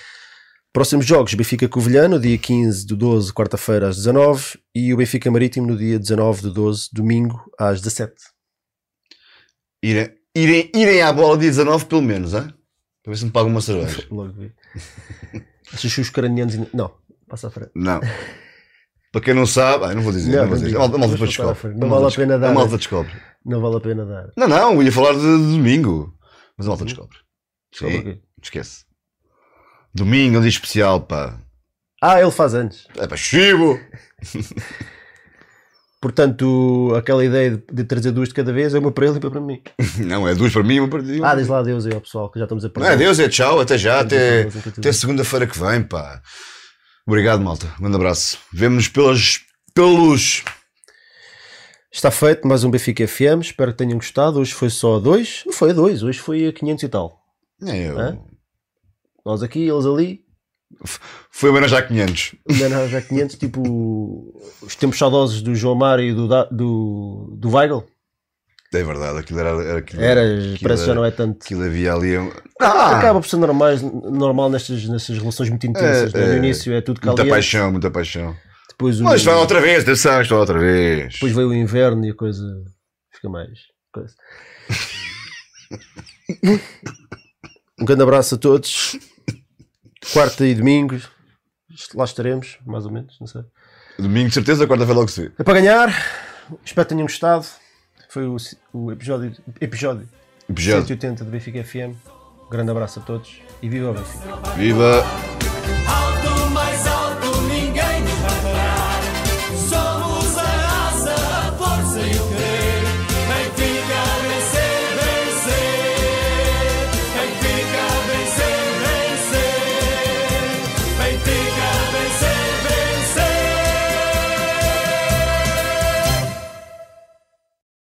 Próximos jogos, Benfica Covilhano, dia 15 do 12, quarta-feira às 19 e o Benfica Marítimo no dia 19 do 12, domingo às 17. Irem, irem, irem à bola dia 19 pelo menos, hein? Ver se me pagam uma cerveja. *laughs* Logo vi. Achas que os ucranianos. ainda- Não, passa à frente. Não. Para quem não sabe, ah, não vou dizer, Não, não, vou não dizer. digo. A malta, a malta Vamos depois passar à descobre. frente. A Não malta vale a pena descobre. dar. A malta descobre. Não vale a pena dar. Não, não, eu ia falar de domingo. Mas a malta descobre. Descobre Sim, quê? esquece. Domingo, um dia especial, pá. Ah, ele faz antes. É para chivo. *laughs* Portanto, aquela ideia de, de trazer duas de cada vez é uma para ele e uma para mim. *laughs* Não, é duas para mim, uma para ti. Ah, diz lá adeus aí ao pessoal, que já estamos a Não perder. é Deus, é tchau, até já, até, até segunda-feira que vem, pá. Obrigado, malta. Um grande abraço. Vemo-nos pelas, pela luz. Está feito mais um Benfica FM. Espero que tenham gostado. Hoje foi só a dois. Não foi a dois, hoje foi a 500 e tal. É, eu. Hã? Nós aqui, eles ali. Foi homenagem a 500. Ainda não, já 500, tipo os tempos saudosos do João Mário e do, do, do Weigl. É verdade, aquilo era. Era, aquilo, Era, aquilo parece já não é tanto. Aquilo havia ali. Ah, Acaba por ser normais, normal nestas, nestas relações muito intensas. É, né? No é. início é tudo muita caliente. paixão, muita paixão. Depois, o, Mas vai outra vez, atenção, estou outra vez. depois veio o inverno e a coisa Fica mais. coisa. *laughs* um grande abraço a todos. Quarta e domingo. Lá estaremos, mais ou menos, não sei. Domingo, de certeza, quarta-feira logo se vê. É para ganhar. Espero que tenham gostado. Foi o, o episódio, episódio Episódio. 180 do Benfica FM. Um grande abraço a todos e viva o Benfica. Viva!